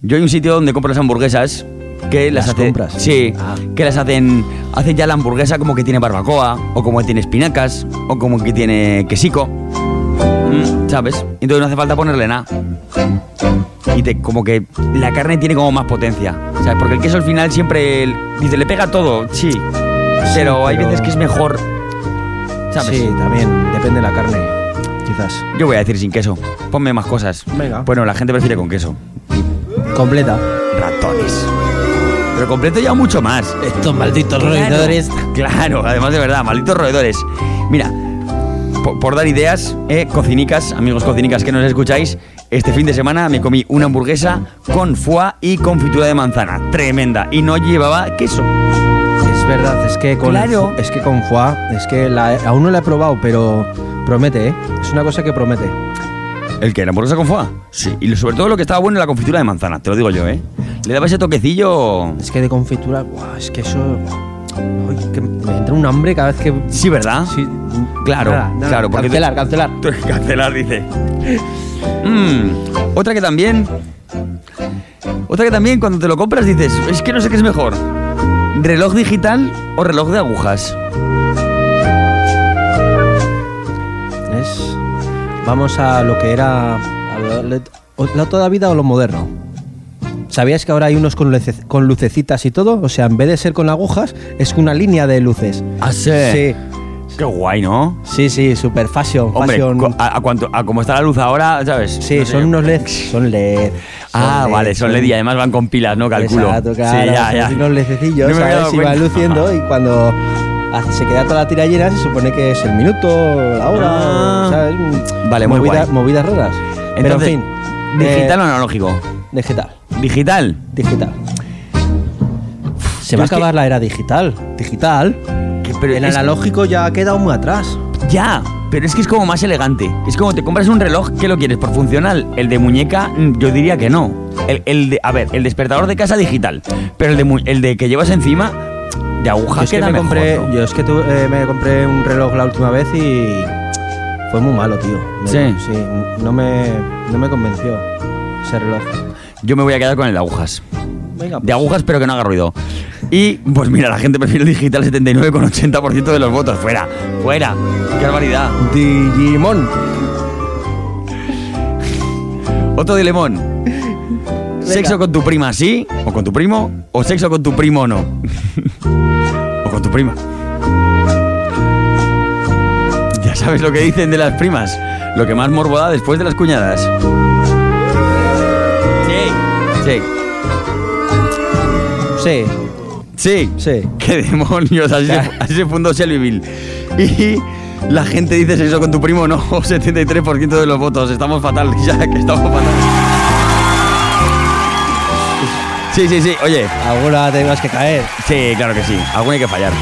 yo hay un sitio donde compro las hamburguesas que las, ¿Las hace- compras? Sí, Ah. que las hacen. Hacen ya la hamburguesa como que tiene barbacoa, o como que tiene espinacas, o como que tiene quesico. Mm, ¿Sabes? Entonces no hace falta ponerle nada. Y te, como que la carne tiene como más potencia. ¿Sabes? Porque el queso al final siempre. Dice, le pega todo, sí. Pero hay pero- veces que es mejor. ¿Sabes? Sí, también. Depende de la carne. Quizás. Yo voy a decir sin queso. Ponme más cosas. Venga. Bueno, la gente prefiere con queso. Completa. Ratones. Pero completo ya mucho más. Estos malditos Claro. roedores. Claro, además de verdad, malditos roedores. Mira, po- por, dar ideas, eh, cocinicas, amigos cocinicas que nos escucháis, este fin de semana me comí una hamburguesa con foie y confitura de manzana. Tremenda. Y no llevaba queso. Es verdad, es que con Claro. es que con foie, es que la- aún no la he probado, pero promete, ¿eh? Es una cosa que promete. ¿El que? ¿La hamburguesa con foie? Sí. Y sobre todo lo que estaba bueno era la confitura de manzana, te lo digo yo, ¿eh? Le daba ese toquecillo... Es que de confitura, es que eso Uy, que me entra un hambre cada vez que Sí, ¿verdad? Sí. Claro, Nada, nada. claro. Porque Cancelar, cancelar. Cancelar, dice. Mm, otra que también. Otra que también cuando te lo compras dices, es que no sé qué es mejor. ¿Reloj digital o reloj de agujas? Es vamos a lo que era a lo- la toda vida o lo moderno. ¿Sabías que ahora hay unos con, luce- con lucecitas y todo? O sea, en vez de ser con agujas, es una línea de luces. ¿Ah, sí? Sí. Qué guay, ¿no? Sí, sí, super fashion. Hombre, fashion. a, a cuanto, a como está la luz ahora, ¿sabes? Sí, No sé son yo. unos LED. Son LED. Ah, son vale, son LED y además van con pilas, ¿no? Calculo. Exacto, claro. Sí, ya, ya. unos ledecillos, No ¿sabes? Y van luciendo y cuando se queda toda la tira llena se supone que es el minuto, la hora, Ah. ¿sabes? Vale, muy Movida- guay. Movidas raras. Pero en Entonces, fin. ¿Digital eh, o analógico? Digital. ¿Digital? Digital. Se va a acabar la era digital. Digital. pero el es- analógico ya ha quedado muy atrás. Ya, pero es que es como más elegante. Es como te compras un reloj, ¿qué lo quieres? ¿Por funcional? El de muñeca, mm, yo diría que no. El, el de, a ver, el despertador de casa digital, pero el de, mu- el de que llevas encima, de aguja Yo es que queda me mejor, compré, ¿no? yo es que tu- eh, me compré un reloj la última vez y fue muy malo, tío. Me- Sí. no me, no me convenció ese reloj. Yo me voy a quedar con el de agujas. Venga, De agujas, pero que no haga ruido. Y, pues mira, la gente prefiere el digital 79,80% de los votos. Fuera, fuera. ¡Qué barbaridad! Digimon. Otro dilemón. ¿Sexo con tu prima sí? ¿O con tu primo? ¿O sexo con tu primo no? ¿O con tu prima? Ya sabes lo que dicen de las primas. Lo que más morbo da después de las cuñadas. Sí, sí. Sí. Sí. ¿Qué demonios? Así, se, así se fundó Shelbyville. Y la gente dice sexo con tu primo no. 73% de los votos. Estamos fatal, ya que estamos fatal. Sí, sí, sí. Oye. Alguna tengas que caer. Sí, claro que sí. Alguna hay que fallar.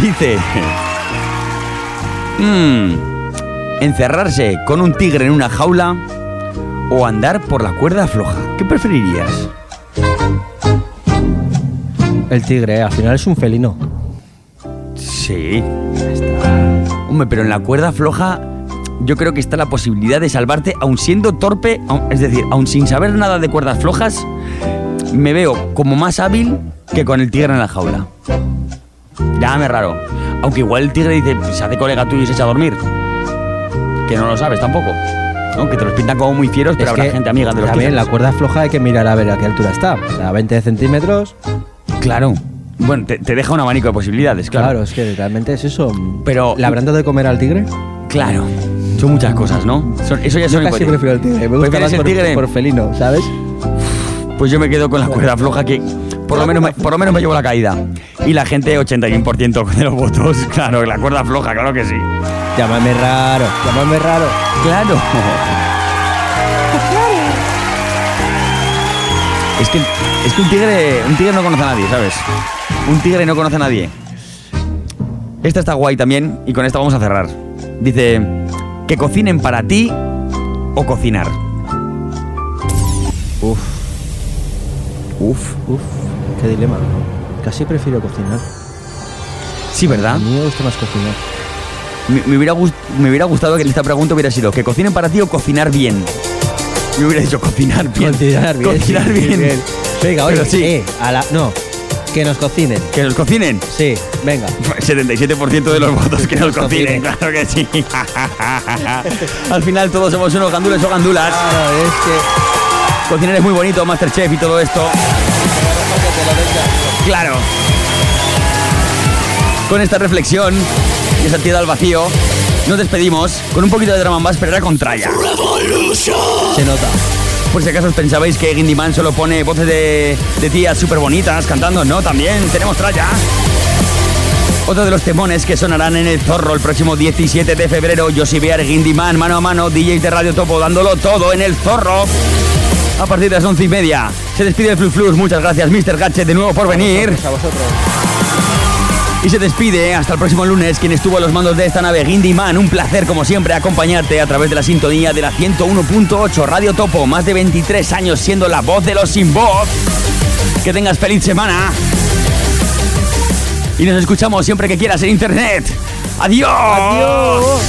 Dice. mm, encerrarse con un tigre en una jaula o andar por la cuerda floja. ¿Qué preferirías? El tigre, eh, al final es un felino. Sí. Hombre, pero en la cuerda floja yo creo que está la posibilidad de salvarte aun siendo torpe, aun- es decir, aun sin saber nada de cuerdas flojas, me veo como más hábil que con el tigre en la jaula. Llámame raro. Aunque igual el tigre dice, "Pues se hace colega tuyo y se echa a dormir. Que no lo sabes tampoco. Aunque te los pintan como muy fieros, pero Es habrá gente amiga de los También la cuerda floja hay que mirar a ver a qué altura está. O sea, 20 centímetros. Claro. Bueno, te, te deja un abanico de posibilidades, claro. Claro, es que realmente es eso. Pero. ¿Le habrán dado de comer al tigre? Claro. Son muchas cosas, ¿no? Son- eso ya Yo son casi hipotéticas. prefiero el tigre. Me gusta ¿Prefieres más el por, tigre? por felino, ¿sabes? Pues yo me quedo con la cuerda floja que por lo menos me, por lo menos me llevo la caída. Y la gente 81% de los votos, claro, la cuerda floja, claro que sí. Llámame raro, llámame raro. Claro. Es que, es que un tigre, un tigre no conoce a nadie, ¿sabes? Un tigre no conoce a nadie. Esta está guay también y con esta vamos a cerrar. Dice, que cocinen para ti o cocinar. Uf. Uf. Uf. Qué dilema. Casi prefiero cocinar. Sí, ¿verdad? A mí me gusta más cocinar. Me, me hubiera me hubiera gustado que esta pregunta hubiera sido, que cocinen para ti o cocinar bien. Me hubiera dicho cocinar bien. Cocinar bien. Cocinar sí, bien. bien. Venga, oye, Pero sí. eh, a la, no. Que nos cocinen. ¿Que nos cocinen? Sí, venga. 77% de los votos que nos cocinen, cocinen. claro que sí. Al final todos somos unos gandules o gandulas. Claro, es que. Cocinar es muy bonito, Masterchef y todo esto. Claro. Con esta reflexión y esa tirada al vacío, nos despedimos con un poquito de drama más, pero era con tralla. Se nota. Por si acaso os pensabais que Guindy Man solo pone voces de, de tías súper bonitas cantando, no, también tenemos tralla. Otro de los temones que sonarán en el Zorro el próximo 17 de febrero, Josie Bear, Guindy Man, mano a mano, DJs de Radio Topo, dándolo todo en el Zorro. A partir de las once y media. Se despide el Flux Flux. Muchas gracias, Mr. Gadget, de nuevo por venir. A vosotros. Y se despide hasta el próximo lunes quien estuvo a los mandos de esta nave, Guindy Man. Un placer, como siempre, acompañarte a través de la sintonía de la 101.8 Radio Topo. Más de 23 años siendo la voz de los sin voz. Que tengas feliz semana. Y nos escuchamos siempre que quieras en internet. ¡Adiós! Adiós.